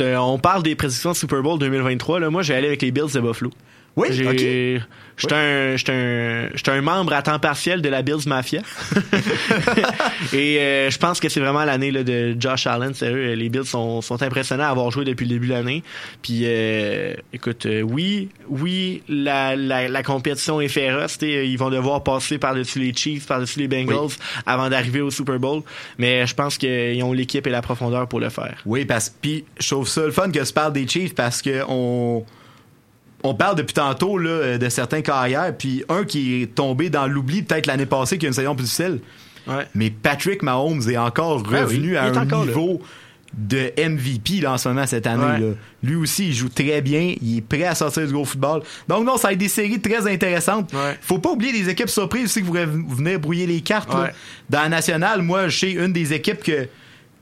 Speaker 4: Euh, on parle des prédictions de Super Bowl 2023, là. Moi, je vais aller avec les Bills de Buffalo.
Speaker 17: Oui,
Speaker 4: J'ai-
Speaker 17: ok.
Speaker 4: J'étais un, j'étais un, membre à temps partiel de la Bills Mafia. Et euh, je pense que c'est vraiment l'année là, de Josh Allen. Sérieux, les Bills sont, sont impressionnants à avoir joué depuis le début de l'année. Puis, euh, écoute, euh, oui, oui, la, la, la compétition est féroce. Ils vont devoir passer par-dessus les Chiefs, par-dessus les Bengals avant d'arriver au Super Bowl. Mais je pense qu'ils ont l'équipe et la profondeur pour le faire.
Speaker 17: Oui, parce puis je trouve ça le fun que tu parles des Chiefs parce que on on parle depuis tantôt là, euh, de certains carrières, puis un qui est tombé dans l'oubli peut-être l'année passée qui a une saison plus difficile. Mais Patrick Mahomes est encore
Speaker 4: Ouais,
Speaker 17: revenu
Speaker 4: oui,
Speaker 17: à un
Speaker 4: là.
Speaker 17: niveau de MVP là, en ce moment cette année.
Speaker 4: Ouais.
Speaker 17: là. Lui aussi, il joue très bien. Il est prêt à sortir du gros football. Donc non, ça va être des séries très intéressantes. Faut pas oublier les équipes surprises aussi qui pourraient v- venir brouiller les cartes. Dans la nationale, moi, je sais une des équipes que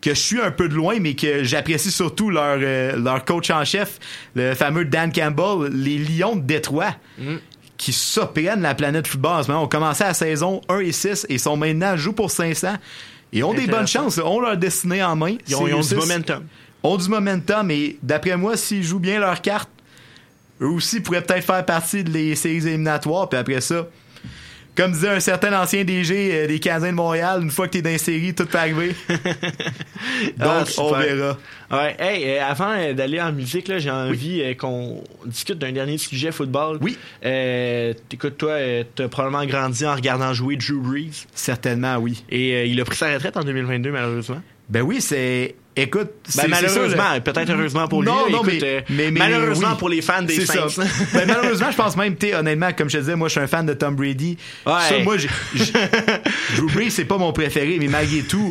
Speaker 17: que je suis un peu de loin, mais que j'apprécie surtout leur, euh, leur coach en chef, le fameux Dan Campbell, les Lions de Détroit,
Speaker 4: Mm.
Speaker 17: qui surprennent la planète football en ce moment. On commençait la saison 1 et 6 et sont maintenant jouent pour 500. Et ont des bonnes chances, ont leur destinée en main.
Speaker 4: Ils ont, ils ont du momentum.
Speaker 17: Ont du momentum et d'après moi, s'ils jouent bien leurs cartes, eux aussi pourraient peut-être faire partie de les séries éliminatoires. Puis après ça, comme disait un certain ancien DG euh, des Canadiens de Montréal, une fois que t'es dans les séries, tout peut arriver. Donc,
Speaker 4: Ah,
Speaker 17: on
Speaker 4: super.
Speaker 17: verra.
Speaker 4: Ouais, hey, euh, avant euh, d'aller en musique, j'ai envie qu'on discute d'un dernier sujet football.
Speaker 17: Oui.
Speaker 4: Euh, écoute, toi, t'as probablement grandi en regardant jouer Drew Brees.
Speaker 17: Certainement, oui.
Speaker 4: Et euh, il a pris sa retraite en 2022, malheureusement.
Speaker 17: Ben oui, c'est. Écoute,
Speaker 4: Ben, malheureusement,
Speaker 17: le-
Speaker 4: peut-être heureusement pour lui.
Speaker 17: Non,
Speaker 4: là,
Speaker 17: non,
Speaker 4: écoute,
Speaker 17: mais,
Speaker 4: euh,
Speaker 17: mais- mais-
Speaker 4: malheureusement
Speaker 17: oui.
Speaker 4: pour les fans des
Speaker 17: C'est ça.
Speaker 4: Saints.
Speaker 17: Ben, malheureusement, je pense même, tu honnêtement, comme je te disais, moi, je suis un fan de Tom Brady.
Speaker 4: Ouais.
Speaker 17: Ça, moi, Drew Brees, c'est pas mon préféré, mais malgré tout,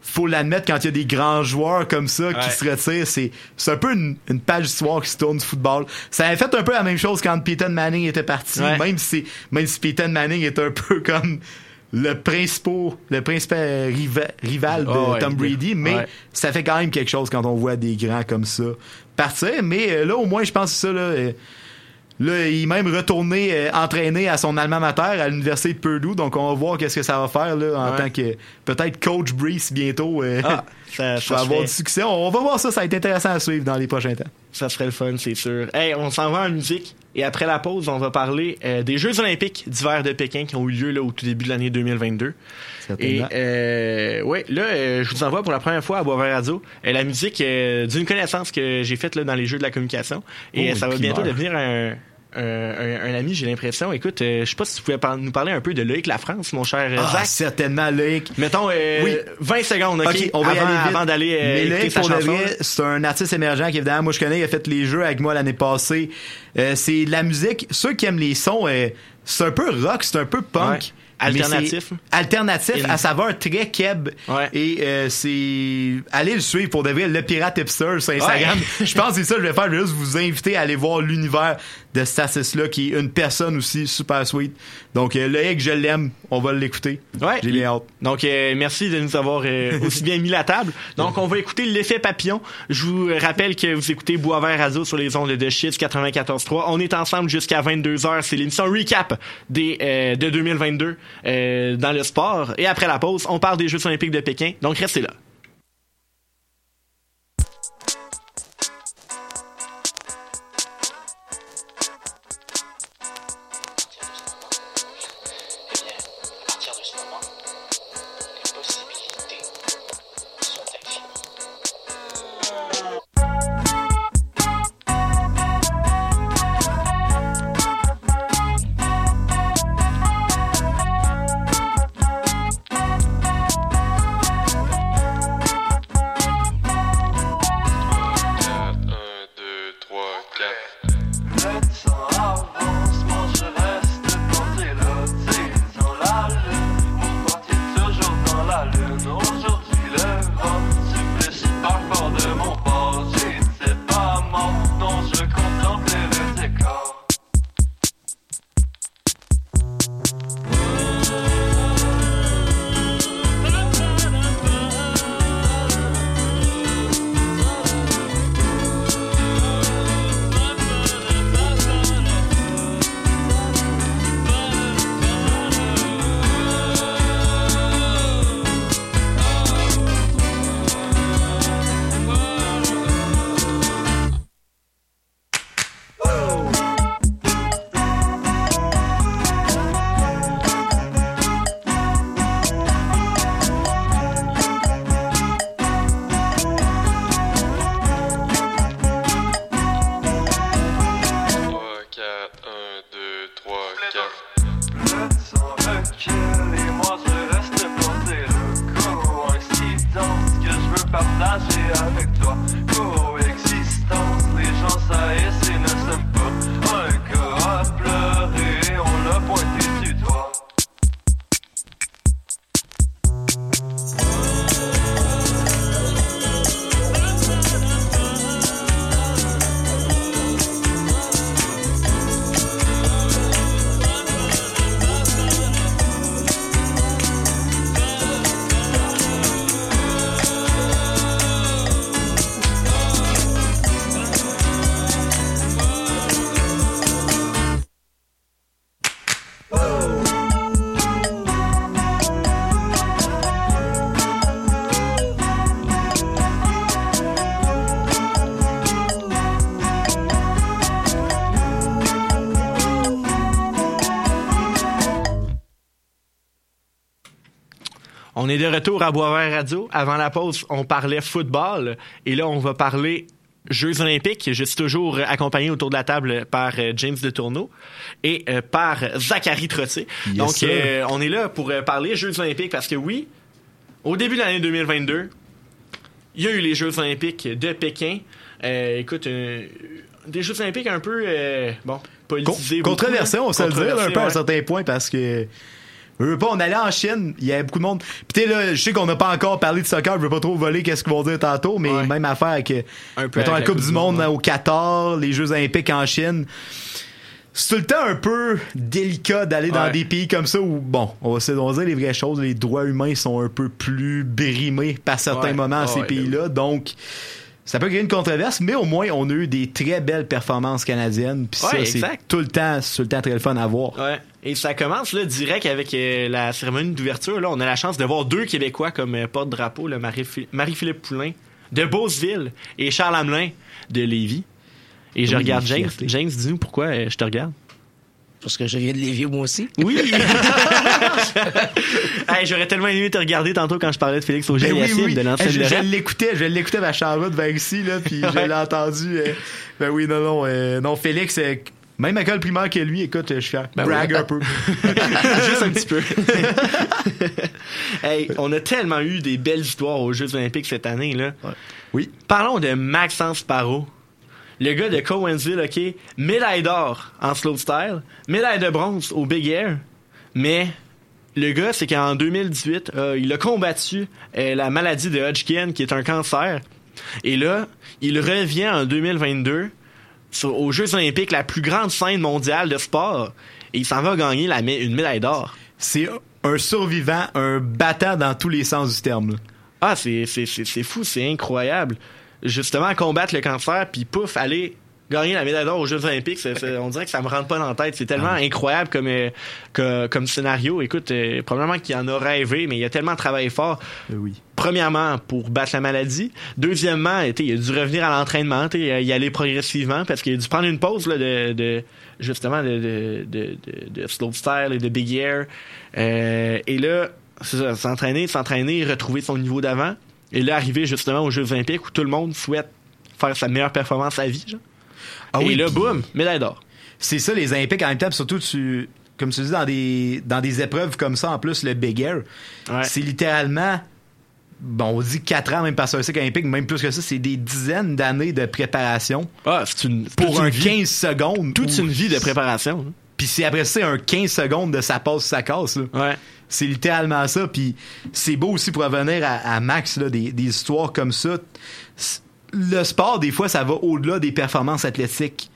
Speaker 17: faut l'admettre, quand il y a des grands joueurs comme ça qui se retirent, c'est, c'est un peu une, une page d'histoire qui se tourne du football. Ça avait fait un peu la même chose quand Peyton Manning était parti,
Speaker 4: Ouais.
Speaker 17: même si, même si Peyton Manning est un peu comme le principal, le principal riva- rival de
Speaker 4: Oh, ouais.
Speaker 17: Tom Brady, mais
Speaker 4: Ouais.
Speaker 17: ça fait quand même quelque chose quand on voit des grands comme ça partir. Mais euh, là, au moins, je pense que ça, là, euh, là il est même retourné euh, entraîner à son alma mater à l'université de Purdue. Donc, on va voir qu'est-ce que ça va faire là, en
Speaker 4: Ouais.
Speaker 17: tant que peut-être coach Brees bientôt. euh,
Speaker 4: Ah, ça,
Speaker 17: vais avoir
Speaker 4: serait-
Speaker 17: du succès. On va voir ça. Ça va être intéressant à suivre dans les prochains temps.
Speaker 4: Ça serait le fun, c'est sûr. Hey, on s'en va en musique. Et après la pause, on va parler euh, des Jeux olympiques d'hiver de Pékin qui ont eu lieu là, au tout début de l'année 2022. Et euh, ouais, là, euh, je vous envoie pour la première fois à Boisvert Radio euh, la musique euh, d'une connaissance que j'ai faite là, dans les jeux de la communication. Et
Speaker 17: Oh,
Speaker 4: ça va bientôt devenir un, un, un- un ami, j'ai l'impression. Écoute, euh, je sais pas si tu pouvais par- nous parler un peu de Loïc La France, mon cher
Speaker 17: Ah,
Speaker 4: Zach.
Speaker 17: certainement, Loïc.
Speaker 4: Mettons euh,
Speaker 17: Oui.
Speaker 4: 20 secondes, OK?
Speaker 17: On va
Speaker 4: avant, d'aller
Speaker 17: Mais
Speaker 4: sa
Speaker 17: pour c'est un artiste émergent qui, évidemment, moi, je connais. Il a fait les jeux avec moi l'année passée. Euh, c'est de la musique. Ceux qui aiment les sons, euh, c'est un peu rock, c'est un peu punk.
Speaker 4: Ouais. Alternatif.
Speaker 17: Alternatif à saveur très keb.
Speaker 4: Ouais.
Speaker 17: Et euh, c'est. Allez le suivre pour de vrai, le pirate hipster sur Instagram.
Speaker 4: Ouais.
Speaker 17: je pense que c'est ça que je vais faire. Je vais juste vous inviter à aller voir l'univers de cet artiste-là qui est une personne aussi super sweet. Donc, euh, je l'aime. On va l'écouter.
Speaker 4: Ouais.
Speaker 17: J'ai bien hâte.
Speaker 4: Donc, euh, merci de nous avoir euh, aussi bien mis la table. Donc, on va écouter l'effet papillon. Je vous rappelle que vous écoutez Boisvert Radio sur les ondes de Shit 94.3. On est ensemble jusqu'à 22h. C'est l'émission recap des, euh, de 2022 euh, dans le sport. Et après la pause, on parle des Jeux olympiques de Pékin. Donc, restez là.
Speaker 14: On
Speaker 4: est de retour à Boisvert Radio. Avant la pause, on parlait football. Et là, on va parler Jeux olympiques. Je suis toujours accompagné autour de la table par euh, James de Tourneau et euh, par Zachary Trottier.
Speaker 17: Yes,
Speaker 4: Donc, euh, on est là pour parler Jeux olympiques parce que oui, au début de l'année 2022, il y a eu les Jeux olympiques de Pékin. Euh, écoute, euh, des Jeux olympiques un peu, bon, politisés. beaucoup,
Speaker 17: Controversé,
Speaker 4: là.
Speaker 17: on va se le dire, un
Speaker 4: Controversés,
Speaker 17: peu à un
Speaker 4: ouais.
Speaker 17: certain point, parce que. Je veux pas, on allait en Chine, il y avait beaucoup de monde. Puis là, je sais qu'on n'a pas encore parlé de soccer, je veux pas trop voler qu'est-ce qu'ils vont dire tantôt, mais même affaire
Speaker 4: peu
Speaker 17: mettons, la Coupe du Monde au Qatar, les Jeux Olympiques en Chine. C'est tout le temps un peu délicat d'aller dans des pays comme ça où, bon, on va se dire les vraies choses, les droits humains sont un peu plus brimés par certains moments à
Speaker 4: Ah
Speaker 17: ces pays-là. Donc, ça peut créer une controverse, mais au moins, on a eu des très belles performances canadiennes. Puis
Speaker 4: Ouais,
Speaker 17: ça, c'est tout le temps, c'est tout le temps très le fun à voir.
Speaker 4: Ouais. Et ça commence là direct avec euh, la cérémonie d'ouverture. Là, on a la chance de voir deux Québécois comme euh, porte-drapeau, Marie- Marie-Philippe Poulain de Beauceville et Charles Hamelin de Lévis. Et je
Speaker 5: Oui,
Speaker 4: regarde James. James, dis-nous pourquoi euh, je te regarde.
Speaker 5: Parce que je viens de Lévis, moi aussi.
Speaker 4: Oui! Hey, J'aurais tellement aimé te regarder tantôt quand je parlais de Félix auger
Speaker 17: Ben oui, oui.
Speaker 4: de l'ancienne
Speaker 17: Hey, je, l'écoutais, je l'écoutais à Charlotte vers ici, là, puis je l'ai entendu. euh, ben oui, non, non, euh, non, Félix, euh, même à l'école primaire que lui, écoute, je suis fier.
Speaker 4: Ben
Speaker 17: Brag
Speaker 4: oui.
Speaker 17: un peu.
Speaker 4: Juste un petit peu. hey, on a tellement eu des belles histoires aux Jeux Olympiques cette année, là.
Speaker 17: Oui.
Speaker 4: Parlons de Maxence Parot. Le gars de Cowansville, OK, médaille d'or en slow style, médaille de bronze au Big Air, mais le gars, c'est qu'en 2018, euh, il a combattu euh, la maladie de Hodgkin, qui est un cancer. Et là, il revient en 2022 sur- aux Jeux olympiques, la plus grande scène mondiale de sport. Et il s'en va gagner la, une médaille d'or.
Speaker 17: C'est un survivant, un battant dans tous les sens du terme.
Speaker 4: Ah, c'est, c'est, c'est, c'est fou, c'est incroyable. Justement, combattre le cancer, puis pouf, aller gagner la médaille d'or aux Jeux Olympiques, on dirait que ça me rentre pas dans la tête. C'est tellement incroyable comme, euh, que- comme scénario. Écoute, euh, probablement qu'il en a rêvé, mais il a tellement travaillé fort.
Speaker 17: oui.
Speaker 4: Premièrement, pour battre la maladie. Deuxièmement, il a dû revenir à l'entraînement, y aller progressivement, parce qu'il a dû prendre une pause là, de, de- justement de, de, de, de, slopestyle et de big air. Euh, et là, c'est ça, s'entraîner, s'entraîner, retrouver son niveau d'avant. Et là, arriver justement aux Jeux Olympiques où tout le monde souhaite faire sa meilleure performance à vie. Genre.
Speaker 17: Ah
Speaker 4: et
Speaker 17: oui,
Speaker 4: là,
Speaker 17: puis-
Speaker 4: boum, médaille d'or.
Speaker 17: C'est ça, les Olympiques en même temps, surtout, tu, comme tu dis, dans des, dans des épreuves comme ça, en plus, le Big Air, c'est littéralement, bon, on dit 4 ans, même pas sur un cycle olympique, même plus que ça, c'est des dizaines d'années de préparation.
Speaker 4: Ah, c'est une,
Speaker 17: pour un
Speaker 4: une vie.
Speaker 17: 15 secondes.
Speaker 4: Toute une vie de préparation. hein.
Speaker 17: Puis c'est après ça, un 15 secondes de ça passe, ça casse. là.
Speaker 4: Ouais.
Speaker 17: C'est littéralement ça. Puis c'est beau aussi pour revenir à, à Max, là, des, des histoires comme ça. Le sport, des fois, ça va au-delà des performances athlétiques.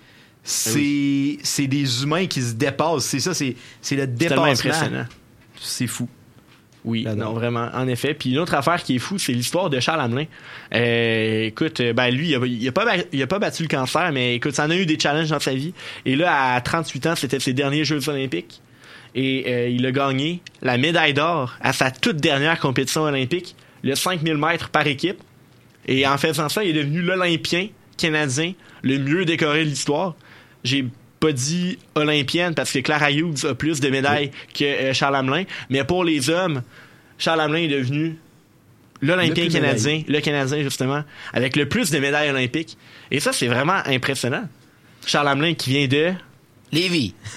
Speaker 17: C'est c'est des humains qui se dépassent. C'est ça, c'est c'est le
Speaker 4: C'est
Speaker 17: dépassement.
Speaker 4: impressionnant.
Speaker 17: C'est fou.
Speaker 4: Oui, non, vraiment, en effet. Puis une autre affaire qui est fou, c'est l'histoire de Charles Hamelin. Euh, écoute, euh, ben lui, il a, il a pas, ba- il a pas battu le cancer, mais écoute, ça en a eu des challenges dans sa vie. Et là, à 38 ans, c'était ses derniers Jeux olympiques. Et euh, il a gagné la médaille d'or à sa toute dernière compétition olympique, le 5000 mètres par équipe. Et en faisant ça, il est devenu l'Olympien canadien le mieux décoré de l'histoire. J'ai pas dit olympienne parce que Clara Hughes a plus de médailles que euh, Charles Hamelin. Mais pour les hommes, Charles Hamelin est devenu l'Olympien canadien, le Canadien justement, avec le plus de médailles olympiques. Et ça, c'est vraiment impressionnant. Charles Hamelin qui vient de...
Speaker 5: Lévis.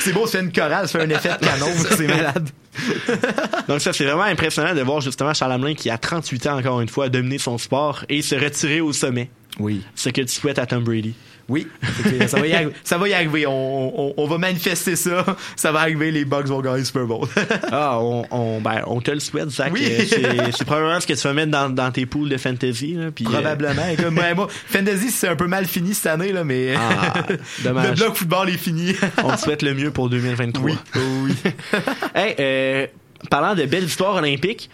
Speaker 17: c'est beau, ça fait une chorale, ça fait un effet de canon, c'est malade.
Speaker 4: Donc ça, c'est vraiment impressionnant de voir justement Charles Hamelin qui, à 38 ans, encore une fois, a dominé son sport et se retirer au sommet.
Speaker 17: Oui.
Speaker 4: Ce que tu souhaites à Tom Brady.
Speaker 17: Oui, ça va y arriver. Ça va, y arriver. On, on- on va manifester ça. Ça va arriver. Les Bucks vont gagner le Super Bowl.
Speaker 4: Ah, on, on, ben, on te le souhaite, Zach.
Speaker 17: Oui.
Speaker 4: Euh, c'est- probablement ce que tu vas mettre dans, dans tes poules de fantasy. Là, puis, euh,
Speaker 17: Probablement. Moi, moi, Fantasy, c'est un peu mal fini cette année, là, mais
Speaker 4: Ah, dommage.
Speaker 17: le bloc football est fini.
Speaker 4: on te souhaite le mieux pour 2023.
Speaker 17: Oui. oui.
Speaker 4: Hey, euh, parlant de belles histoires olympiques,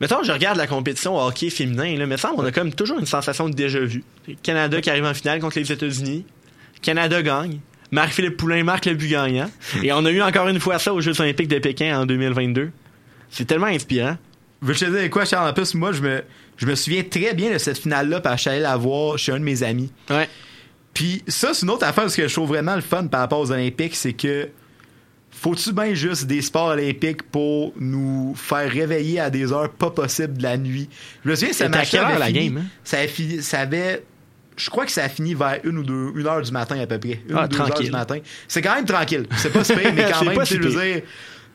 Speaker 4: mettons, je regarde la compétition au hockey féminin, là, mais ça, on a comme toujours une sensation de déjà-vu. Canada qui arrive en finale contre les États-Unis. Canada gagne. Marc-Philippe Poulain marque le but gagnant. Et on a eu encore une fois ça aux Jeux olympiques de Pékin en 2022. C'est tellement inspirant.
Speaker 17: Veux-tu te dire quoi, Charles? En plus, moi, je me, je me souviens très bien de cette finale-là, parce que je suis allé la voir chez un de mes amis.
Speaker 4: Ouais.
Speaker 17: Puis ça, c'est une autre affaire, ce que je trouve vraiment le fun par rapport aux Olympiques, c'est que faut-tu bien juste des sports olympiques pour nous faire réveiller à des heures pas possibles de la nuit? Je me souviens, ça avait
Speaker 4: la
Speaker 17: fini-
Speaker 4: game, hein?
Speaker 17: Ça, a fini- ça avait... Je crois que ça a fini vers une ou deux, une heure du matin à peu près. Une
Speaker 4: Ah,
Speaker 17: ou deux heures du matin. C'est quand même tranquille. C'est pas si pire, mais quand même,
Speaker 4: pas si
Speaker 17: je veux dire,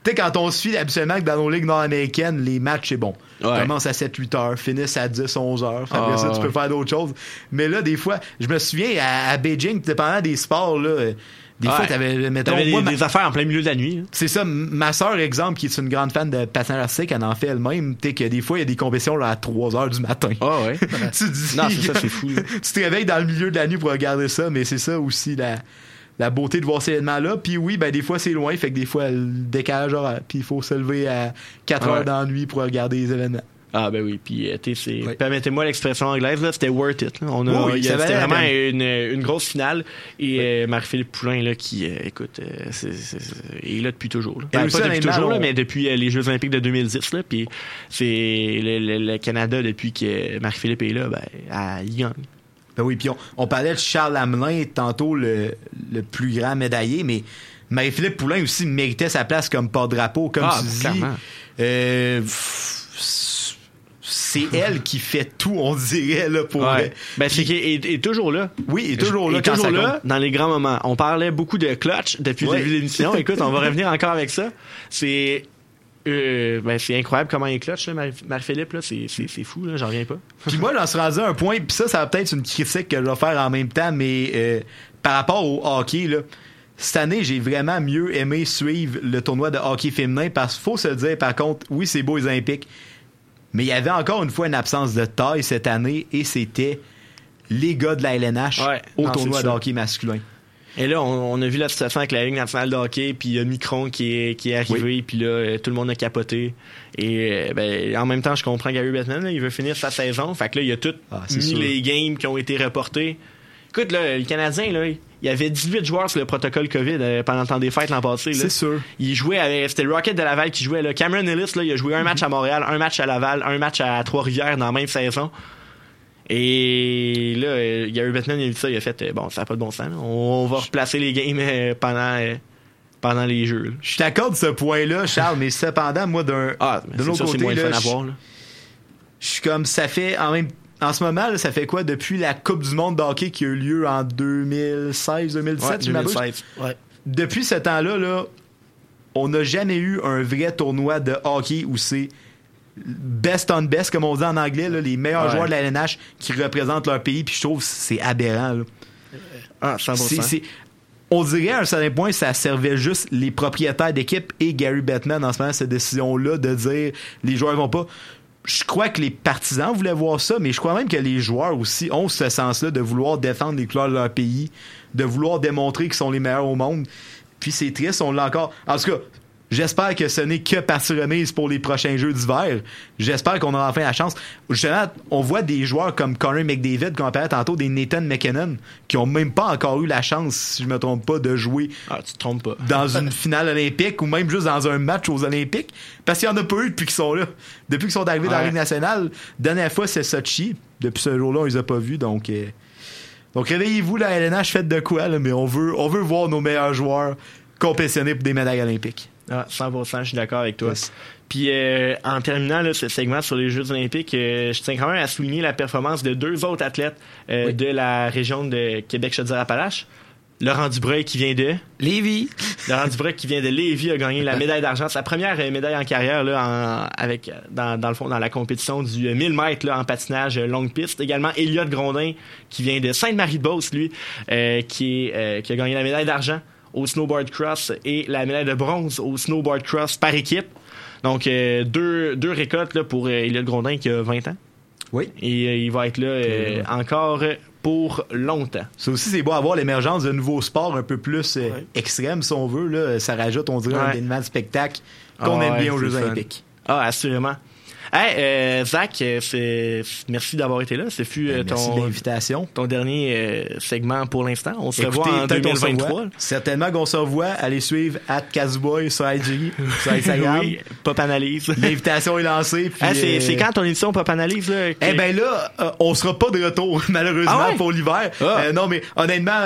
Speaker 17: tu sais, quand on suit habituellement que dans nos ligues nord-américaines, les matchs, c'est bon.
Speaker 4: Ouais.
Speaker 17: Commencent à 7-8 heures, finissent à 10, 11 heures. Après
Speaker 4: Ah,
Speaker 17: ça, tu peux faire d'autres choses. Mais là, des fois, je me souviens, à, à Beijing, dépendant des sports, là, des
Speaker 4: Ouais.
Speaker 17: fois, t'avais, mettons,
Speaker 4: T'avais des,
Speaker 17: moi, ma-
Speaker 4: des affaires en plein milieu de la nuit. hein.
Speaker 17: c'est ça, ma soeur, exemple, qui est une grande fan de patinage artistique, elle en fait elle-même, tu que des fois, il y a des compétitions là, à 3 heures du matin.
Speaker 4: Ah ouais.
Speaker 17: tu te dis,
Speaker 4: Non, c'est ça, c'est fou.
Speaker 17: tu te réveilles dans le milieu de la nuit pour regarder ça, mais c'est ça aussi la, la beauté de voir ces événements-là. Puis oui, ben des fois c'est loin, fait que des fois le décalage horaire, puis il faut se lever à 4
Speaker 4: Ouais.
Speaker 17: heures dans la nuit pour regarder les événements.
Speaker 4: Ah ben oui, puis euh, tu sais, c'est- permettez-moi l'expression anglaise là, c'était worth it. là. On a,
Speaker 17: Oui, oui,
Speaker 4: c'était vraiment une, une grosse finale et euh, Marc-Philippe Poulain là qui euh, écoute euh, c'est, c'est- c'est- il est là depuis toujours. Là. Ben, pas depuis toujours là, mais depuis euh, les Jeux olympiques de 2010 là, puis c'est le, le- le Canada depuis que Marc-Philippe est là, ben il gagne.
Speaker 17: Ben oui, puis on, on parlait de Charles Hamelin, tantôt le, le plus grand médaillé, mais Marie-Philippe Poulain aussi méritait sa place comme porte-drapeau, comme
Speaker 4: Ah,
Speaker 17: tu dis. Euh, pff, c'est elle qui fait tout, on dirait, là, pour...
Speaker 4: Ouais. Ben, c'est qu'il est, est toujours là.
Speaker 17: Oui, il est toujours là
Speaker 4: Il est toujours là dans les grands moments. On parlait beaucoup de clutch depuis
Speaker 17: Ouais.
Speaker 4: le début de l'émission. Écoute, on va revenir encore avec ça. C'est euh, ben, c'est incroyable comment il clutch, Marie-Philippe. là. C'est c'est- c'est fou, là. J'en reviens pas.
Speaker 17: Puis moi, j'en suis rendu à un point, puis ça, ça va peut-être être une critique que je vais faire en même temps, mais euh, par rapport au hockey, là, cette année, j'ai vraiment mieux aimé suivre le tournoi de hockey féminin parce qu'il faut se le dire, par contre, oui, c'est beau les Olympiques, mais il y avait encore une fois une absence de taille cette année et c'était les gars de la LNH
Speaker 4: Ouais,
Speaker 17: au
Speaker 4: non,
Speaker 17: tournoi de hockey masculin.
Speaker 4: Et là, on, on a vu la situation avec la Ligue nationale de hockey, puis il y a Micron qui est, qui est arrivé, puis là, euh, tout le monde a capoté. Et euh, ben, en même temps, je comprends Gary Bettman, là, il veut finir sa saison. Fait que là, il y a tout
Speaker 17: Ah, c'est
Speaker 4: mis
Speaker 17: sûr.
Speaker 4: les games qui ont été reportés. Écoute, là, le Canadien, là, il y avait 18 joueurs sur le protocole COVID euh, pendant le temps des fêtes l'an passé.
Speaker 17: C'est sûr.
Speaker 4: Il jouait avec. C'était le Rocket de Laval qui jouait. Là. Cameron Ellis, là, il a joué un match à Montréal, un match à Laval, un match à Trois-Rivières dans la même saison. Et là, euh, Gary Bettman, il a vu ça, il a fait euh, bon, ça n'a pas de bon sens. là. On va replacer les games euh, pendant, euh, pendant les jeux. là.
Speaker 17: Je t'accorde ce point-là, Charles, mais cependant, moi, d'un
Speaker 4: Ah,
Speaker 17: de
Speaker 4: c'est
Speaker 17: l'autre côté,
Speaker 4: moins le
Speaker 17: là,
Speaker 4: fun à
Speaker 17: je-
Speaker 4: voir. là.
Speaker 17: je suis comme ça fait en même en ce moment là, ça fait quoi depuis la Coupe du monde de hockey qui a eu lieu en 2016 2017
Speaker 4: Ouais,
Speaker 17: je m'abuse?
Speaker 4: 2016.
Speaker 5: Ouais.
Speaker 17: depuis ce temps-là là, on n'a jamais eu un vrai tournoi de hockey où c'est best on best comme on dit en anglais là, les meilleurs
Speaker 4: Ouais.
Speaker 17: joueurs de la LNH qui représentent leur pays puis je trouve que c'est aberrant là.
Speaker 4: Ah, 100%.
Speaker 17: C'est- c'est- on dirait à un certain point ça servait juste les propriétaires d'équipe et Gary Bettman en ce moment cette décision là de dire les joueurs vont pas je crois que les partisans voulaient voir ça mais je crois même que les joueurs aussi ont ce sens là de vouloir défendre les couleurs de leur pays de vouloir démontrer qu'ils sont les meilleurs au monde. Puis c'est triste on l'a encore. En tout cas J'espère que ce n'est que partie remise pour les prochains jeux d'hiver. J'espère qu'on aura enfin la chance. Justement, on voit des joueurs comme Connor McDavid, qu'on parlait tantôt, des Nathan McKinnon, qui ont même pas encore eu la chance, si je me trompe pas, de jouer
Speaker 4: Ah, tu te trompes pas.
Speaker 17: dans une finale olympique ou même juste dans un match aux Olympiques. Parce qu'il y en a pas eu depuis qu'ils sont là. Depuis qu'ils sont arrivés dans la. Ligue nationale. Dernière fois, c'est Sochi. Depuis ce jour-là, on les a pas vus. Donc, euh, donc réveillez-vous, la LNH, faites de quoi, là, mais on veut, on veut voir nos meilleurs joueurs compétitionner pour des médailles olympiques.
Speaker 4: Ah, 100%, je suis d'accord avec toi.
Speaker 17: Yes.
Speaker 4: Puis euh, en terminant là, ce segment sur les Jeux olympiques, euh, je tiens quand même à souligner la performance de deux autres athlètes euh, de la région de Québec-Chaudière-Appalaches. Laurent Dubreuil qui vient de
Speaker 5: Lévi.
Speaker 4: Laurent Dubreuil qui vient de Lévis a gagné la médaille d'argent, sa première euh, médaille en carrière là, en- avec dans, dans le fond dans la compétition du euh, 1000 mètres là, en patinage euh, longue piste. Également Elliot Grondin qui vient de Sainte-Marie-de-Beauce lui euh, qui est euh, qui a gagné la médaille d'argent au snowboard cross et la médaille de bronze au snowboard cross par équipe. Donc euh, deux deux récoltes là, pour euh, Elliot Grondin qui a 20 ans.
Speaker 17: Oui.
Speaker 4: Et euh, il va être là euh, encore pour longtemps.
Speaker 17: Ça aussi, c'est beau à voir l'émergence de nouveaux sports un peu plus euh, extrêmes, si on veut. Là. Ça rajoute, on dirait, un
Speaker 4: Ouais.
Speaker 17: de spectacle qu'on
Speaker 4: Ah
Speaker 17: aime
Speaker 4: ouais,
Speaker 17: bien aux Jeux olympiques.
Speaker 4: Ah, assurément. Hey, euh, Zach, euh, c'est- merci d'avoir été là. Ce fut euh,
Speaker 17: Ben, merci de
Speaker 4: ton,
Speaker 17: l'invitation.
Speaker 4: ton dernier euh, segment pour l'instant. On se revoit en
Speaker 17: peut-être on se
Speaker 4: 2023.
Speaker 17: revoit. Certainement qu'on se revoit. Allez suivre at Kazboy sur IG, sur Instagram.
Speaker 4: oui, Pop Analyse.
Speaker 17: L'invitation est lancée. puis,
Speaker 4: Ah, c'est c'est quand ton édition Pop Analyse? Là, que-
Speaker 17: Eh ben là, on sera pas de retour malheureusement
Speaker 4: Ah ouais?
Speaker 17: pour l'hiver.
Speaker 4: Ah.
Speaker 17: Non mais honnêtement,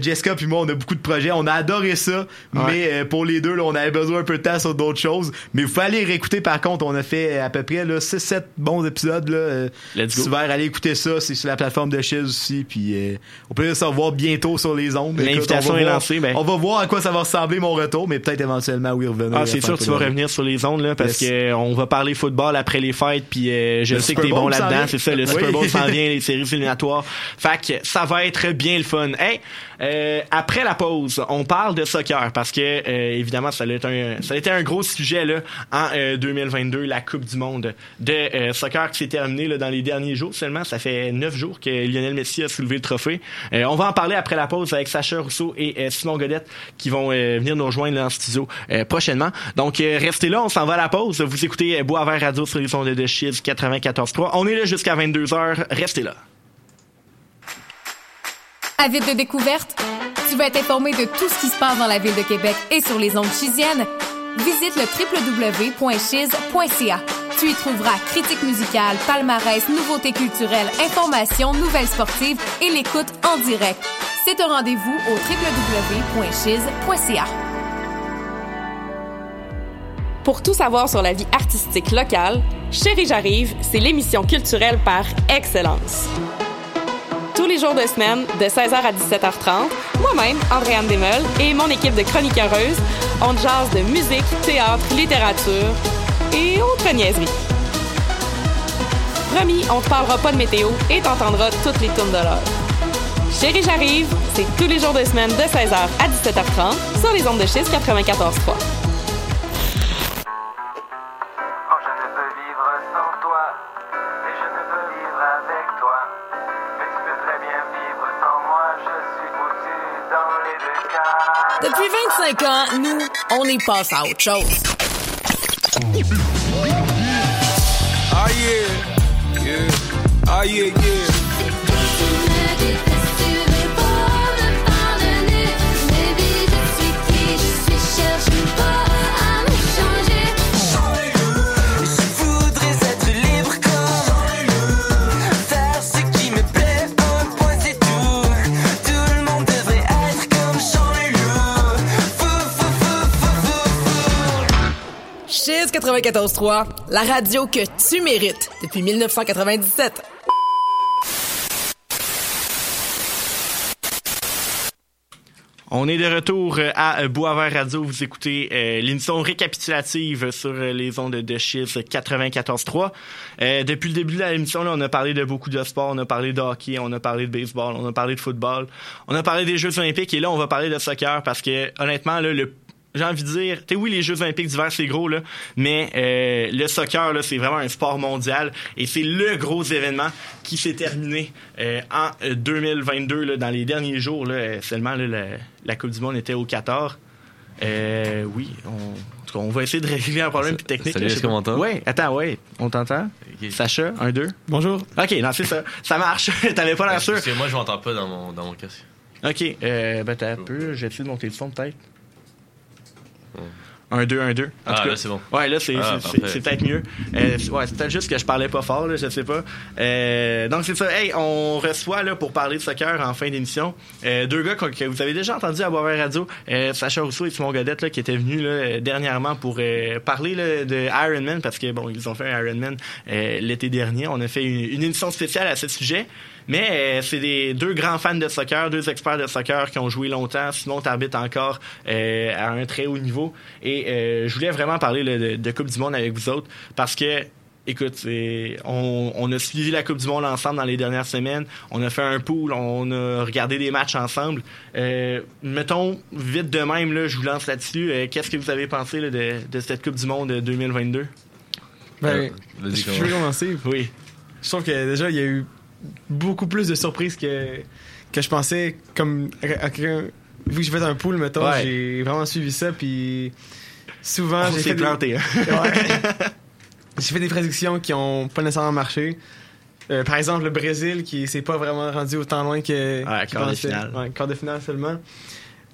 Speaker 17: Jessica puis moi, on a beaucoup de projets. On a adoré ça,
Speaker 4: Ouais.
Speaker 17: mais pour les deux, là, on avait besoin un peu de temps sur d'autres choses. Mais vous aller réécouter par contre. On a fait à peu près 6-7 bons épisodes là. euh,
Speaker 4: Let's go.
Speaker 17: hiver, allez écouter ça. C'est sur la plateforme de Shiz aussi. Puis euh, on peut se revoir bientôt sur les ondes.
Speaker 4: L'invitation
Speaker 17: on
Speaker 4: est
Speaker 17: voir-
Speaker 4: lancée, ben.
Speaker 17: On va voir à quoi ça va ressembler mon retour, mais peut-être éventuellement oui revenir.
Speaker 4: Ah, c'est sûr que tu vas revenir sur les ondes là, parce
Speaker 17: Yes.
Speaker 4: que euh, on va parler football après les fêtes puis euh, je
Speaker 17: Le
Speaker 4: sais que
Speaker 17: Super
Speaker 4: t'es bon là-dedans, c'est ça le Super. Bowl s'en vient, les séries éliminatoires. Fait que ça va être bien le fun. Hey, euh, après la pause, on parle de soccer parce que euh, évidemment ça a été un ça a été un gros sujet là en euh, 2022 la Coupe du monde de euh, soccer qui s'est terminée là, dans les derniers jours seulement, ça fait neuf jours que Lionel Messi a soulevé le trophée. Euh, on va en parler après la pause avec Sacha Rousseau et euh, Simon Godette qui vont venir nous rejoindre là, en studio prochainement. Donc restez là, on s'en va à la pause. Vous écoutez euh, Boisvert Radio sur les ondes de Chiz 94.3. On est là jusqu'à 22h, restez là.
Speaker 18: Avide de découverte? Tu veux être informé de tout ce qui se passe dans la ville de Québec et sur les ondes chisiennes? Visite le www.chiz.ca. Tu y trouveras critiques musicales, palmarès, nouveautés culturelles, informations, nouvelles sportives et l'écoute en direct. C'est un rendez-vous au www.chiz.ca.
Speaker 19: Pour tout savoir sur la vie artistique locale, Chérie J'arrive, c'est l'émission culturelle par excellence. Tous les jours de semaine, de 16h à 17h30, moi-même, Andréane Desmeules et mon équipe de chroniqueuses, on jase de musique, théâtre, littérature et autres niaiseries. Promis, on te parlera pas de météo et t'entendras toutes les tournes de l'heure. Chérie J'arrive, C'est tous les jours de semaine de 16h à 17h30 sur les ondes de Chiz 94.3.
Speaker 11: Depuis 25 ans, nous, on est passé à autre chose.
Speaker 20: Ah yeah, yeah, ah yeah, yeah.
Speaker 11: 94.3, la radio que tu mérites depuis 1997.
Speaker 4: On est de retour euh, à euh, Boisvert Radio. Vous écoutez euh, l'émission récapitulative sur les ondes de Chiz 94.3. Euh, depuis le début de l'émission, on a parlé de beaucoup de sports. On a parlé de hockey, on a parlé de baseball, on a parlé de football, on a parlé des Jeux olympiques et là, on va parler de soccer parce que honnêtement, là, le j'ai envie de dire, tu sais, oui, les Jeux olympiques d'hiver, c'est gros, là, mais euh, le soccer, là, c'est vraiment un sport mondial et c'est le gros événement qui s'est terminé euh, en euh, 2022, là, dans les derniers jours, là, euh, seulement, là, la, la Coupe du Monde était au Qatar. Euh, oui, on, en tout cas, on va essayer de régler un problème technique.
Speaker 21: Salut, est-ce qu'on?
Speaker 4: Ouais, attends, ouais, on t'entend? Sacha, un, deux?
Speaker 22: Bonjour.
Speaker 4: Ok, non, c'est ça. Ça marche. T'avais pas l'air sûr.
Speaker 21: Parce que moi, je m'entends pas dans mon, dans mon casque.
Speaker 4: Ok, euh, ben t'as un peu. J'ai essayé de monter le son peut-être. Un, deux, un, deux. En
Speaker 21: Ah,
Speaker 4: tout cas,
Speaker 21: là, c'est bon.
Speaker 4: Ouais, là, c'est
Speaker 21: Ah,
Speaker 4: c'est- peut-être mieux. Euh, ouais, c'est peut-être juste que je parlais pas fort, là, je sais pas. Euh, donc, c'est ça. Hey, on reçoit, là, pour parler de soccer en fin d'émission, euh, deux gars que vous avez déjà entendu à Boisvert Radio, Sacha Rousseau et Simon Godette, là, qui étaient venus, là, dernièrement pour parler, là, de Ironman, parce que, bon, ils ont fait un Ironman euh, l'été dernier. On a fait une, une émission spéciale à ce sujet. Mais euh, c'est des deux grands fans de soccer, deux experts de soccer qui ont joué longtemps. Simon t'arbitre encore euh, à un très haut niveau. Et euh, je voulais vraiment parler là, de, de Coupe du Monde avec vous autres parce que Écoute, on, on a suivi la Coupe du Monde ensemble dans les dernières semaines. On a fait un pool, on a regardé des matchs ensemble. Euh, mettons, vite de même, là, je vous lance là-dessus. Euh, Qu'est-ce que vous avez pensé là, de, de cette Coupe du Monde 2022?
Speaker 22: Ben, je peux commencer.
Speaker 4: Oui.
Speaker 22: Je trouve que déjà, il y a eu beaucoup plus de surprises que, que je pensais. Comme, à- à quelqu'un- vu que j'ai fait un pool, mettons,
Speaker 4: Ouais.
Speaker 22: j'ai vraiment suivi ça. Puis souvent, j'ai fait, des-
Speaker 4: planté, hein.
Speaker 22: Ouais. j'ai fait des prédictions qui ont pas nécessairement marché. Euh, par exemple, le Brésil qui s'est pas vraiment rendu autant loin que.
Speaker 4: Ouais, quart de finale.
Speaker 22: Ouais, quart de finale seulement.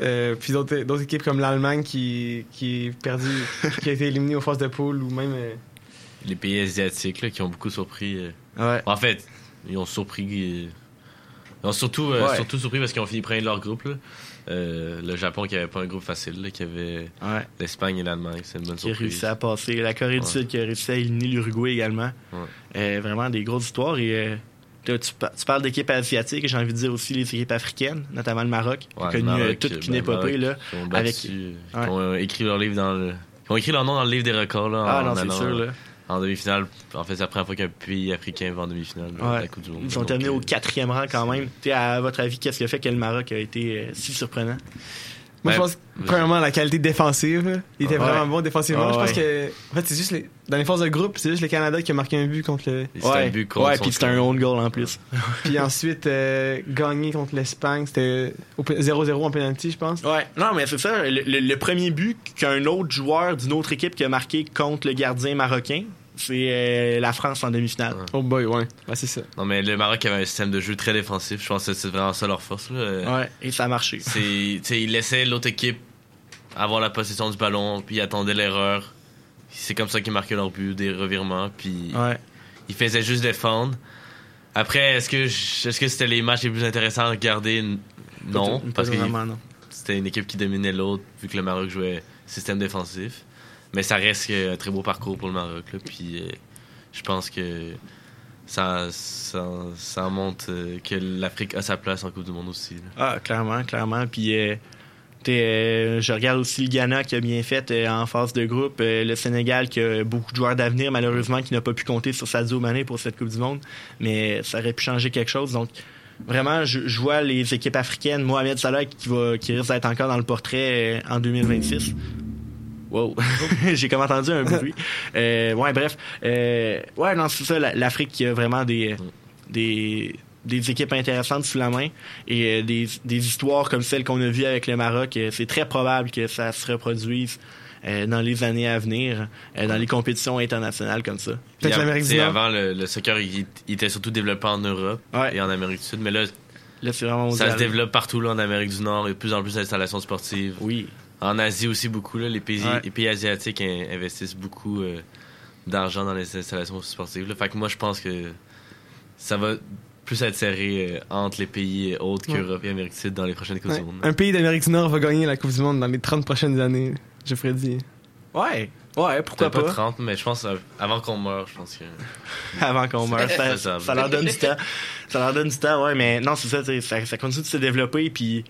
Speaker 22: Euh, puis d'autres d'autres équipes comme l'Allemagne qui, qui, est perdu, qui a été éliminée aux phases de poule ou même. euh,
Speaker 21: Les pays asiatiques là, qui ont beaucoup surpris. euh, En fait, ils ont surpris. Ils ont surtout, euh,
Speaker 4: Ouais.
Speaker 21: surtout surpris parce qu'ils ont fini premier de leur groupe. là. Euh, le Japon qui avait pas un groupe facile, là, qui avait l'Espagne et l'Allemagne. C'est une bonne
Speaker 4: qui a
Speaker 21: surprise.
Speaker 4: réussi à passer. La Corée du
Speaker 21: Ouais.
Speaker 4: Sud qui a réussi à éliminer l'Uruguay également. Euh, vraiment des grosses histoires. Et tu, tu par- tu parles d'équipes asiatiques et j'ai envie de dire aussi les équipes africaines, notamment le Maroc, qui a connu toute une épopée. Là,
Speaker 21: qui
Speaker 4: avec...
Speaker 21: qui ont écrit leur livre dans le. qui ont écrit leur nom dans le livre des records. Là,
Speaker 4: Ah,
Speaker 21: en
Speaker 4: non, c'est
Speaker 21: allant,
Speaker 4: sûr, là.
Speaker 21: En demi-finale. En fait, c'est la première fois qu'un pays africain va en demi-finale de
Speaker 4: Ouais.
Speaker 21: la Coupe du Monde.
Speaker 4: Ils ont
Speaker 21: Donc,
Speaker 4: terminé
Speaker 21: euh,
Speaker 4: au quatrième rang quand même. À votre avis, qu'est-ce qui a fait que le Maroc a été euh, si surprenant?
Speaker 22: Moi,
Speaker 21: Ben,
Speaker 22: je pense, premièrement, la qualité défensive. Il était
Speaker 4: Ouais.
Speaker 22: vraiment bon défensivement. Je pense que, en fait, c'est juste les, dans les phases de groupe, c'est juste le Canada qui a marqué un but contre le.
Speaker 4: Ouais, ouais puis c'était un own goal en plus.
Speaker 22: Puis ensuite, euh, gagner contre l'Espagne, c'était au pe- 0-0 en penalty, je pense.
Speaker 4: Ouais, non, mais c'est ça. Le, le- le premier but qu'un autre joueur d'une autre équipe qui a marqué contre le gardien marocain, c'est euh, la France en demi-finale.
Speaker 22: Oh boy, ouais. Ouais, c'est ça.
Speaker 21: Non, mais le Maroc avait un système de jeu très défensif. Je pense que c'est vraiment ça leur force. Là.
Speaker 4: Ouais, et ça a marché.
Speaker 21: Ils laissaient l'autre équipe avoir la possession du ballon, puis ils attendaient l'erreur. C'est comme ça qu'ils marquaient leur but, des revirements, puis
Speaker 4: Ouais.
Speaker 21: ils faisaient juste défendre. Après, est-ce que est-ce que c'était les matchs les plus intéressants à regarder? Non, parce que
Speaker 4: vraiment, non.
Speaker 21: c'était une équipe qui dominait l'autre, vu que le Maroc jouait système défensif. Mais ça reste un très beau parcours pour le Maroc. Là, puis euh, je pense que ça, montre euh, que l'Afrique a sa place en Coupe du Monde aussi.
Speaker 4: Ah, clairement, clairement. Puis, euh, je regarde aussi le Ghana qui a bien fait en phase de groupe. le Sénégal qui a beaucoup de joueurs d'avenir, malheureusement, qui n'a pas pu compter sur Sadio Mané pour cette Coupe du Monde. Mais ça aurait pu changer quelque chose. Donc, vraiment, je, vois les équipes africaines, Mohamed Salah qui va qui risque d'être encore dans le portrait en 2026. Wow, j'ai comme entendu un bruit. Euh, ouais, bref, euh, ouais, non, c'est ça, la- l'Afrique qui a vraiment des des des équipes intéressantes sous la main et euh, des, des histoires comme celle qu'on a vue avec le Maroc, euh, c'est très probable que ça se reproduise euh, dans les années à venir, euh, dans les compétitions internationales comme ça.
Speaker 21: Av- tu sais, Avant, le, le soccer, il, il était surtout développé en Europe et en Amérique du Sud. Mais là,
Speaker 4: Là, c'est vraiment
Speaker 21: ça se développe partout là, en Amérique du Nord. Il y a de plus en plus d'installations sportives.
Speaker 4: Oui.
Speaker 21: En Asie aussi, beaucoup. Là, les, pays,
Speaker 4: Ouais.
Speaker 21: les pays asiatiques in- investissent beaucoup euh, d'argent dans les installations sportives. Là. Fait que moi, je pense que ça va plus être serré euh, entre les pays autres
Speaker 22: Ouais.
Speaker 21: qu'Europe et Amérique du Sud dans les prochaines Coupes
Speaker 22: Ouais.
Speaker 21: du Monde.
Speaker 22: Un pays d'Amérique du Nord va gagner la Coupe du Monde dans les 30 prochaines années, je ferais dire.
Speaker 4: Ouais, ouais, pourquoi
Speaker 21: Peut-être
Speaker 4: pas?
Speaker 21: 30, mais je pense euh, avant qu'on meure, je pense que.
Speaker 4: avant qu'on meure. Ça,
Speaker 21: C'est ça.
Speaker 4: ça leur donne du temps. Ça leur donne du temps, ouais, mais non, c'est ça, ça, ça continue de se développer, puis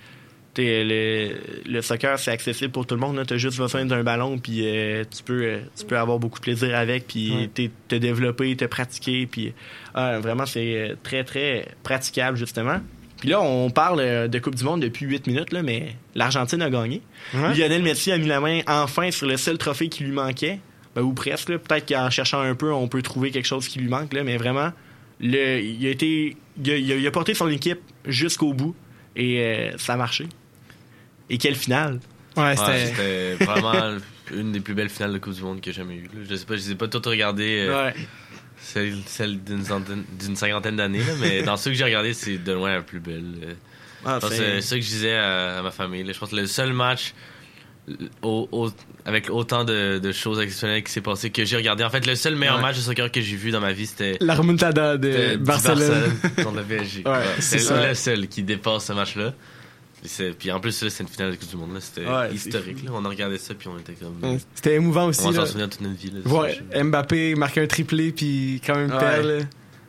Speaker 4: le, le soccer, c'est accessible pour tout le monde. Tu as juste besoin d'un ballon, puis euh, tu, peux, euh, tu peux avoir beaucoup de plaisir avec, puis
Speaker 22: Ouais.
Speaker 4: t'es- te développer, te pratiquer, puis ah, vraiment, c'est euh, très, très praticable, justement. Puis là, on parle de Coupe du Monde depuis 8 minutes, là, mais l'Argentine a gagné.
Speaker 22: Ouais.
Speaker 4: Lionel Messi a mis la main enfin sur le seul trophée qui lui manquait. Ben, ou presque. Peut-être qu'en cherchant un peu, on peut trouver quelque chose qui lui manque. Là, mais vraiment, le, il, a été, il, a, il porté son équipe jusqu'au bout. Et ça a marché. Et quelle finale!
Speaker 22: Ouais,
Speaker 21: Ouais, c'était vraiment une des plus belles finales de Coupe du Monde que j'ai jamais eues. Je sais pas, je les ai pas toutes regardées. euh,
Speaker 4: Ouais.
Speaker 21: Celle, celle d'une cinquantaine d'années, mais dans ceux que j'ai regardés, c'est de loin la plus belle. euh.
Speaker 4: Ah, c'est-
Speaker 21: ça que je disais à, à ma famille. là. Je pense que le seul match euh, au- au- avec autant de, de choses exceptionnelles qui s'est passé que j'ai regardé. En fait, le seul meilleur
Speaker 22: Ouais.
Speaker 21: match de soccer que j'ai vu dans ma vie, c'était
Speaker 22: La remontada de
Speaker 21: du
Speaker 22: Barcelone.
Speaker 21: contre le PSG.
Speaker 22: Ouais,
Speaker 21: Ouais,
Speaker 22: c'est
Speaker 21: le seul qui dépasse ce match-là. Puis en plus, c'est une finale de Coupe du Monde. là. C'était
Speaker 22: Ouais,
Speaker 21: historique. là. On a regardé ça, puis on était comme.
Speaker 22: Ouais, C'était émouvant aussi.
Speaker 21: On va s'en
Speaker 22: là.
Speaker 21: souvenir toute notre vie. là, match.
Speaker 22: Mbappé marquer un triplé puis quand même
Speaker 4: Ouais.
Speaker 22: perdre. là.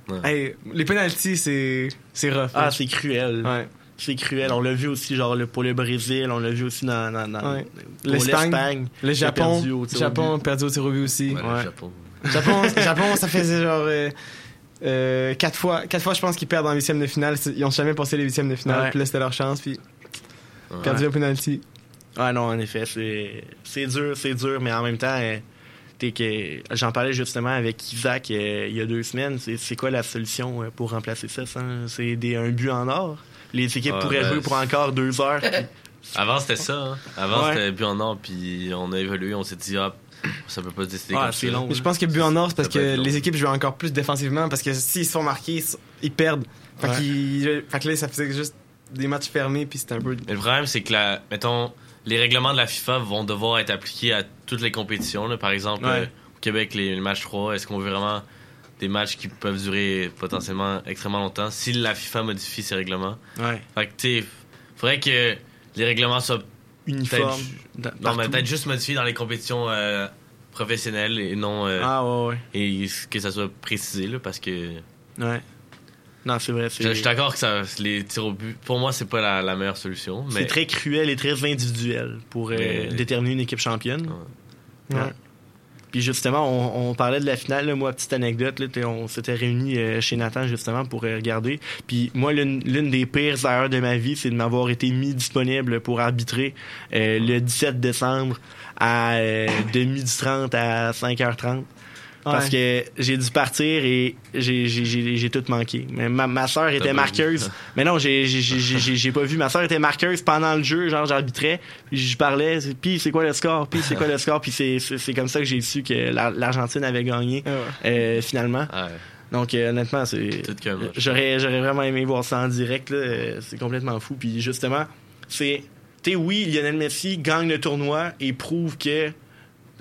Speaker 21: Ouais.
Speaker 22: Hey, les penalties, c'est c'est rough.
Speaker 4: Ah, c'est cruel.
Speaker 22: Ouais.
Speaker 4: C'est cruel. On l'a vu aussi genre le- pour le Brésil, on l'a vu aussi dans, dans, dans-
Speaker 22: Ouais.
Speaker 4: pour
Speaker 22: L'Espagne, le Japon,
Speaker 4: perdu au
Speaker 22: Japon perdu au tir au but aussi.
Speaker 21: Ouais, le. Japon.
Speaker 22: Japon, Japon, ça faisait genre euh, euh, quatre fois, quatre fois, je pense qu'ils perdent en huitième de finale. Ils ont jamais passé les huitièmes de finale.
Speaker 4: Ouais.
Speaker 22: Puis là, c'était leur chance. Puis. Perdu au penalty.
Speaker 4: Ah non, en effet, c'est dur, c'est dur, mais en même temps, euh, t'es que j'en parlais justement avec Isaac euh, il y a deux semaines. C'est quoi la solution euh, pour remplacer ça C'est des un but en or? Les équipes pourraient
Speaker 21: ben,
Speaker 4: jouer pour encore deux heures. puis-
Speaker 21: Avant, c'était ça. hein. Avant,
Speaker 4: Ouais.
Speaker 21: c'était but en or, puis on a évolué. On s'est dit, ah, ça peut pas se décider
Speaker 4: Ah,
Speaker 21: comme
Speaker 4: long.
Speaker 22: Je pense que but en or, c'est parce que les équipes jouent encore plus défensivement. Parce que s'ils se font marquer, ils- perdent. Fait,
Speaker 4: Ouais.
Speaker 22: fait que là, ça faisait juste des matchs fermés. Puis c'était un peu.
Speaker 21: Le problème, c'est que, la, mettons, les règlements de la FIFA vont devoir être appliqués à toutes les compétitions. là. Par exemple,
Speaker 4: Ouais.
Speaker 21: euh, au Québec, les, les matchs 3, est-ce qu'on veut vraiment des matchs qui peuvent durer potentiellement extrêmement longtemps si la FIFA modifie ses règlements?
Speaker 4: Ouais.
Speaker 21: Fait que, tu faudrait que les règlements soient
Speaker 4: Uniforme.
Speaker 21: peut-être-
Speaker 4: da-
Speaker 21: non, mais peut-être juste modifiés dans les compétitions euh, professionnelles et non. euh,
Speaker 4: Ah ouais, ouais.
Speaker 21: Et que ça soit précisé, là, parce que.
Speaker 4: Ouais. Non, c'est vrai.
Speaker 21: Je je suis d'accord que ça, les tirs au but, pour moi, c'est pas la, la meilleure solution.
Speaker 4: C'est très cruel et très individuel pour euh,
Speaker 21: Mais-
Speaker 4: déterminer une équipe championne.
Speaker 22: Ouais.
Speaker 4: Ouais. Puis justement, on, on parlait de la finale. là. moi, petite anecdote, là, on s'était réunis euh, chez Nathan justement pour euh, regarder. Puis moi, l'une l'une des pires erreurs de ma vie, c'est de m'avoir été mis disponible pour arbitrer euh, le 17 décembre à euh, de 12h30 à 5h30. Parce que j'ai dû partir et j'ai- j'ai j'ai- j'ai tout manqué. Mais ma, ma soeur était marqueuse. Mais non, j'ai j'ai- j'ai- j'ai- j'ai pas vu. Ma soeur était marqueuse pendant le jeu, genre j'arbitrais. Puis je parlais, puis c'est quoi le score? Puis c'est quoi le score? Puis c'est- c'est c'est comme ça que j'ai su que la- l'Argentine avait gagné euh, finalement.
Speaker 21: Ouais.
Speaker 4: Donc euh, honnêtement, c'est j'aurais j'aurais vraiment aimé voir ça en direct. C'est complètement fou. Puis justement, c'est tu sais oui, Lionel Messi gagne le tournoi et prouve que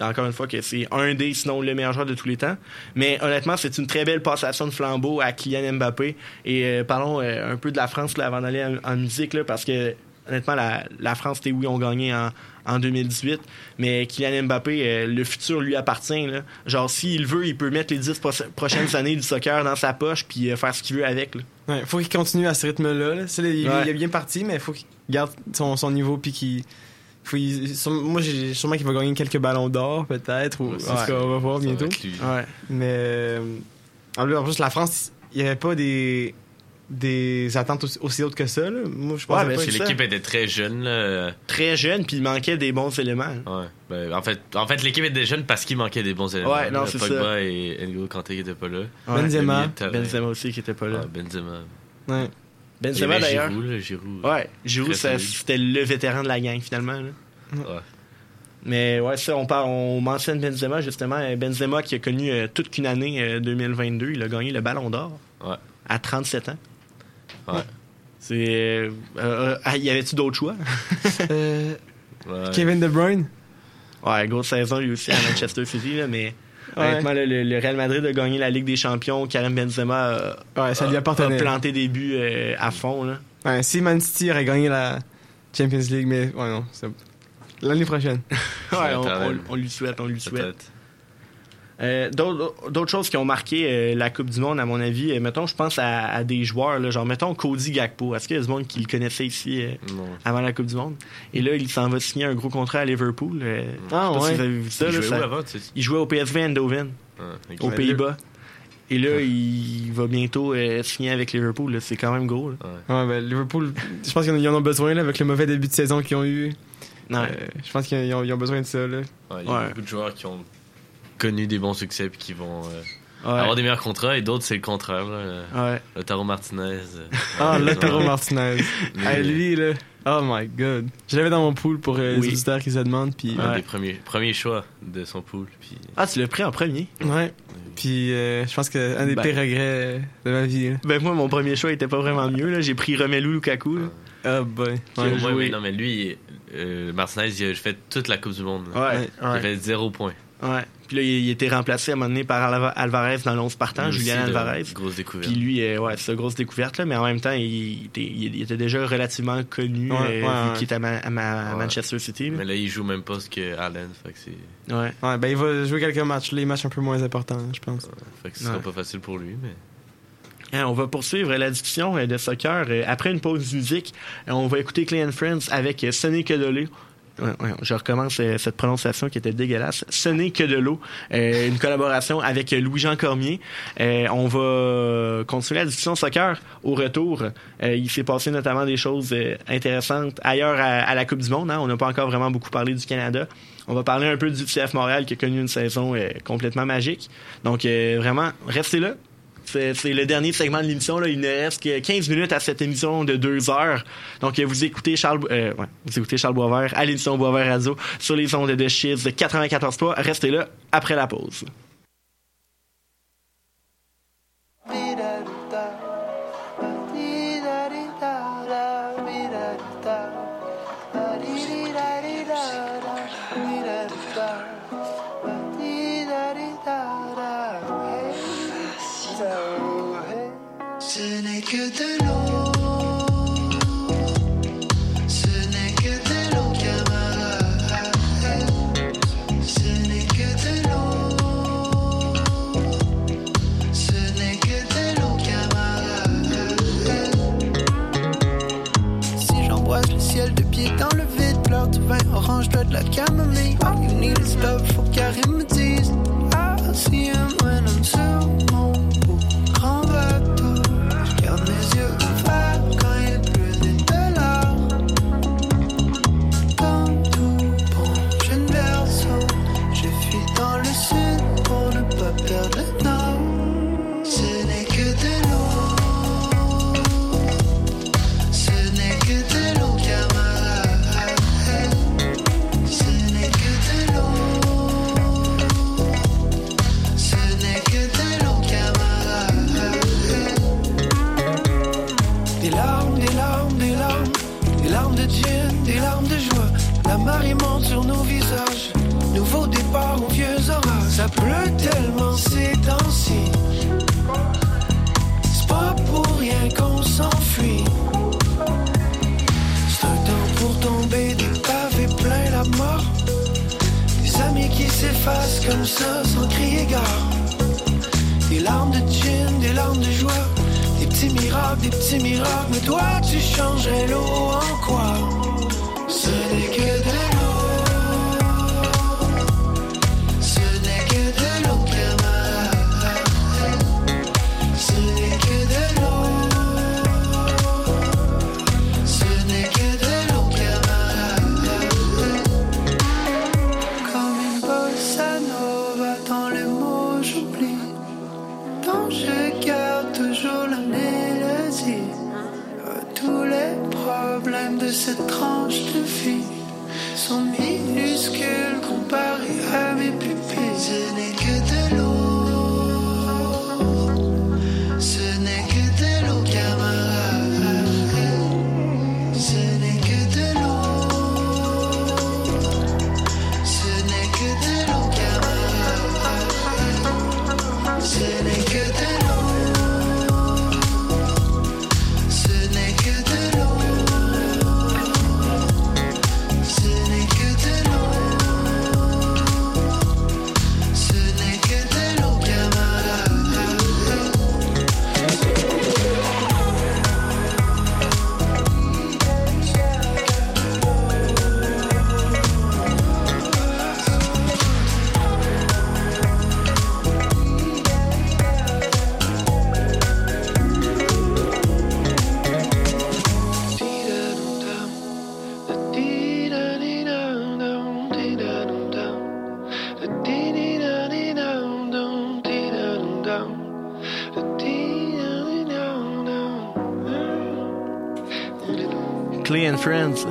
Speaker 4: encore une fois que c'est un des sinon le meilleur joueur de tous les temps. Mais honnêtement, c'est une très belle passation de flambeau à Kylian Mbappé. Et euh, parlons euh, un peu de la France là, avant d'aller en, en musique là, parce que honnêtement la, la France et oui ont gagné en, en 2018 mais Kylian Mbappé euh, le futur lui appartient là. genre s'il veut il peut mettre les 10 pro- prochaines années du soccer dans sa poche puis euh, faire ce qu'il veut avec là.
Speaker 22: Ouais, faut qu'il continue à ce rythme-là. là. Il,
Speaker 4: Ouais.
Speaker 22: il est bien parti, mais il faut qu'il garde son, son niveau puis qu'il. Faut il- sûrement- moi, j'ai sûrement qu'il va gagner quelques ballons d'or, peut-être. Ou, en tout cas, on va voir bientôt.
Speaker 4: Ouais.
Speaker 22: Mais euh, en plus- la France, il n'y avait pas des. des attentes aussi, aussi hautes que ça. Là. Moi, je pense
Speaker 4: Ouais,
Speaker 22: que
Speaker 21: l'équipe était très jeune. Là.
Speaker 4: Très jeune, puis il manquait des bons éléments.
Speaker 21: Ouais. Ben, en fait, en fait l'équipe était jeune parce qu'il manquait des bons éléments.
Speaker 4: Ouais, non,
Speaker 21: là.
Speaker 4: c'est
Speaker 21: Pogba
Speaker 4: ça.
Speaker 21: et N'Golo Kanté qui étaient pas là.
Speaker 4: Ouais.
Speaker 22: Benzema.
Speaker 4: Benzema aussi qui était pas là.
Speaker 21: Ouais, Benzema.
Speaker 22: Ouais.
Speaker 4: Benzema
Speaker 21: avait
Speaker 4: d'ailleurs.
Speaker 21: Giroud, là, Giroud.
Speaker 4: Ouais, Giroud, c'était le vétéran de la gang finalement. là.
Speaker 21: Ouais.
Speaker 4: Mais ouais, ça, on, parle, on mentionne Benzema justement. Euh, Benzema qui a connu euh, toute qu'une année euh, 2022. Il a gagné le Ballon d'Or
Speaker 21: Ouais.
Speaker 4: à 37 ans.
Speaker 21: Ouais.
Speaker 4: C'est. euh, euh, ah, y avait-tu d'autres choix?
Speaker 22: Euh,
Speaker 21: Ouais.
Speaker 22: Kevin De Bruyne?
Speaker 4: Ouais, grosse saison lui aussi à Manchester City, là, mais. Honnêtement, le, le- le Real Madrid a gagné la Ligue des Champions. Karim Benzema a,
Speaker 22: Ouais, ça lui
Speaker 4: a-
Speaker 22: appartenait.
Speaker 4: a planté des buts euh, à fond. Là.
Speaker 22: Ouais, si Man City aurait gagné la Champions League, mais ouais, non. L'année prochaine.
Speaker 4: Ouais, on,
Speaker 21: éternel.
Speaker 4: on- on lui souhaite, on lui souhaite. Euh, D'autres choses qui ont marqué euh, la Coupe du Monde, à mon avis, euh, mettons, je pense à, à des joueurs, là, genre, mettons, Cody Gakpo. Est-ce qu'il y a du monde qui le connaissait ici euh, avant la Coupe du Monde? Et là, il s'en va signer un gros contrat à Liverpool. euh,
Speaker 22: Ah,
Speaker 4: je sais pas si
Speaker 22: ouais.
Speaker 4: vous avez vu ça.
Speaker 21: Il
Speaker 4: là,
Speaker 21: jouait
Speaker 4: ça-
Speaker 21: où avant, tu sais?
Speaker 4: il jouait au PSV Eindhoven,
Speaker 21: ok.
Speaker 4: aux Pays-Bas. Et là, il va bientôt euh, signer avec Liverpool. C'est quand même gros. là.
Speaker 22: Ouais, ben Liverpool, je pense qu'ils en- ont besoin là, avec le mauvais début de saison qu'ils ont eu.
Speaker 4: Ouais.
Speaker 22: Euh, je pense qu'ils ont, besoin de ça. Là.
Speaker 21: Ouais, il y a
Speaker 4: Ouais.
Speaker 21: beaucoup de joueurs qui ont connu des bons succès puis qui vont euh,
Speaker 4: Ouais.
Speaker 21: avoir des meilleurs contrats et d'autres c'est le contraire. Là.
Speaker 4: Ouais.
Speaker 21: Lautaro Martinez. euh,
Speaker 22: Ah,
Speaker 21: ouais.
Speaker 22: Martinez.
Speaker 21: Lui,
Speaker 22: Ah, lui, là. Oh my god. Je l'avais dans mon pool pour euh,
Speaker 4: Oui.
Speaker 22: les auditeurs qui se demandent. Puis,
Speaker 21: Un
Speaker 4: Ouais.
Speaker 21: des premiers, premiers choix de son pool. Puis,
Speaker 4: Ah, tu l'as pris en premier?
Speaker 22: ouais. Puis euh, je pense que un des
Speaker 4: Ben.
Speaker 22: pires regrets de ma vie. là.
Speaker 4: Ben, moi, mon premier choix était pas vraiment mieux. là. J'ai pris Romelu Lukaku. là.
Speaker 22: Ah,
Speaker 4: a
Speaker 21: Ouais, non, mais lui, euh, Martinez, il a fait toute la Coupe du Monde.
Speaker 4: Ouais.
Speaker 22: Ouais.
Speaker 21: Il a fait zéro point.
Speaker 4: Ouais. Puis là, il, il était remplacé à un moment donné par Alva- Alvarez dans l'11 partant, Julian Alvarez.
Speaker 21: Grosse découverte.
Speaker 4: Puis lui, euh, ouais, c'est une grosse découverte, là, mais en même temps, il était, il était déjà relativement connu,
Speaker 22: Ouais,
Speaker 4: euh,
Speaker 22: ouais,
Speaker 4: vu qu'il était à, Ma- à Ma- à
Speaker 21: Ouais.
Speaker 4: Manchester City. là.
Speaker 21: Mais là, il joue même pas ce que Allen. Fait que, c'est...
Speaker 4: Ouais.
Speaker 22: Ouais, ben il va jouer quelques matchs, les matchs un peu moins importants, je pense.
Speaker 21: fait que ce sera pas facile pour lui. Mais...
Speaker 4: Hein, on va poursuivre la discussion euh, de soccer. Euh, Après une pause musique, on va écouter Clay and Friends avec euh, Ce je recommence euh, cette prononciation qui était dégueulasse. Ce n'est que de l'eau. Euh, une collaboration avec Louis-Jean Cormier. Euh, on va continuer la discussion soccer au retour. Il s'est passé notamment des choses intéressantes ailleurs à, la Coupe du Monde. hein. On n'a pas encore vraiment beaucoup parlé du Canada. On va parler un peu du CF Montréal qui a connu une saison complètement magique. Donc vraiment, restez là. C'est le dernier segment de l'émission. Il ne reste que 15 minutes à cette émission de 2 heures. Donc, vous écoutez Charles, euh, vous écoutez Charles Boisvert à l'émission Boisvert Radio sur les ondes de Chiz de 94.3. Restez là après la pause.
Speaker 6: La camomille. All you need is love, me dise. I see him when I'm sur Pleut tellement ces temps-ci. C'est pas pour rien qu'on s'enfuit. C'est un temps pour tomber, des pavés plein la mort. Des amis qui s'effacent comme ça sans crier gare. Des larmes de gin, des larmes de joie. Des petits miracles, des petits miracles. Mais toi, tu changerais l'eau en quoi? Ce n'est que de
Speaker 4: Clay and Friends,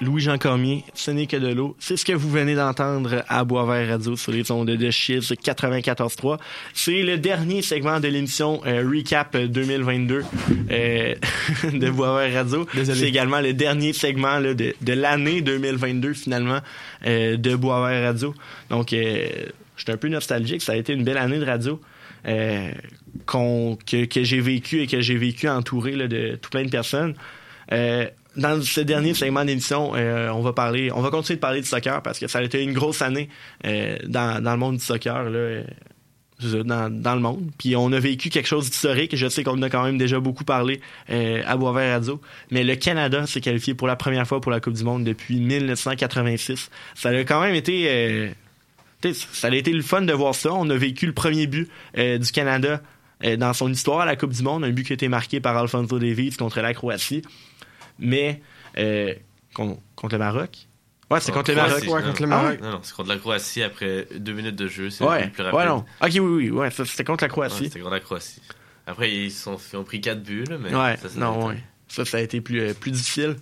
Speaker 4: Louis-Jean Cormier, ce n'est que de l'eau. C'est ce que vous venez d'entendre à Boisvert Radio sur les ondes de Chiz 94.3. C'est le dernier segment de l'émission euh, Recap 2022 euh, de Boisvert Radio. C'est également le dernier segment là, de, de l'année 2022 finalement euh, de Boisvert Radio. Donc, euh, je suis un peu nostalgique. Ça a été une belle année de radio. euh, que j'ai vécu et que j'ai vécu entouré là, de tout plein de personnes. Euh, dans ce dernier segment d'émission, euh, on va parler, on va continuer de parler du soccer parce que ça a été une grosse année euh, dans, le monde du soccer, là, dans, le monde. Puis on a vécu quelque chose d'historique. Je sais qu'on en a quand même déjà beaucoup parlé à Boisvert Radio, mais le Canada s'est qualifié pour la première fois pour la Coupe du Monde depuis 1986. Ça a quand même été ça a été le fun de voir ça. On a vécu le premier but du Canada dans son histoire à la Coupe du Monde, un but qui a été marqué par Alfonso Davies contre la Croatie. Mais euh, con- contre le Maroc? Ouais, c'est contre le Maroc.
Speaker 21: Croatie, non.
Speaker 4: Ah ouais?
Speaker 21: Non, non, c'est contre la Croatie après deux minutes de jeu. C'est
Speaker 4: Ouais,
Speaker 21: le plus rapide.
Speaker 4: ouais, non. Ok, oui, oui, ouais, c'était contre la
Speaker 21: Ouais,
Speaker 4: Croatie.
Speaker 21: C'était contre la Croatie. Après, ils, sont, ils ont pris quatre buts, là, mais
Speaker 4: ouais,
Speaker 21: ça, ça
Speaker 4: non, ouais. Ça, ça a été plus, euh, plus difficile.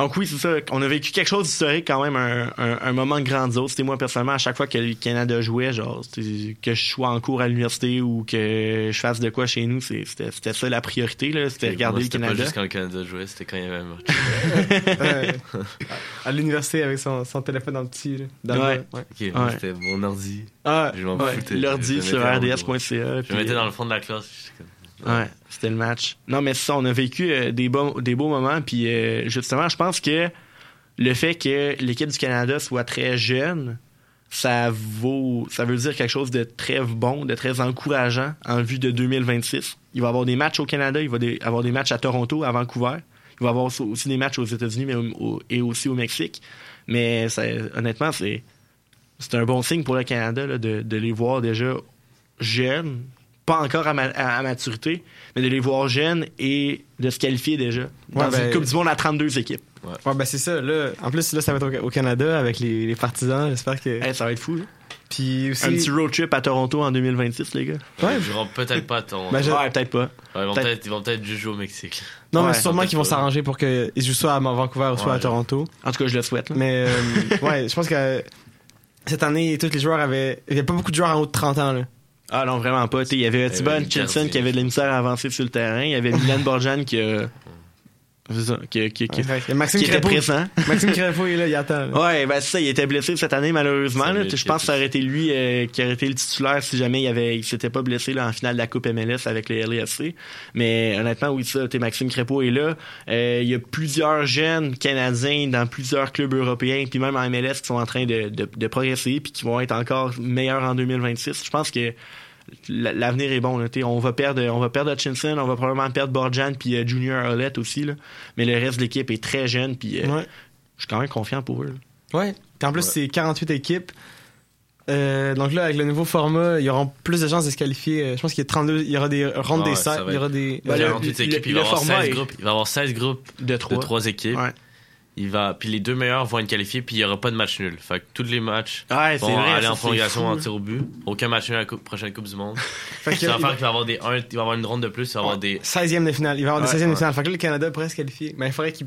Speaker 4: Donc oui, c'est ça. On a vécu quelque chose d'historique quand même, un, un, un moment grandiose. C'était moi personnellement, à chaque fois que le Canada jouait, genre c'était- que je sois en cours à l'université ou que je fasse de quoi chez nous, c'était c'était ça la priorité. là. C'était
Speaker 21: Moi,
Speaker 4: regarder le
Speaker 21: c'était
Speaker 4: Canada.
Speaker 21: pas juste quand le Canada jouait, c'était quand il y avait un match.
Speaker 22: Ouais. à l'université avec son, son téléphone dans le petit. là, dans le-
Speaker 4: Ouais.
Speaker 21: Ok, moi, c'était mon ordi.
Speaker 22: Ah,
Speaker 21: je m'en
Speaker 4: ouais,
Speaker 21: foutais.
Speaker 4: l'ordi
Speaker 21: Je
Speaker 4: sur RDS.ca,
Speaker 21: Je
Speaker 4: puis-
Speaker 21: me mettais dans le fond de la classe.
Speaker 4: Ouais, c'était le match. Non, mais ça, on a vécu euh, des, beaux, des beaux moments. Puis euh, justement, je pense que le fait que l'équipe du Canada soit très jeune, ça vaut, ça veut dire quelque chose de très bon, de très encourageant en vue de 2026. Il va y avoir des matchs au Canada, il va y avoir des matchs à Toronto, à Vancouver. Il va y avoir aussi- des matchs aux États-Unis mais et aussi au Mexique. Mais honnêtement, c'est c'est un bon signe pour le Canada de les voir déjà jeunes, pas encore à, ma- à- à maturité, mais de les voir jeunes et de se qualifier déjà dans
Speaker 22: Ouais, ben-
Speaker 4: une Coupe du Monde à 32 équipes.
Speaker 22: Ouais, ben c'est ça. Là, en plus, là, ça va être au, au Canada avec les, les partisans. J'espère que.
Speaker 4: ça va être fou.
Speaker 22: Puis aussi.
Speaker 4: Un petit road trip à Toronto en 2026, les gars.
Speaker 22: Ouais.
Speaker 21: Ils joueront peut-être pas à Toronto.
Speaker 22: Ben, je-
Speaker 4: Ouais, peut-être pas.
Speaker 21: Ouais, ils vont
Speaker 4: Peut-être-
Speaker 21: vont juste jouer au Mexique.
Speaker 22: Non,
Speaker 4: Ouais.
Speaker 22: mais sûrement qu'ils vont s'arranger pour qu'ils jouent soit à Vancouver ou soit
Speaker 21: Ouais.
Speaker 22: à Toronto.
Speaker 4: En tout cas, je le souhaite. là.
Speaker 22: Mais euh, ouais, je pense que cette année, tous les joueurs avaient. Il n'y avait pas beaucoup de joueurs en haut de 30 ans. Là.
Speaker 4: Ah non, vraiment pas. T'sais, Il y avait
Speaker 21: une
Speaker 4: Hutchinson
Speaker 21: gardien.
Speaker 4: qui avait de l'émissaire avancé sur le terrain. Il y avait Milan Borjan qui a... C'est ça, qui, qui, qui,
Speaker 22: Ouais, et Maxime
Speaker 4: qui était
Speaker 22: Crépeau.
Speaker 4: présent.
Speaker 22: Maxime Crépeau est là, il attend. là.
Speaker 4: Ouais, ben c'est ça, il était blessé cette année malheureusement. Là. Je pense que ça aurait été lui euh, qui aurait été le titulaire si jamais il avait il s'était pas blessé là, en finale de la Coupe MLS avec les LAFC. Mais honnêtement, oui, ça, Maxime Crépeau est là. Euh, il y a plusieurs jeunes Canadiens dans plusieurs clubs européens, puis même en MLS qui sont en train de, de, de progresser puis qui vont être encore meilleurs en 2026. Je pense que l'avenir est bon. Là, on va perdre on va perdre Hutchinson, on va probablement perdre Borjan puis euh, Junior Hollett aussi. Là. Mais le reste de l'équipe est très jeune puis euh,
Speaker 22: Ouais.
Speaker 4: je suis quand même confiant pour eux. là.
Speaker 22: Ouais. Puis en plus, c'est 48 équipes. Euh, donc là, avec le nouveau format, il y aura plus de chances de se qualifier. Je pense qu'il y a 32, il y aura des rondes
Speaker 21: Ouais,
Speaker 22: des
Speaker 21: ça
Speaker 22: sept,
Speaker 21: va
Speaker 22: il y aura des.
Speaker 4: Ben,
Speaker 21: Il y a
Speaker 4: le-
Speaker 21: 48
Speaker 4: le-
Speaker 21: équipes, il va y avoir
Speaker 4: format
Speaker 21: 16
Speaker 4: est-
Speaker 21: groupes. Il va avoir 16 groupes
Speaker 4: De
Speaker 21: de
Speaker 4: trois.
Speaker 21: 3 équipes. Il va, puis les deux meilleurs vont être qualifiés, puis il n'y aura pas de match nul. Fait que tous les matchs vont
Speaker 4: vrai,
Speaker 21: aller
Speaker 4: ça,
Speaker 21: en prolongation en tir au but. Aucun match nul à la coupe- prochaine Coupe du Monde.
Speaker 22: Fait
Speaker 21: ça va faire qu'il va avoir des un, il va avoir une ronde de plus, il va avoir des
Speaker 22: 16e de finale. Il va avoir des
Speaker 21: Ouais,
Speaker 22: 16e de finale. Fait que là, le Canada pourrait se qualifier. Mais il faudrait qu'il.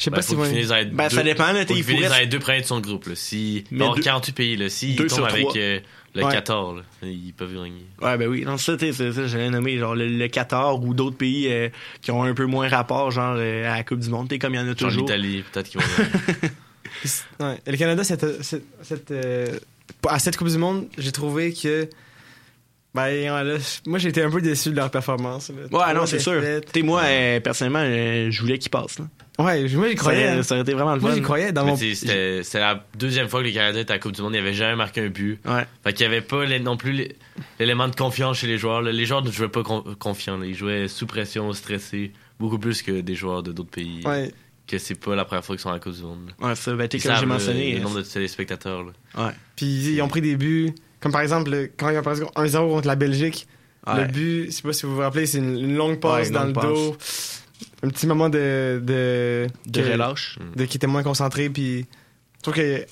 Speaker 22: Je sais
Speaker 21: Ben,
Speaker 22: pas
Speaker 21: faut
Speaker 22: si
Speaker 21: dans les
Speaker 22: Ben,
Speaker 21: deux-
Speaker 22: ça dépend, là,
Speaker 21: faut
Speaker 22: t'es- il faut reste-
Speaker 21: dans les deux premiers de son groupe. Là. Si,
Speaker 4: Mais
Speaker 21: hors
Speaker 4: deux-
Speaker 21: 48 pays, là, s'ils
Speaker 4: deux
Speaker 21: tombent
Speaker 4: sur
Speaker 21: avec euh, le
Speaker 4: Ouais.
Speaker 21: 14, là, ils peuvent gagner.
Speaker 4: Ouais, ben oui. Non, ça, c'est ça, j'allais nommer, genre, le, le Qatar ou d'autres pays euh, qui ont un peu moins rapport, genre, euh, à la Coupe du Monde. T'es comme il y en a
Speaker 21: Genre
Speaker 4: toujours.
Speaker 21: l'Italie, peut-être qu'ils vont gagner.
Speaker 22: Ouais. Et le Canada, cette, cette, cette, euh, à cette Coupe du Monde, j'ai trouvé que. Ben, là, moi, j'ai été un peu déçu de leur performance. là.
Speaker 4: Ouais,
Speaker 22: Trois
Speaker 4: non, c'est sûr. T'sais, moi, euh, personnellement, euh, je voulais qu'ils passent. Là.
Speaker 22: Ouais, moi, j'y croyais.
Speaker 4: Ça,
Speaker 22: hein.
Speaker 4: ça aurait été vraiment le
Speaker 22: Moi,
Speaker 4: fun.
Speaker 22: j'y croyais dans
Speaker 21: Mais
Speaker 22: mon.
Speaker 21: C'était la deuxième fois que le Canada était à la Coupe du Monde. Il avait jamais marqué un but.
Speaker 4: Ouais.
Speaker 21: Fait qu'il y avait pas les- non plus les- l'élément de confiance chez les joueurs. Les joueurs ne jouaient pas con- confiants. Ils jouaient sous pression, stressés. Beaucoup plus que des joueurs de d'autres pays.
Speaker 22: Ouais.
Speaker 21: Que c'est pas la première fois qu'ils sont à la Coupe du Monde.
Speaker 4: Ouais, ça, ben,
Speaker 21: Ils
Speaker 4: comme j'ai mentionné.
Speaker 21: Le, le
Speaker 4: euh,
Speaker 22: hein.
Speaker 21: nombre de téléspectateurs. là.
Speaker 4: Ouais.
Speaker 22: Puis ils ont pris des buts. Comme par exemple, le- quand ils ont perdu 1-0 contre la Belgique,
Speaker 4: Ouais.
Speaker 22: le but, je sais pas si vous vous rappelez, c'est une, une longue passe
Speaker 4: Ouais, une
Speaker 22: dans le dos. Un petit moment de. De,
Speaker 4: De
Speaker 22: que-
Speaker 4: relâche.
Speaker 22: De, qui était moins concentré. Puis je trouve que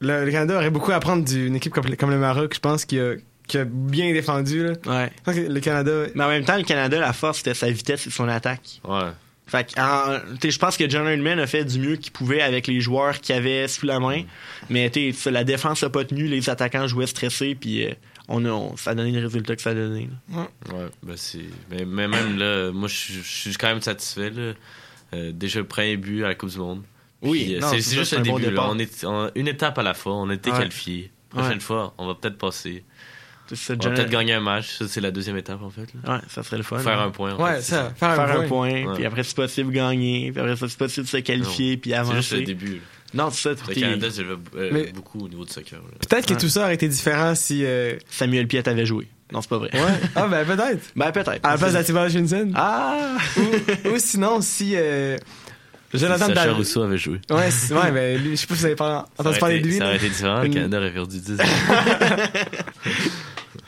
Speaker 22: le, le Canada aurait beaucoup à apprendre d'une équipe comme, comme le Maroc, je pense, qui a, qui a bien défendu. Là.
Speaker 4: Ouais.
Speaker 22: Je pense que le Canada.
Speaker 4: Mais en même temps, le Canada, la force, c'était sa vitesse et son attaque.
Speaker 21: Ouais.
Speaker 4: Fait que, je pense que John Herdman a fait du mieux qu'il pouvait avec les joueurs qu'il avait sous la main. Mais la défense a pas tenu, les attaquants jouaient stressés, puis euh, on a, on- ça a donné le résultat que ça a donné. là.
Speaker 21: Ouais, ben c'est. Mais, mais même là, moi, je suis- quand même satisfait. Là. Euh, déjà le premier but à la Coupe du Monde.
Speaker 4: Oui,
Speaker 21: Puis, euh,
Speaker 4: non,
Speaker 21: c'est
Speaker 4: c'est
Speaker 21: c'est juste
Speaker 4: c'est
Speaker 21: le
Speaker 4: un bon
Speaker 21: début. là.
Speaker 4: départ.
Speaker 21: On est on- une étape à la fois. On a été
Speaker 4: Ouais.
Speaker 21: qualifiés. Prochaine
Speaker 4: Ouais.
Speaker 21: fois, on va peut-être passer.
Speaker 4: C'est ça,
Speaker 21: On va peut-être gagner un match. Ça, c'est la deuxième étape, en fait. là.
Speaker 4: Ouais, ça serait le fun.
Speaker 21: Faire
Speaker 4: hein.
Speaker 21: un point. en
Speaker 22: Ouais,
Speaker 21: fait,
Speaker 22: ça,
Speaker 21: c'est
Speaker 22: faire un
Speaker 4: un
Speaker 22: point.
Speaker 21: Ouais.
Speaker 4: puis après, c'est possible gagner, puis après, ça, c'est possible se qualifier, puis
Speaker 21: C'est
Speaker 4: avancer.
Speaker 21: juste le début.
Speaker 4: Non, c'est ça.
Speaker 21: Le Canada s'élève euh,
Speaker 22: Mais-
Speaker 21: beaucoup au niveau du soccer.
Speaker 22: Peut-être que tout ça aurait été différent si. euh,
Speaker 4: Samuel Piet avait joué. Non, c'est pas vrai.
Speaker 22: Ouais. Ah, ben peut-être.
Speaker 4: Ben, peut-être.
Speaker 22: À la place d'Atiba Hutchinson.
Speaker 4: Ah!
Speaker 22: Ou, ou sinon, si. euh, Jonathan
Speaker 21: Sacha
Speaker 22: David.
Speaker 21: Rousseau avait joué.
Speaker 22: Ouais, ouais, ben lui, je sais pas si vous avez parlé-
Speaker 21: Ça
Speaker 22: entendu
Speaker 21: aurait
Speaker 22: parler
Speaker 21: été-
Speaker 22: de lui.
Speaker 21: Ça aurait été différent. Le Canada aurait perdu 10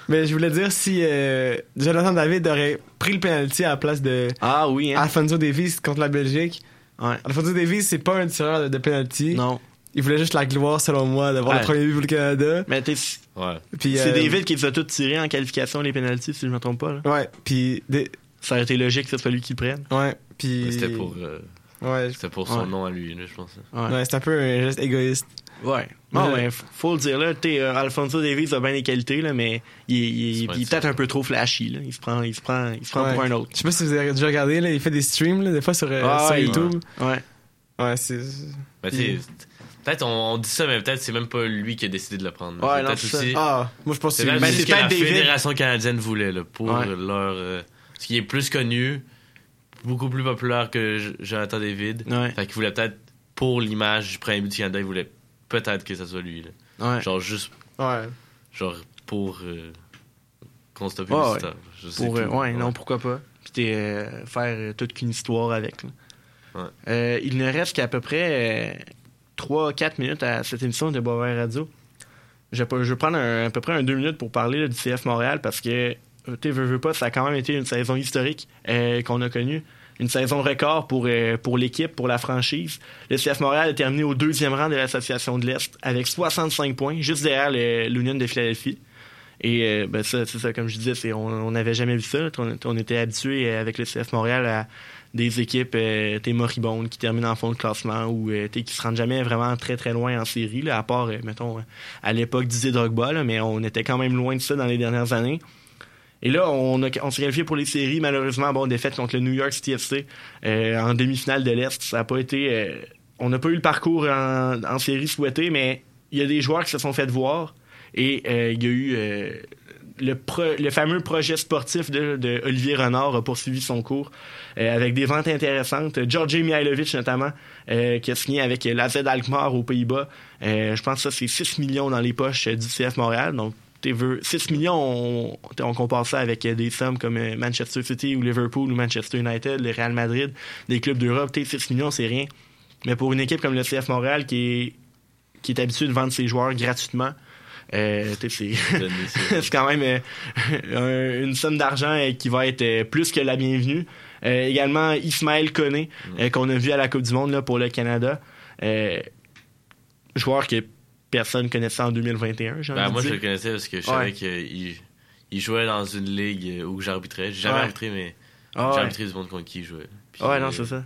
Speaker 22: Mais je voulais dire si euh, Jonathan David aurait pris le penalty à la place de
Speaker 4: Ah oui, hein?
Speaker 22: Alfonso Davies contre la Belgique.
Speaker 4: Ouais.
Speaker 22: Alfonso Davies, c'est pas un tireur de, de penalty.
Speaker 4: Non.
Speaker 22: Il voulait juste la gloire, selon moi, d'avoir
Speaker 4: Ouais.
Speaker 22: le premier but pour le Canada.
Speaker 4: Mais t'es-
Speaker 21: Ouais.
Speaker 22: Puis,
Speaker 4: c'est
Speaker 22: euh,
Speaker 4: David qui les a tous tirés en qualification, les pénalties, si je me trompe pas. Là.
Speaker 22: Ouais, puis. des-
Speaker 4: Ça aurait été logique que ce soit lui qui le prenne.
Speaker 22: Ouais, puis.
Speaker 21: C'était pour, euh,
Speaker 22: Ouais,
Speaker 21: c'était pour son
Speaker 4: Ouais.
Speaker 21: nom à lui, là, je pense.
Speaker 4: Ouais.
Speaker 22: ouais c'est un peu un geste égoïste.
Speaker 4: Ouais. Mais f- faut le dire, là. euh, Alfonso Davies a bien des qualités, là, mais il, est- il il peut-être un peu trop flashy, là. Il se prend, il se prend, il se prend
Speaker 22: Ouais.
Speaker 4: pour un autre.
Speaker 22: Je sais pas si vous avez déjà regardé, là, il fait des streams, là, des fois sur, euh,
Speaker 4: Ah,
Speaker 22: sur. YouTube.
Speaker 4: Ouais.
Speaker 22: Ouais, c'est.
Speaker 21: Sais, peut-être on, on dit ça, mais peut-être c'est même pas lui qui a décidé de le prendre.
Speaker 4: Ouais,
Speaker 21: C'est
Speaker 4: non, c'est
Speaker 21: aussi-
Speaker 22: Ah, moi je pense que
Speaker 21: C'est peut-être
Speaker 4: Ben,
Speaker 21: ce que la
Speaker 4: David.
Speaker 21: Fédération canadienne voulait, là, pour
Speaker 4: Ouais.
Speaker 21: leur. euh, ce qui est plus connu, beaucoup plus populaire que Jonathan David.
Speaker 4: Ouais.
Speaker 21: Fait qu'il voulait peut-être, pour l'image du premier but du Canada, il voulait peut-être que ça soit lui. Là.
Speaker 4: Ouais.
Speaker 21: Genre juste,
Speaker 22: Ouais.
Speaker 21: genre pour euh, constat
Speaker 4: Ouais, ouais.
Speaker 21: Je sais
Speaker 4: Pour, euh,
Speaker 21: plus.
Speaker 4: ouais, non, pourquoi pas. Puis t'es, euh, faire euh, toute qu'une histoire avec. là.
Speaker 21: Ouais.
Speaker 4: Euh, il ne reste qu'à peu près 3-4 minutes à cette émission de Boisvert Radio. Je vais, pas- je vais prendre un- à peu près un 2 minutes pour parler là, du CF Montréal parce que, euh, tu sais, veux, veux pas, ça a quand même été une saison historique euh, qu'on a connue. Une saison record pour, euh, pour l'équipe, pour la franchise. Le CF Montréal a terminé au deuxième rang de l'Association de l'Est avec 65 points, juste derrière l'Union de Philadelphie. Et euh, ben ça, c'est ça, comme je disais, on n'avait jamais vu ça. On, était habitué euh, avec le CF Montréal à des équipes t'es moribondes qui terminent en fond de classement ou euh, qui se rendent jamais vraiment très très loin en série, là, à part, mettons, à l'époque d'Izzy Drogba, mais on était quand même loin de ça dans les dernières années. Et là, on, s'est qualifié pour les séries. Malheureusement, bon, défaite contre le New York City FC euh, en demi-finale de l'Est. Ça n'a pas été. euh, on n'a pas eu le parcours en, série souhaité, mais il y a des joueurs qui se sont fait voir. Et euh, il y a eu le, fameux projet sportif de, Olivier Renard a poursuivi son cours avec des ventes intéressantes. Georgi Mihailovic notamment, qui a signé avec la Z Alkmaar aux Pays-Bas. Je pense que ça, c'est 6 millions dans les poches du CF Montréal. Donc, veux- 6 millions, on, on compare ça avec euh, des sommes comme euh, Manchester City ou Liverpool ou Manchester United, le Real Madrid, des clubs d'Europe. T'sais, 6 millions, c'est rien. Mais pour une équipe comme le CF Montréal qui est, qui est habituée de vendre ses joueurs gratuitement, euh, c'est quand même euh, un- une somme d'argent euh, qui va être plus que la bienvenue. Également, Ismaël Koné, euh, qu'on a vu à la Coupe du Monde là, pour le Canada. Joueur que personne connaissait en 2021, j'ai
Speaker 21: Ben, moi, je le connaissais parce que je
Speaker 4: Ouais.
Speaker 21: savais qu'il il jouait dans une ligue où j'arbitrais. J'ai jamais
Speaker 4: Ouais.
Speaker 21: arbitré, mais
Speaker 4: Ah
Speaker 21: j'ai
Speaker 4: ouais.
Speaker 21: arbitré du monde contre qui il jouait. Puis,
Speaker 4: Ouais, non, c'est ça.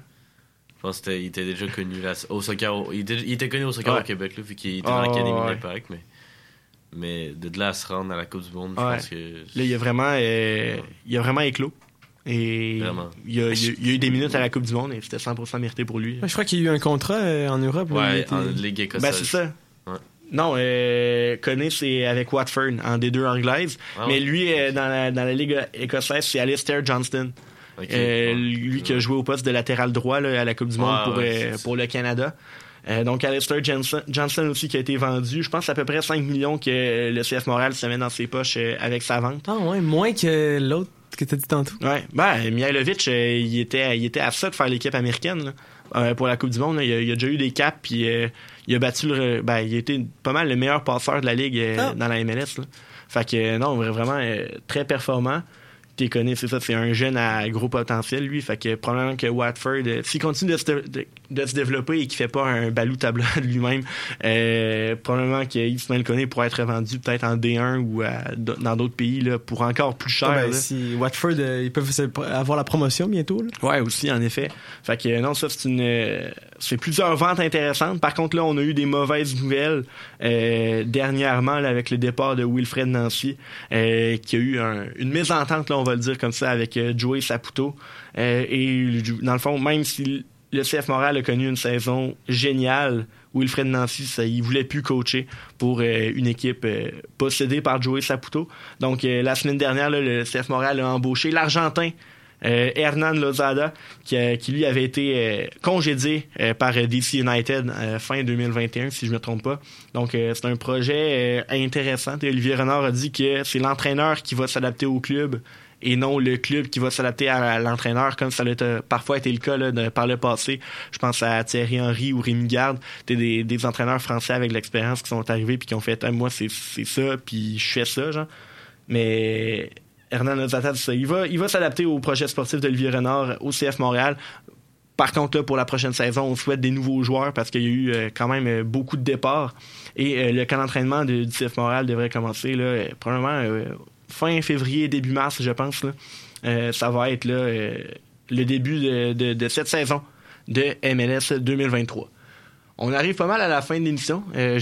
Speaker 21: Je pense qu'il était déjà connu là, au soccer. au- il, était, il était connu au soccer
Speaker 4: Ouais.
Speaker 21: au Québec, là, vu qu'il était
Speaker 4: Ah,
Speaker 21: dans l'académie
Speaker 4: ouais.
Speaker 21: de l'Impact, mais. Mais de là à se rendre à la Coupe du Monde, je pense que.
Speaker 4: Là, il a vraiment, euh, il a vraiment éclos. Et
Speaker 21: Vraiment.
Speaker 4: il a, il a- a eu des minutes à la Coupe du Monde et c'était 100% mérité pour lui.
Speaker 22: Ouais, je crois qu'il y a eu un contrat euh, en Europe. là,
Speaker 21: Ouais,
Speaker 22: était-
Speaker 21: en Ligue écossaise.
Speaker 4: Ben, c'est ça. Non, euh, Conné, c'est avec Watford en D2 anglaise.
Speaker 21: Ah
Speaker 4: mais
Speaker 21: ouais.
Speaker 4: lui, euh, dans, la, dans la Ligue écossaise, c'est Alistair Johnston. Euh,
Speaker 21: Ouais.
Speaker 4: lui qui a joué au poste de latéral droit là, à la Coupe du Monde
Speaker 21: Ouais,
Speaker 4: pour,
Speaker 21: ouais,
Speaker 4: euh, pour le Canada. Euh, donc Alistair Johnson, Johnson aussi qui a été vendu. Je pense à peu près 5 millions que le CF Montréal se met dans ses poches euh, avec sa vente.
Speaker 22: Ah ouais, moins que l'autre que t'as dit tantôt.
Speaker 4: Ouais, ben Mihailovic, euh, il était, il était à ça de faire l'équipe américaine là, euh, pour la Coupe du Monde. là. Il, a, il a déjà eu des caps, puis euh, il a battu le, ben il a été pas mal le meilleur passeur de la ligue euh,
Speaker 22: Ah.
Speaker 4: dans la MLS. là. Fait que euh, non, vra- vraiment très performant. T'es connu, c'est ça, c'est un jeune à gros potentiel, lui. Fait que probablement que Watford, euh, s'il continue de se, de, de se développer et qu'il fait pas un balou tableau de lui-même, euh, probablement qu'Ismaël Koné pourrait être vendu peut-être en D1 ou à- dans d'autres pays là, pour encore plus cher.
Speaker 22: Ben, si Watford, euh, ils peuvent avoir la promotion bientôt. Là.
Speaker 4: Ouais, aussi, en effet. Fait que non, ça, c'est une. euh, c'est plusieurs ventes intéressantes. Par contre, là, on a eu des mauvaises nouvelles euh, dernièrement là, avec le départ de Wilfred Nancy, qui a eu un- une mésentente, là, on va le dire comme ça, avec euh, Joey Saputo. Euh, et dans le fond, même si le CF Montréal a connu une saison géniale, Wilfred Nancy, ça, il voulait plus coacher pour euh, une équipe possédée par Joey Saputo. Donc, la semaine dernière, le CF Montréal a embauché l'Argentin Hernan Lozada, qui, qui, lui avait été congédié par DC United fin 2021, si je me trompe pas. Donc, c'est un projet intéressant. Et Olivier Renard a dit que c'est l'entraîneur qui va s'adapter au club et non le club qui va s'adapter à, l'entraîneur, comme ça a parfois été le cas de- par le passé. Je pense à Thierry Henry ou Rémi Garde, des, des entraîneurs français avec l'expérience qui sont arrivés puis qui ont fait Ah, moi c'est ça puis je fais ça genre. Mais Hernan c'est ça. Il va, il va s'adapter au projet sportif d'Olivier Renard au CF Montréal. Par contre, là, pour la prochaine saison, on souhaite des nouveaux joueurs parce qu'il y a eu euh, quand même euh, beaucoup de départs. Et euh, le camp d'entraînement de- du CF Montréal devrait commencer là, probablement fin février, début mars, je pense. Euh, ça va être euh, le début de cette saison de MLS 2023. On arrive pas mal à la fin de l'émission. Euh,